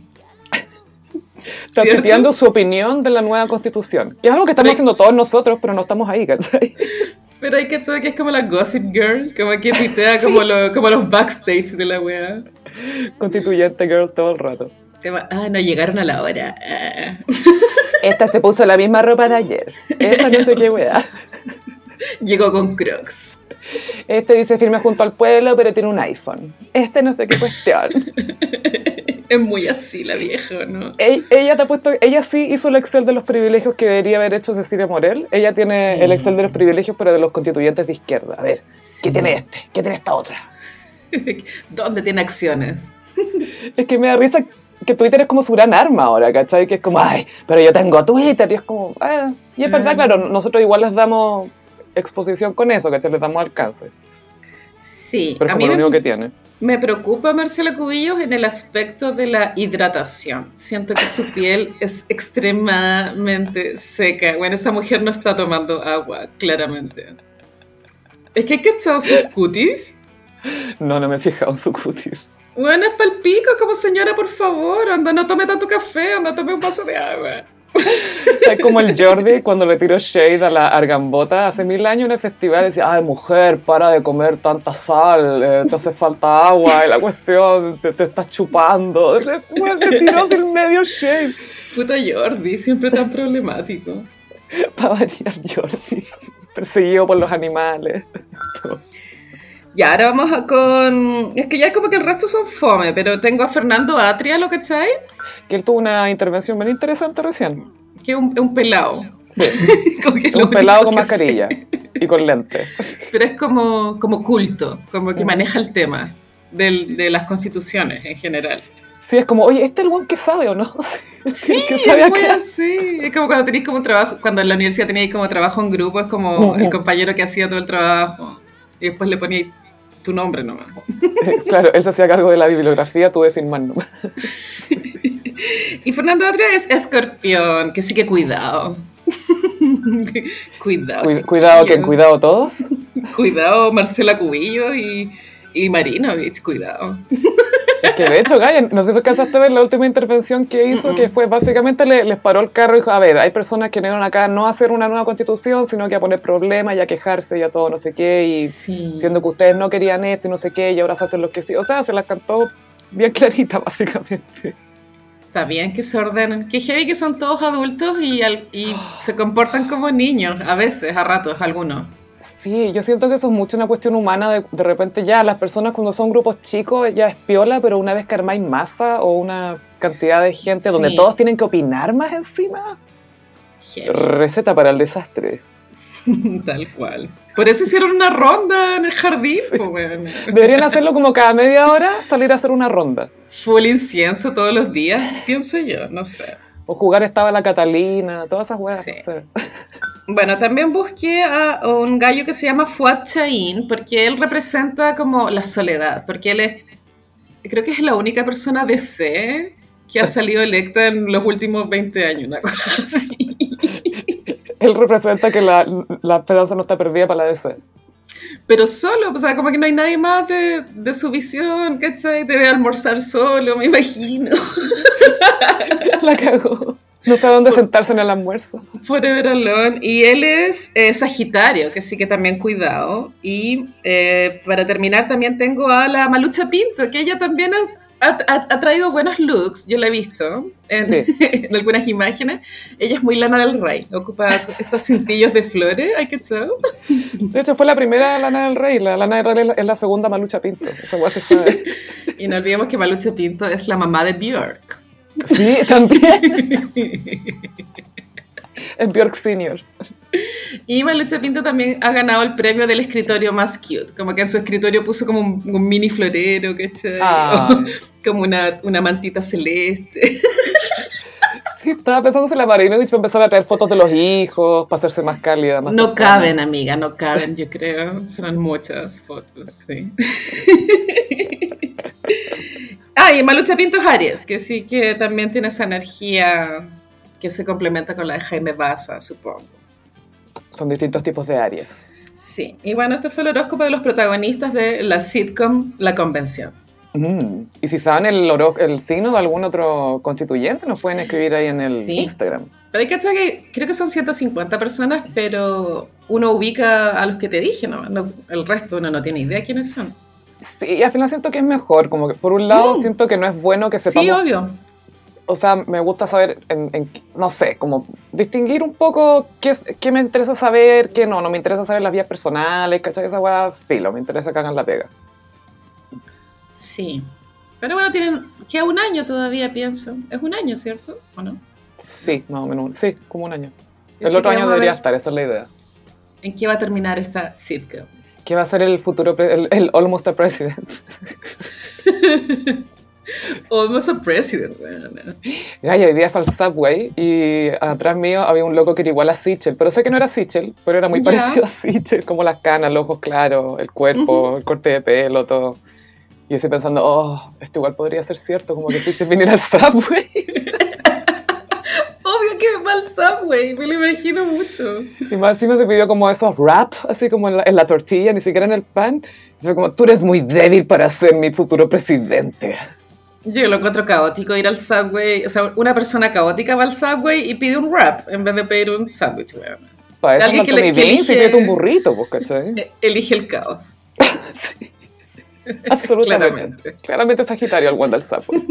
Está ¿Cierto? tuiteando su opinión de la nueva constitución. Que es algo que estamos Pero- haciendo todos nosotros, pero no estamos ahí, ¿cachai? Pero hay que saber que es como la Gossip Girl, como que tuitea como, lo- como los backstage de la wea. Constituyente girl todo el rato. Ah, no llegaron a la hora. Ah. Esta se puso la misma ropa de ayer. Esta no sé qué weá. Llegó con Crocs. Este dice firme junto al pueblo, pero tiene un iPhone. Este no sé qué cuestión. Es muy así la vieja, ¿no? Ella, ella te ha puesto, ella sí hizo el Excel de los privilegios que debería haber hecho Cecilia Morel. Ella tiene Sí. el Excel de los privilegios, pero de los constituyentes de izquierda. A ver, ¿qué tiene este? ¿Qué tiene esta otra? ¿Dónde tiene acciones? Es que me da risa que Twitter es como su gran arma ahora, ¿cachai? Que es como, ay, pero yo tengo Twitter. Y es como, ah, y es verdad, Ah. claro, nosotros igual les damos exposición con eso, ¿cachai? Les damos alcance. Sí, Pero es como lo me, único que tiene. me preocupa Marcela Cubillos en el aspecto de la hidratación. Siento que su piel es extremadamente seca. Bueno, esa mujer no está tomando agua, claramente. Es que hay echar sus cutis. No, no me he fijado en su cutis. Bueno, es palpico, como señora, por favor, anda, no tome tanto café, anda, tome un vaso de agua. Es como el Jordi cuando le tiró shade a la argambota hace mil años en el festival. Decía, ay, mujer, para de comer tanta sal, eh, te hace falta agua, y la cuestión, te, te estás chupando. Bueno, le tiró sin medio shade. Puta Jordi, siempre tan problemático. Para variar Jordi, perseguido por los animales. Ya, ahora vamos a con... Es que ya como que el resto son fome, pero tengo a Fernando Atria, ¿lo cachai? Que él tuvo una intervención bien interesante recién. Que un, un pelado. Lo Un pelado con que sé. mascarilla y con lentes. Pero es como, como culto, como que maneja el tema del- de las constituciones en general. Sí, es como, oye, ¿este es el buen que sabe o no? Sí, que sabe acá. así. Es como cuando tenéis como un trabajo, cuando en la universidad teníais como trabajo en grupo, es como el compañero que hacía todo el trabajo. Y después le poníais tu nombre nomás. Claro, él se hacía cargo de la bibliografía, tuve que firmar nomás. Y Fernando Atria es escorpión, que sí que cuidado. cuidado. Cuid- cuidado, que cuidado todos. Cuidado Marcela Cubillo y, y Marinovich, cuidado. Es que de hecho, Gaya, no sé si alcanzaste a ver la última intervención que hizo, que fue básicamente le- les paró el carro y dijo, a ver, hay personas que vinieron acá no a hacer una nueva constitución, sino que a poner problemas y a quejarse y a todo no sé qué, y Sí. siendo que ustedes no querían esto y no sé qué, y ahora se hacen los que sí. O sea, se las cantó bien clarita, básicamente. Está bien que se ordenen. Que heavy que son todos adultos y, al- y se comportan como niños, a veces, a ratos, algunos. Sí, yo siento que eso es mucho una cuestión humana, de, de repente ya las personas cuando son grupos chicos ya es piola, pero una vez que armáis masa o una cantidad de gente donde todos tienen que opinar más encima, Heavy, receta para el desastre. tal cual. Por eso hicieron una ronda en el jardín, pues. Deberían hacerlo como cada media hora, salir a hacer una ronda. Full incienso todos los días, pienso yo, no sé. O jugar estaba la Catalina, todas esas weas. Sí. no sé. Bueno, también busqué a un gallo que se llama Fuad Chain, porque él representa como la soledad, porque él es, creo que es la única persona de C que ha salido electa en los últimos 20 años, una cosa así. Él representa que la, la esperanza no está perdida para la DC. Pero solo, o sea, como que no hay nadie más de, de su visión, ¿cachai? Debe almorzar solo, me imagino. La cagó. No sabe dónde sentarse en el almuerzo. Forever Alone. Y él es eh, Sagitario, que sí que también cuidado. Y eh, para terminar también tengo a la Malucha Pinto, que ella también ha, ha- ha traído buenos looks, yo la he visto en, Sí. en algunas imágenes. Ella es muy Lana del Rey, ocupa estos cintillos de flores, hay que echar. De hecho, fue la primera Lana del Rey. La Lana del Rey es la- segunda Malucha Pinto. Esa wea se sabe. Y no olvidemos que Malucha Pinto es la mamá de Björk. Sí, también. Es Björk Senior. Y Malucha Pinto también ha ganado el premio del escritorio más cute. Como que en su escritorio puso como un, un mini florero, ¿cachai? Ah. Como una, una mantita celeste. Sí, estaba pensando si la Marinovich va a empezar a traer fotos de los hijos para hacerse más cálida. Más No cercana. caben, amiga, no caben, yo creo. Son muchas fotos, sí. ah, y Malucha Pinto es Aries, que sí que también tiene esa energía que se complementa con la de Jaime Baza, supongo. Son distintos tipos de áreas. Sí, y bueno, este fue el horóscopo de los protagonistas de la sitcom La Convención. Mm. Y si saben el, el signo de algún otro constituyente, nos pueden escribir ahí en el Sí. Instagram. Pero hay que que creo que son 150 personas, pero uno ubica a los que te dije, ¿no? No- el resto uno no tiene idea quiénes son. Sí, y al final siento que es mejor. Como que por un lado Mm. siento que no es bueno que Sí, sepamos. obvio. O sea, me gusta saber, en, en- no sé, como distinguir un poco qué, es- qué me interesa saber, qué no. No me interesa saber las vías personales, ¿cachai? Esa weá, filo, me interesa que hagan la pega. Sí. Pero bueno, tienen queda un año todavía, pienso. Es un año, ¿cierto? ¿O no? Sí, más o menos. Sí, como un año. Yo El otro año debería estar, esa es la idea. ¿En qué va a terminar esta sitcom? ¿Qué va a ser el futuro, el, el Almost a President? Almost a president, weón. Ay, hoy día fue al Subway y atrás mío había un loco que era igual a Sichel, pero sé que no era Sichel, pero era muy Ya. parecido a Sichel, como las canas, los ojos claros, el cuerpo, el corte de pelo, todo. Y yo estoy pensando, oh, esto igual podría ser cierto, como que Sichel viniera al Subway. Obvio que va al Subway, me lo imagino mucho. Y más encima se pidió como esos wrap, así como en la, en la tortilla, ni siquiera en el pan. Y fue como, tú eres muy débil para ser mi futuro presidente. Yo lo encuentro caótico ir al Subway. O sea, una persona caótica va al Subway y pide un wrap en vez de pedir un sándwich, weón. Para eso Alguien que le- que elige- pídete un burrito, pues, ¿cachai? Elige el caos. Absolutamente. Claramente. Claramente Sagitario al Wanda al Sapo.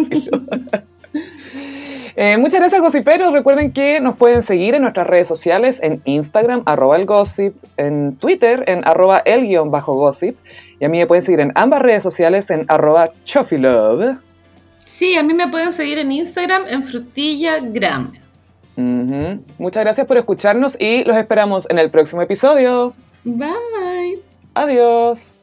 Eh, muchas gracias, gossiperos. Recuerden que nos pueden seguir en nuestras redes sociales, en Instagram, arroba el gossip, en Twitter, en arroba el guion bajo gossip. Y a mí me pueden seguir en ambas redes sociales, en arroba chofilove. Sí, a mí me pueden seguir en Instagram en frutillagram. Ujú. Muchas gracias por escucharnos y los esperamos en el próximo episodio. Bye. Adiós.